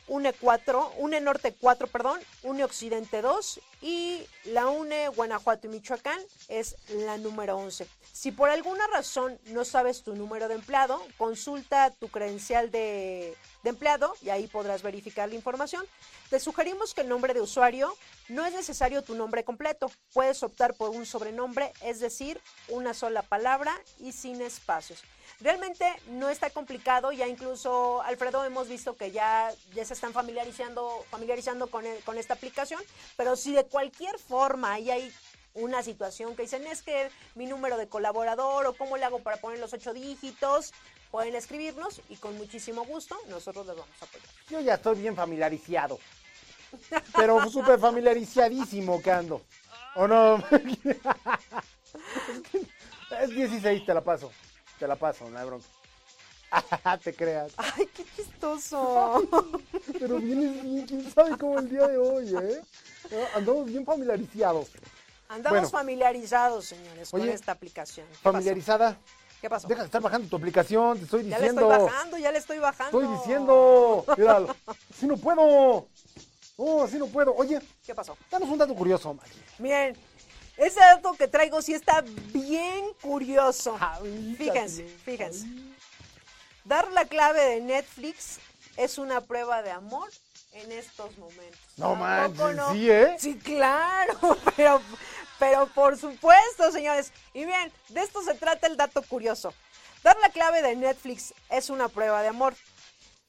Speaker 1: UNE 4, UNE Norte 4, perdón, UNE Occidente 2 y la UNE Guanajuato y Michoacán es la número 11. Si por alguna razón no sabes tu número de empleado, consulta tu credencial de, de empleado y ahí podrás verificar la información. Te sugerimos que el nombre de usuario no es necesario tu nombre completo. Puedes optar por un sobrenombre, es decir, una sola palabra y sin espacios. Realmente no está complicado, ya incluso Alfredo hemos visto que ya, ya se están familiarizando, familiarizando con, el- con esta aplicación, pero si de cualquier forma ahí hay una situación que dicen es que mi número de colaborador o cómo le hago para poner los ocho dígitos, pueden escribirnos y con muchísimo gusto nosotros les vamos a apoyar.
Speaker 2: Yo ya estoy bien familiarizado. Pero súper familiarizadísimo que ando. ¿O no? *laughs* es 16, te la paso. Te la paso, no hay bronca. *laughs* te creas.
Speaker 1: Ay, qué chistoso. *laughs*
Speaker 2: Pero vienes bien, quién sabe cómo el día de hoy, ¿eh? Andamos bien familiarizados.
Speaker 1: Andamos
Speaker 2: Bueno.
Speaker 1: familiarizados, señores, con esta aplicación.
Speaker 2: Familiarizada.
Speaker 1: ¿Qué pasó?
Speaker 2: Deja de estar bajando tu aplicación, te estoy
Speaker 1: Ya le
Speaker 2: diciendo.
Speaker 1: estoy bajando, ya le estoy bajando.
Speaker 2: Estoy diciendo. Míralo. Así no puedo. Oh, así no puedo. Oye,
Speaker 1: ¿Qué pasó?
Speaker 2: danos un dato curioso, Maggie.
Speaker 1: Miren, ese dato que traigo sí está bien curioso. Fíjense, fíjense. Dar la clave de Netflix es una prueba de amor en estos momentos.
Speaker 2: No
Speaker 1: ¿A poco
Speaker 2: manches,
Speaker 1: no?
Speaker 2: sí, ¿eh?
Speaker 1: Sí, claro, *laughs* pero, pero por supuesto, señores. Y bien, de esto se trata el dato curioso. Dar la clave de Netflix es una prueba de amor.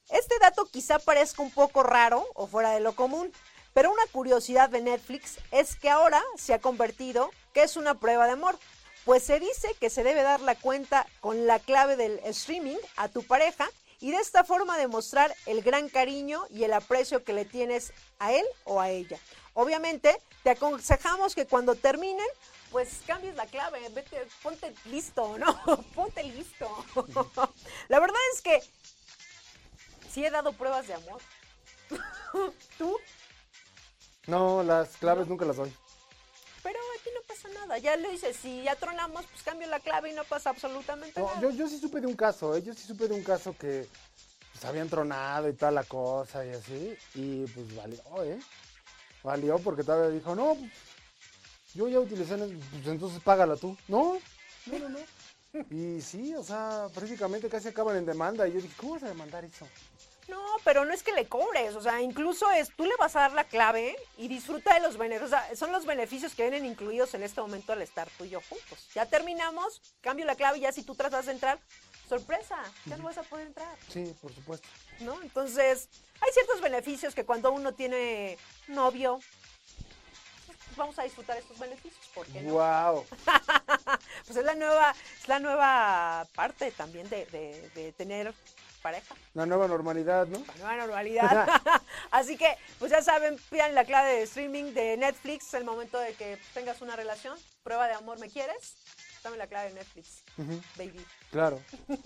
Speaker 1: Este dato quizá parezca un poco raro o fuera de lo común, pero una curiosidad de Netflix es que ahora se ha convertido que es una prueba de amor, pues se dice que se debe dar la cuenta con la clave del streaming a tu pareja y de esta forma demostrar el gran cariño y el aprecio que le tienes a él o a ella. Obviamente, te aconsejamos que cuando terminen, pues cambies la clave, vete, ponte listo, ¿no? *laughs* Ponte listo. *laughs* La verdad es que sí he dado pruebas de amor. *laughs* ¿Tú?
Speaker 2: No, las claves nunca las doy.
Speaker 1: Pero aquí no pasa nada. Ya le dices, si ya tronamos, pues cambio la clave y no pasa absolutamente
Speaker 2: No,
Speaker 1: nada.
Speaker 2: yo, yo sí supe de un caso, ¿eh? Yo sí supe de un caso que pues, habían tronado y toda la cosa y así. Y pues valió, ¿eh? Valió porque todavía dijo, no, pues, yo ya utilicé, pues entonces págala tú. No, no, no, no. *laughs* Y sí, o sea, prácticamente casi acaban en demanda. Y yo dije, ¿cómo vas a demandar eso?
Speaker 1: No, pero no es que le cobres, o sea, incluso es, tú le vas a dar la clave y disfruta de los beneficios, o sea, son los beneficios que vienen incluidos en este momento al estar tú y yo juntos. Ya terminamos, cambio la clave y ya si tú tratas de entrar, sorpresa, ya no vas a poder entrar,
Speaker 2: Sí, por supuesto.
Speaker 1: ¿no? Entonces, hay ciertos beneficios que cuando uno tiene novio, pues vamos a disfrutar estos beneficios, ¿por qué no?
Speaker 2: Wow. *laughs*
Speaker 1: Pues es la nueva, es la nueva parte también de, de- de tener pareja.
Speaker 2: La nueva normalidad, ¿no?
Speaker 1: La nueva normalidad. *laughs* *laughs* Así que, pues ya saben, pidan la clave de streaming de Netflix. Es el momento de que tengas una relación. Prueba de amor, ¿me quieres? Dame la clave de Netflix, baby.
Speaker 2: Claro. *laughs*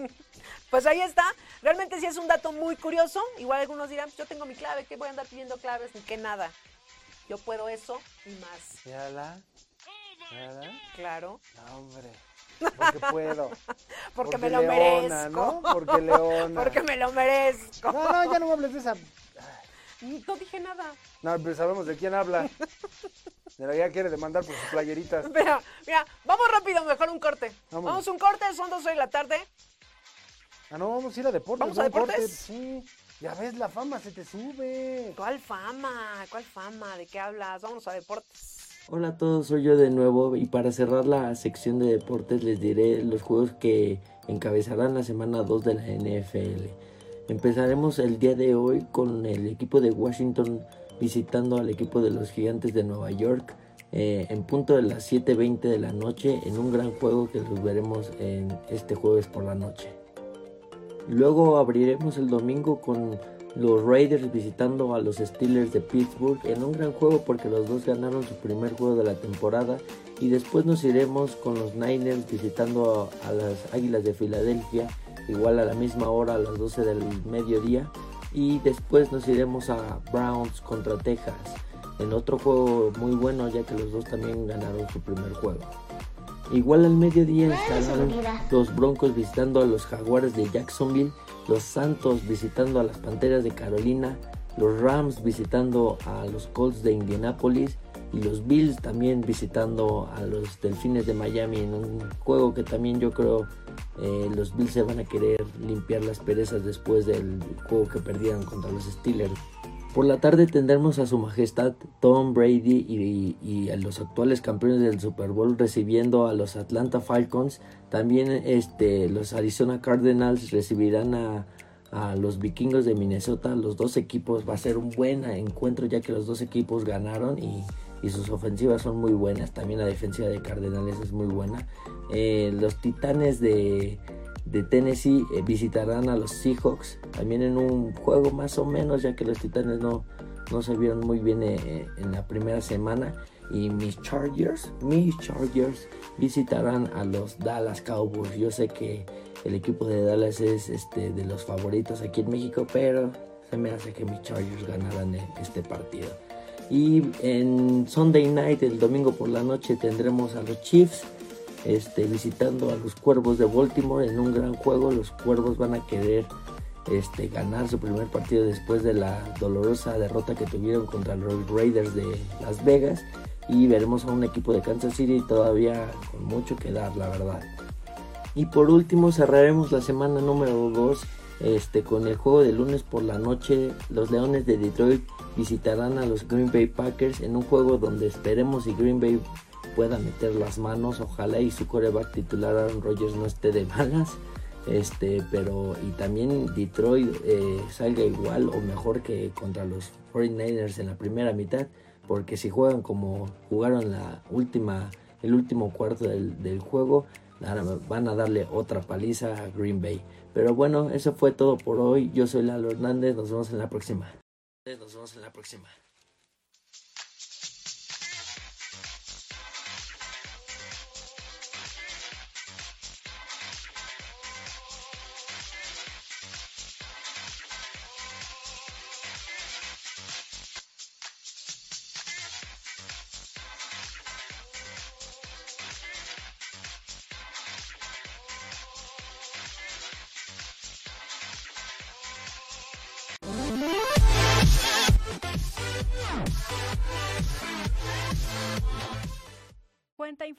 Speaker 1: Pues ahí está. Realmente sí es un dato muy curioso. Igual algunos dirán, yo tengo mi clave, que voy a andar pidiendo claves? Ni que nada. Yo puedo eso y más.
Speaker 2: Mírala. Mírala.
Speaker 1: Claro.
Speaker 2: No, hombre. Porque puedo. *laughs*
Speaker 1: Porque, me lo
Speaker 2: leona,
Speaker 1: merezco.
Speaker 2: ¿no? Porque leona. *laughs*
Speaker 1: Porque me lo merezco.
Speaker 2: No, no, ya no me hables de esa.
Speaker 1: No dije nada.
Speaker 2: No, pero sabemos de quién habla. De la que quiere demandar por sus playeritas.
Speaker 1: Mira, mira, vamos rápido, mejor un corte.
Speaker 2: Vámonos.
Speaker 1: Vamos un corte, son dos de la tarde.
Speaker 2: Ah, no, vamos a ir a deportes.
Speaker 1: ¿Vamos a deportes?
Speaker 2: Sí. Ya ves, la fama se te sube.
Speaker 1: ¿Cuál fama? ¿Cuál fama? ¿De qué hablas? Vámonos a deportes.
Speaker 3: Hola a todos, soy yo de nuevo y para cerrar la sección de deportes les diré los juegos que encabezarán la semana 2 de la NFL. Empezaremos el día de hoy con el equipo de Washington visitando al equipo de los Gigantes de Nueva York eh, en punto de las 7.20 de la noche en un gran juego que los veremos en este jueves por la noche. Luego abriremos el domingo con los Raiders visitando a los Steelers de Pittsburgh en un gran juego porque los dos ganaron su primer juego de la temporada y después nos iremos con los Niners visitando a, las Águilas de Filadelfia igual a la misma hora a las 12 del mediodía y después nos iremos a Browns contra Texas en otro juego muy bueno ya que los dos también ganaron su primer juego. Igual al mediodía estarán los Broncos visitando a los Jaguares de Jacksonville, los Santos visitando a las Panteras de Carolina, los Rams visitando a los Colts de Indianapolis y los Bills también visitando a los Delfines de Miami en un juego que también yo creo eh, los Bills se van a querer limpiar las perezas después del juego que perdieron contra los Steelers. Por la tarde tendremos a su majestad Tom Brady y, a los actuales campeones del Super Bowl recibiendo a los Atlanta Falcons. También este, los Arizona Cardinals recibirán a, a los vikingos de Minnesota. Los dos equipos va a ser un buen encuentro ya que los dos equipos ganaron y, y sus ofensivas son muy buenas. También la defensiva de Cardenales es muy buena. Eh, los Titanes de, de Tennessee eh, visitarán a los Seahawks también en un juego más o menos ya que los Titanes no, no se vieron muy bien eh, en la primera semana y mis Chargers, mis Chargers visitarán a los Dallas Cowboys. Yo sé que el equipo de Dallas es este de los favoritos aquí en México, pero se me hace que mis Chargers ganarán e- este partido. Y en Sunday Night, el domingo por la noche, tendremos a los Chiefs este, visitando a los Cuervos de Baltimore en un gran juego. Los Cuervos van a querer este, ganar su primer partido después de la dolorosa derrota que tuvieron contra los Raiders de Las Vegas. Y veremos a un equipo de Kansas City todavía con mucho que dar, la verdad. Y por último cerraremos la semana número 2 este, con el juego de lunes por la noche. Los Leones de Detroit visitarán a los Green Bay Packers en un juego donde esperemos si Green Bay pueda meter las manos. Ojalá y su coreback titular Aaron Rodgers no esté de *laughs* malas. Este, pero y también Detroit eh, salga igual o mejor que contra los 49ers en la primera mitad. Porque si juegan como jugaron la última, el último cuarto del, del juego, van a darle otra paliza a Green Bay. Pero bueno, eso fue todo por hoy. Yo soy Lalo Hernández. Nos vemos en la próxima. Nos vemos en la próxima.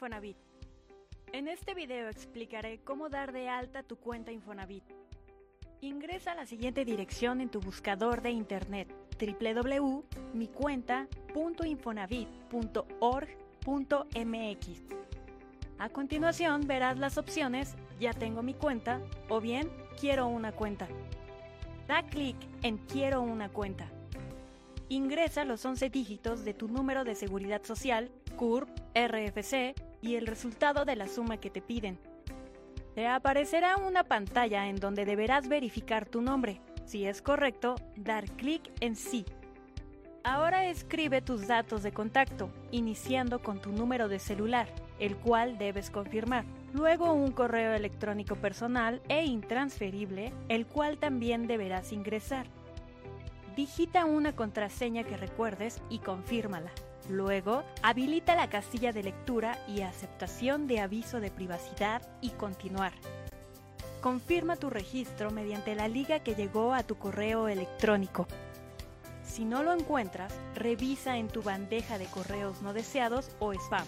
Speaker 14: Infonavit. En este video explicaré cómo dar de alta tu cuenta Infonavit. Ingresa a la siguiente dirección en tu buscador de internet www.micuenta.infonavit.org.mx. A continuación verás las opciones Ya tengo mi cuenta o bien Quiero una cuenta. Da clic en Quiero una cuenta. Ingresa los 11 dígitos de tu número de seguridad social, CURP, RFC y el resultado de la suma que te piden. Te aparecerá una pantalla en donde deberás verificar tu nombre. Si es correcto, dar clic en Sí. Ahora escribe tus datos de contacto, iniciando con tu número de celular, el cual debes confirmar. Luego un correo electrónico personal e intransferible, el cual también deberás ingresar. Digita una contraseña que recuerdes y confírmala. Luego, habilita la casilla de lectura y aceptación de aviso de privacidad y continuar. Confirma tu registro mediante la liga que llegó a tu correo electrónico. Si no lo encuentras, revisa en tu bandeja de correos no deseados o spam.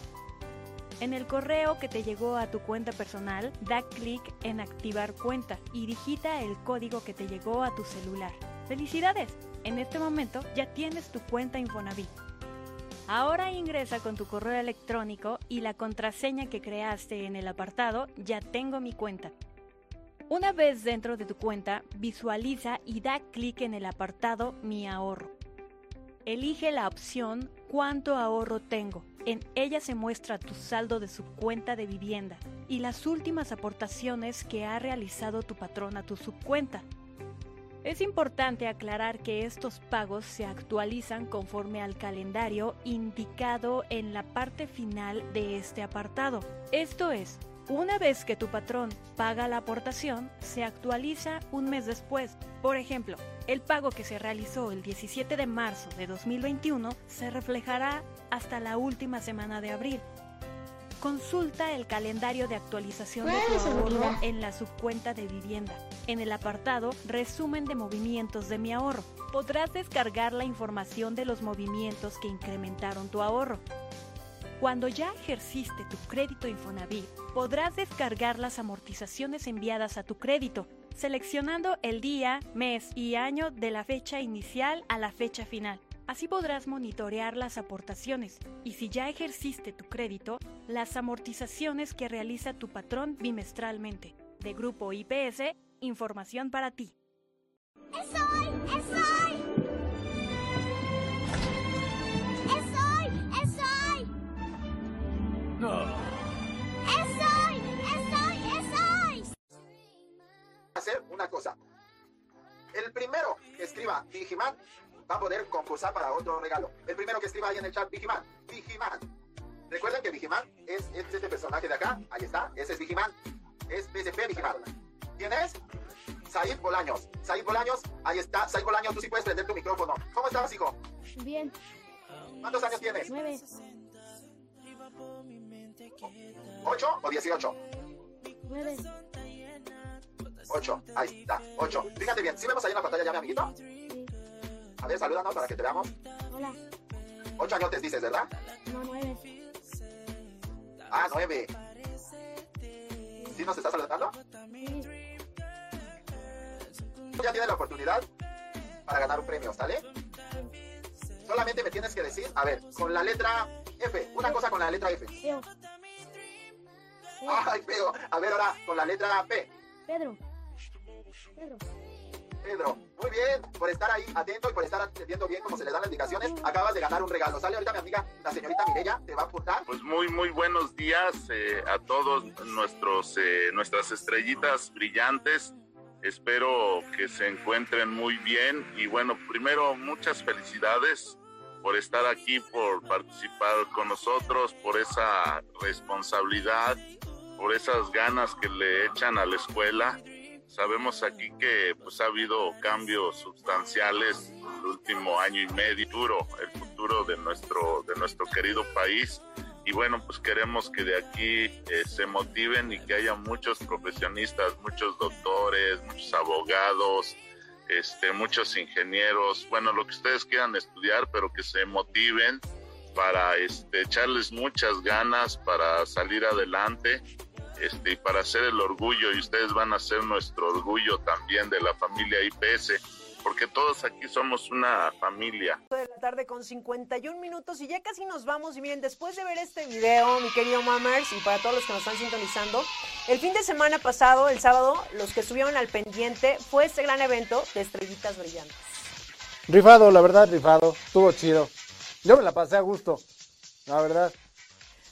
Speaker 14: En el correo que te llegó a tu cuenta personal, da clic en Activar cuenta y digita el código que te llegó a tu celular. ¡Felicidades! En este momento ya tienes tu cuenta Infonavit. Ahora ingresa con tu correo electrónico y la contraseña que creaste en el apartado Ya tengo mi cuenta. Una vez dentro de tu cuenta, visualiza y da clic en el apartado Mi ahorro. Elige la opción ¿Cuánto ahorro tengo? En ella se muestra tu saldo de su cuenta de vivienda y las últimas aportaciones que ha realizado tu patrón a tu subcuenta. Es importante aclarar que estos pagos se actualizan conforme al calendario indicado en la parte final de este apartado. Esto es, una vez que tu patrón paga la aportación, se actualiza un mes después. Por ejemplo, el pago que se realizó el 17 de marzo de 2021 se reflejará hasta la última semana de abril. Consulta el calendario de actualización de tu ahorro en la subcuenta de vivienda. En el apartado Resumen de movimientos de mi ahorro, podrás descargar la información de los movimientos que incrementaron tu ahorro. Cuando ya ejerciste tu crédito Infonavit, podrás descargar las amortizaciones enviadas a tu crédito, seleccionando el día, mes y año de la fecha inicial a la fecha final. Así podrás monitorear las aportaciones y si ya ejerciste tu crédito, las amortizaciones que realiza tu patrón bimestralmente. De Grupo IPS, información para ti.
Speaker 13: ¡Es hoy! ¡Es hoy! ¡Es hoy! ¡Es hoy! ¡Es hoy! ¡Es hoy! ¡Es hoy!
Speaker 15: hacer una cosa. El primero que escriba Vigiman va a poder concursar para otro regalo. El primero que escriba ahí en el chat Vigiman, Vigiman. Recuerden que Vigiman es, es este personaje de acá, ahí está, ese es Vigiman, es PSP Vigiman. ¿Quién es? Said Bolaños. Said Bolaños, ahí está. Said Bolaños, tú sí puedes prender tu micrófono. ¿Cómo estás, hijo?
Speaker 13: Bien.
Speaker 15: ¿Cuántos años tienes?
Speaker 13: Nueve.
Speaker 15: ¿Ocho o dieciocho?
Speaker 13: Nueve.
Speaker 15: Ocho, ahí está, ocho. Fíjate bien, si vemos ahí en la pantalla ya, mi amiguito? A ver, salúdanos para que te veamos.
Speaker 13: Hola.
Speaker 15: Ocho años te dices, ¿verdad?
Speaker 13: No, nueve.
Speaker 15: Ah, nueve. ¿Sí nos estás saludando? Ya tienes la oportunidad para ganar un premio, ¿sale? Solamente me tienes que decir, a ver, con la letra F, una cosa con la letra F.
Speaker 13: Feo.
Speaker 15: Ay, feo. A ver, ahora con la letra P.
Speaker 13: Pedro. Pedro.
Speaker 15: Pedro, muy bien, por estar ahí atento y por estar atendiendo bien como se les dan las indicaciones, acabas de ganar un regalo. Sale ahorita mi amiga, la señorita Mireya, te va a apuntar.
Speaker 16: Pues muy, muy buenos días eh, a todos nuestros, eh, nuestras estrellitas brillantes. Espero que se encuentren muy bien y bueno, primero muchas felicidades por estar aquí, por participar con nosotros, por esa responsabilidad, por esas ganas que le echan a la escuela. Sabemos aquí que pues ha habido cambios sustanciales el último año y medio, duro el futuro de nuestro de nuestro querido país. Y bueno pues queremos que de aquí eh, se motiven y que haya muchos profesionistas, muchos doctores, muchos abogados, este muchos ingenieros, bueno lo que ustedes quieran estudiar, pero que se motiven para este, echarles muchas ganas para salir adelante este, y para ser el orgullo, y ustedes van a ser nuestro orgullo también de la familia IPS, porque todos aquí somos una familia.
Speaker 1: de la tarde con 51 minutos y ya casi nos vamos y miren, después de ver este video, mi querido Mammers y para todos los que nos están sintonizando, el fin de semana pasado, el sábado, los que estuvieron al pendiente fue este gran evento de estrellitas brillantes.
Speaker 2: Rifado, la verdad, rifado. Estuvo chido. Yo me la pasé a gusto. La verdad.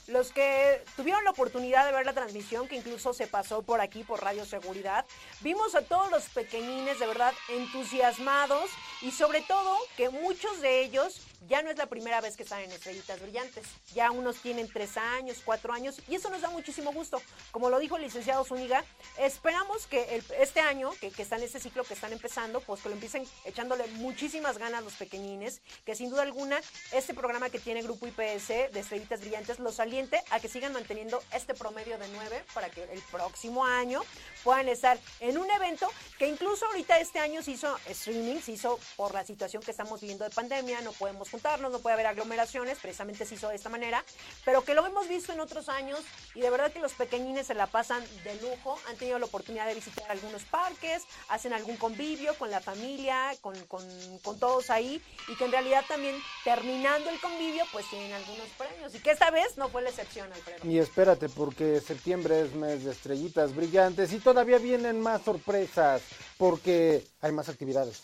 Speaker 1: Los que tuvieron la oportunidad de ver la transmisión, que incluso se pasó por aquí, por Radio Seguridad, vimos a todos los pequeñines de verdad entusiasmados y sobre todo que muchos de ellos ya no es la primera vez que están en Estrellitas Brillantes. Ya unos tienen tres años, cuatro años y eso nos da muchísimo gusto. Como lo dijo el licenciado Zúñiga, esperamos que este año, que, que está en este ciclo que están empezando, pues que lo empiecen echándole muchísimas ganas los pequeñines, que sin duda alguna este programa que tiene Grupo IPS de Estrellitas Brillantes los aliente a que sigan manteniendo este promedio de nueve para que el próximo año puedan estar en un evento que incluso ahorita este año se hizo streaming, se hizo por la situación que estamos viviendo de pandemia, no podemos no puede haber aglomeraciones, precisamente se hizo de esta manera, pero que lo hemos visto en otros años y de verdad que los pequeñines se la pasan de lujo, han tenido la oportunidad de visitar algunos parques, hacen algún convivio con la familia, con, con- con todos ahí y que en realidad también terminando el convivio pues tienen algunos premios y que esta vez no fue la excepción, Alfredo.
Speaker 2: Y espérate, porque septiembre es mes de estrellitas brillantes y todavía vienen más sorpresas, porque hay más actividades.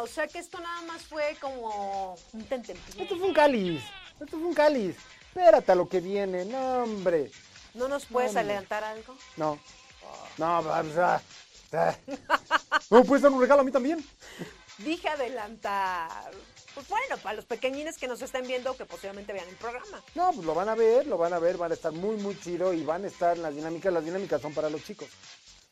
Speaker 1: O sea que esto nada más fue como un tentempié.
Speaker 2: Esto fue un cáliz, esto fue un cáliz. Espérate a lo que viene, no, hombre.
Speaker 1: ¿No nos puedes adelantar algo?
Speaker 2: No, no, vamos a... *laughs* ¿No puedes dar un regalo a mí también?
Speaker 1: Dije adelantar. Pues bueno, para los pequeñines que nos estén viendo, que posiblemente vean el programa.
Speaker 2: No, pues lo van a ver, lo van a ver, van a estar muy, muy chido y van a estar en las dinámicas. Las dinámicas son para los chicos.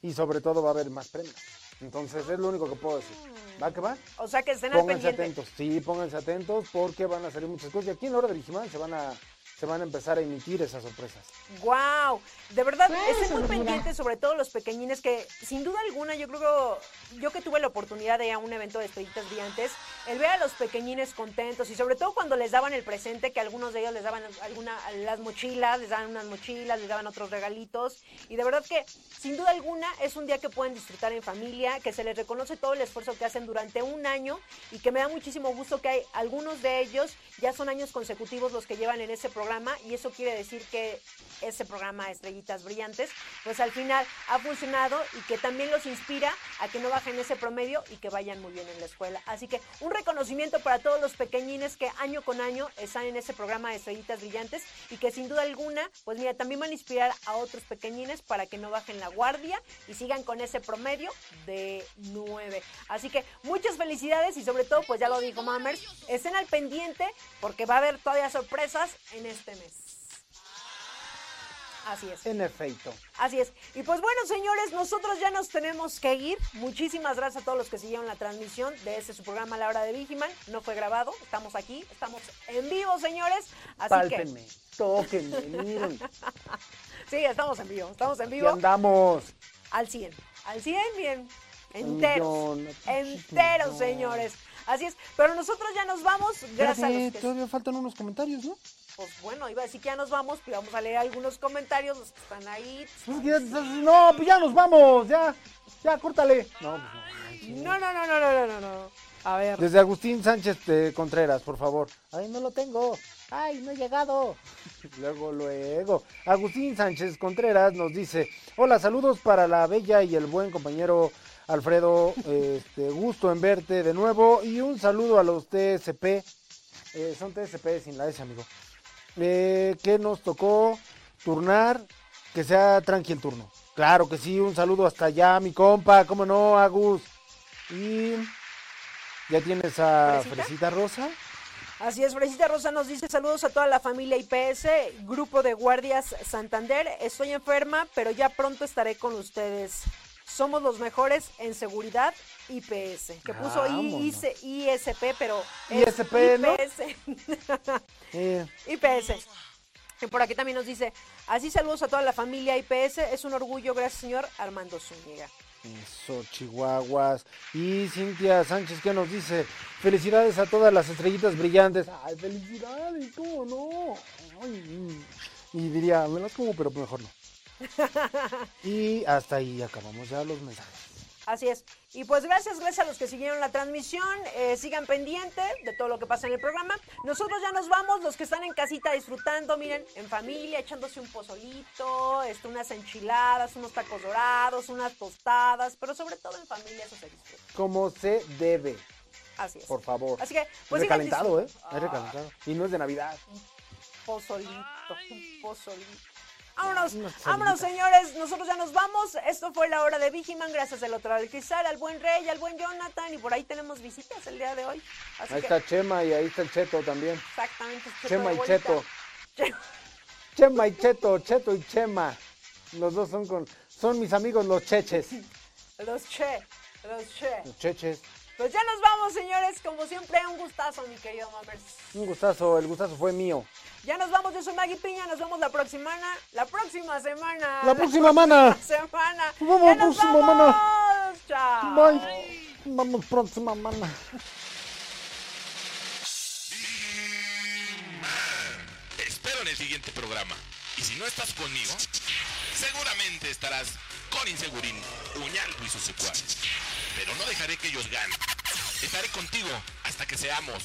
Speaker 2: Y sobre todo va a haber más premios. Entonces es lo único que puedo decir. ¿Va que va?
Speaker 1: O sea que estén al
Speaker 2: Pónganse
Speaker 1: pendiente.
Speaker 2: atentos, sí, pónganse atentos porque van a salir muchas cosas. Y aquí en la hora de Vigimán se van a, se van a empezar a emitir esas sorpresas.
Speaker 1: Wow, de verdad,
Speaker 2: Pues,
Speaker 1: estén muy pendientes, sobre todo los pequeñines que, sin duda alguna, yo creo yo que tuve la oportunidad de ir a un evento de estrellitas brillantes, el ver a los pequeñines contentos y sobre todo cuando les daban el presente, que algunos de ellos les daban alguna, las mochilas, les daban unas mochilas, les daban otros regalitos y de verdad que, sin duda alguna, es un día que pueden disfrutar en familia, que se les reconoce todo el esfuerzo que hacen durante un año y que me da muchísimo gusto que hay algunos de ellos ya son años consecutivos los que llevan en ese programa y eso quiere decir que ese programa Estrellitas Brillantes, pues al final ha funcionado y que también los inspira a que no bajen ese promedio y que vayan muy bien en la escuela. Así que un reconocimiento para todos los pequeñines que año con año están en ese programa de Estrellitas Brillantes y que sin duda alguna, pues mira, también van a inspirar a otros pequeñines para que no bajen la guardia y sigan con ese promedio de 9. Así que muchas felicidades y sobre todo, pues ya lo dijo Mammers, estén al pendiente porque va a haber todavía sorpresas en este mes. Así es.
Speaker 2: En efecto.
Speaker 1: Así es. Y pues bueno, señores, nosotros ya nos tenemos que ir. Muchísimas gracias a todos los que siguieron la transmisión de este su programa La Hora de Vigiman. No fue grabado, estamos aquí, estamos en vivo, señores. Así
Speaker 2: Pálpenme, tóquenme, miren.
Speaker 1: que *laughs* sí, estamos en vivo, estamos en
Speaker 2: Aquí
Speaker 1: vivo.
Speaker 2: andamos.
Speaker 1: Al 100, al 100, bien. Enteros,
Speaker 2: millón,
Speaker 1: enteros,
Speaker 2: millón.
Speaker 1: señores. Así es, pero nosotros ya nos vamos, gracias a los que...
Speaker 2: todavía faltan unos comentarios, ¿no?
Speaker 1: Pues bueno, iba a decir que ya nos vamos, pero vamos a leer algunos comentarios, los que están ahí.
Speaker 2: Pues no, pues ya nos vamos, ya. Ya, córtale. No, pues no.
Speaker 1: No, no, no, no, no, no, no. A ver.
Speaker 2: Desde Agustín Sánchez eh, Contreras, por favor. Ay, no lo tengo. Ay, no he llegado. *laughs* Luego, luego. Agustín Sánchez Contreras nos dice, hola, saludos para la bella y el buen compañero Alfredo. Este, gusto en verte de nuevo. Y un saludo a los TSP. Eh, son TSP sin la S, amigo. Eh, que nos tocó turnar. Que sea tranqui el turno. Claro que sí, un saludo hasta allá, mi compa. ¿Cómo no, Agus? Y ya tienes a
Speaker 1: ¿Fresita?
Speaker 2: Fresita Rosa.
Speaker 1: Así es, Fresita Rosa nos dice saludos a toda la familia IPS, Grupo de Guardias Santander. Estoy enferma, pero ya pronto estaré con ustedes. Somos los mejores en seguridad IPS. Que puso
Speaker 2: Vámonos.
Speaker 1: ISP, pero es
Speaker 2: ISP, ¿no?
Speaker 1: IPS.
Speaker 2: Eh, *laughs*
Speaker 1: IPS. Y por aquí también nos dice, así saludos a toda la familia IPS. Es un orgullo, gracias señor Armando Zúñiga.
Speaker 2: Eso, Chihuahuas. Y Cintia Sánchez, ¿qué nos dice? Felicidades a todas las estrellitas brillantes. Ay, felicidades, ¿cómo no? Ay, mm. y diría, me las como, pero mejor no. *laughs* Y hasta ahí acabamos ya los mensajes.
Speaker 1: Así es. Y pues gracias, gracias a los que siguieron la transmisión. Eh, sigan pendientes de todo lo que pasa en el programa. Nosotros ya nos vamos, los que están en casita disfrutando, miren, en familia, echándose un pozolito, este, unas enchiladas, unos tacos dorados, unas tostadas, pero sobre todo en familia eso se disfruta.
Speaker 2: Como se debe,
Speaker 1: Así es.
Speaker 2: por favor.
Speaker 1: Así que, pues
Speaker 2: es recalentado, ¿eh? Es recalentado. Y no es de Navidad.
Speaker 1: Pozolito, un pozolito. Vámonos, vámonos señores, nosotros ya nos vamos. Esto fue la hora de Vigiman, gracias al otro lado del cristal, al buen Rey, al buen Jonathan, y por ahí tenemos visitas el día de hoy. Así
Speaker 2: Ahí
Speaker 1: que,
Speaker 2: está Chema y ahí está el Cheto también.
Speaker 1: exactamente. Cheto
Speaker 2: Chema y. Cheto.
Speaker 1: Che-
Speaker 2: Chema y Cheto, Cheto y Chema. Los dos son con son mis amigos los cheches.
Speaker 1: Los che, los che.
Speaker 2: Los cheches.
Speaker 1: Pues ya nos vamos, señores. Como siempre, un gustazo, mi querido Mamers.
Speaker 2: Un gustazo, el gustazo fue mío.
Speaker 1: Ya nos vamos, yo soy Maggie Piña. Nos vemos la próxima, la próxima semana.
Speaker 2: La próxima mana.
Speaker 1: semana.
Speaker 2: Vamos
Speaker 1: Ya
Speaker 2: la
Speaker 1: nos
Speaker 2: próxima
Speaker 1: vamos.
Speaker 2: mana.
Speaker 1: Chao.
Speaker 2: Bye. Vamos próxima mana.
Speaker 17: Te espero en el siguiente programa. Y si no estás conmigo, seguramente estarás con Insegurín, Uñalco y sus secuaces. Pero no dejaré que ellos ganen. Estaré contigo hasta que seamos.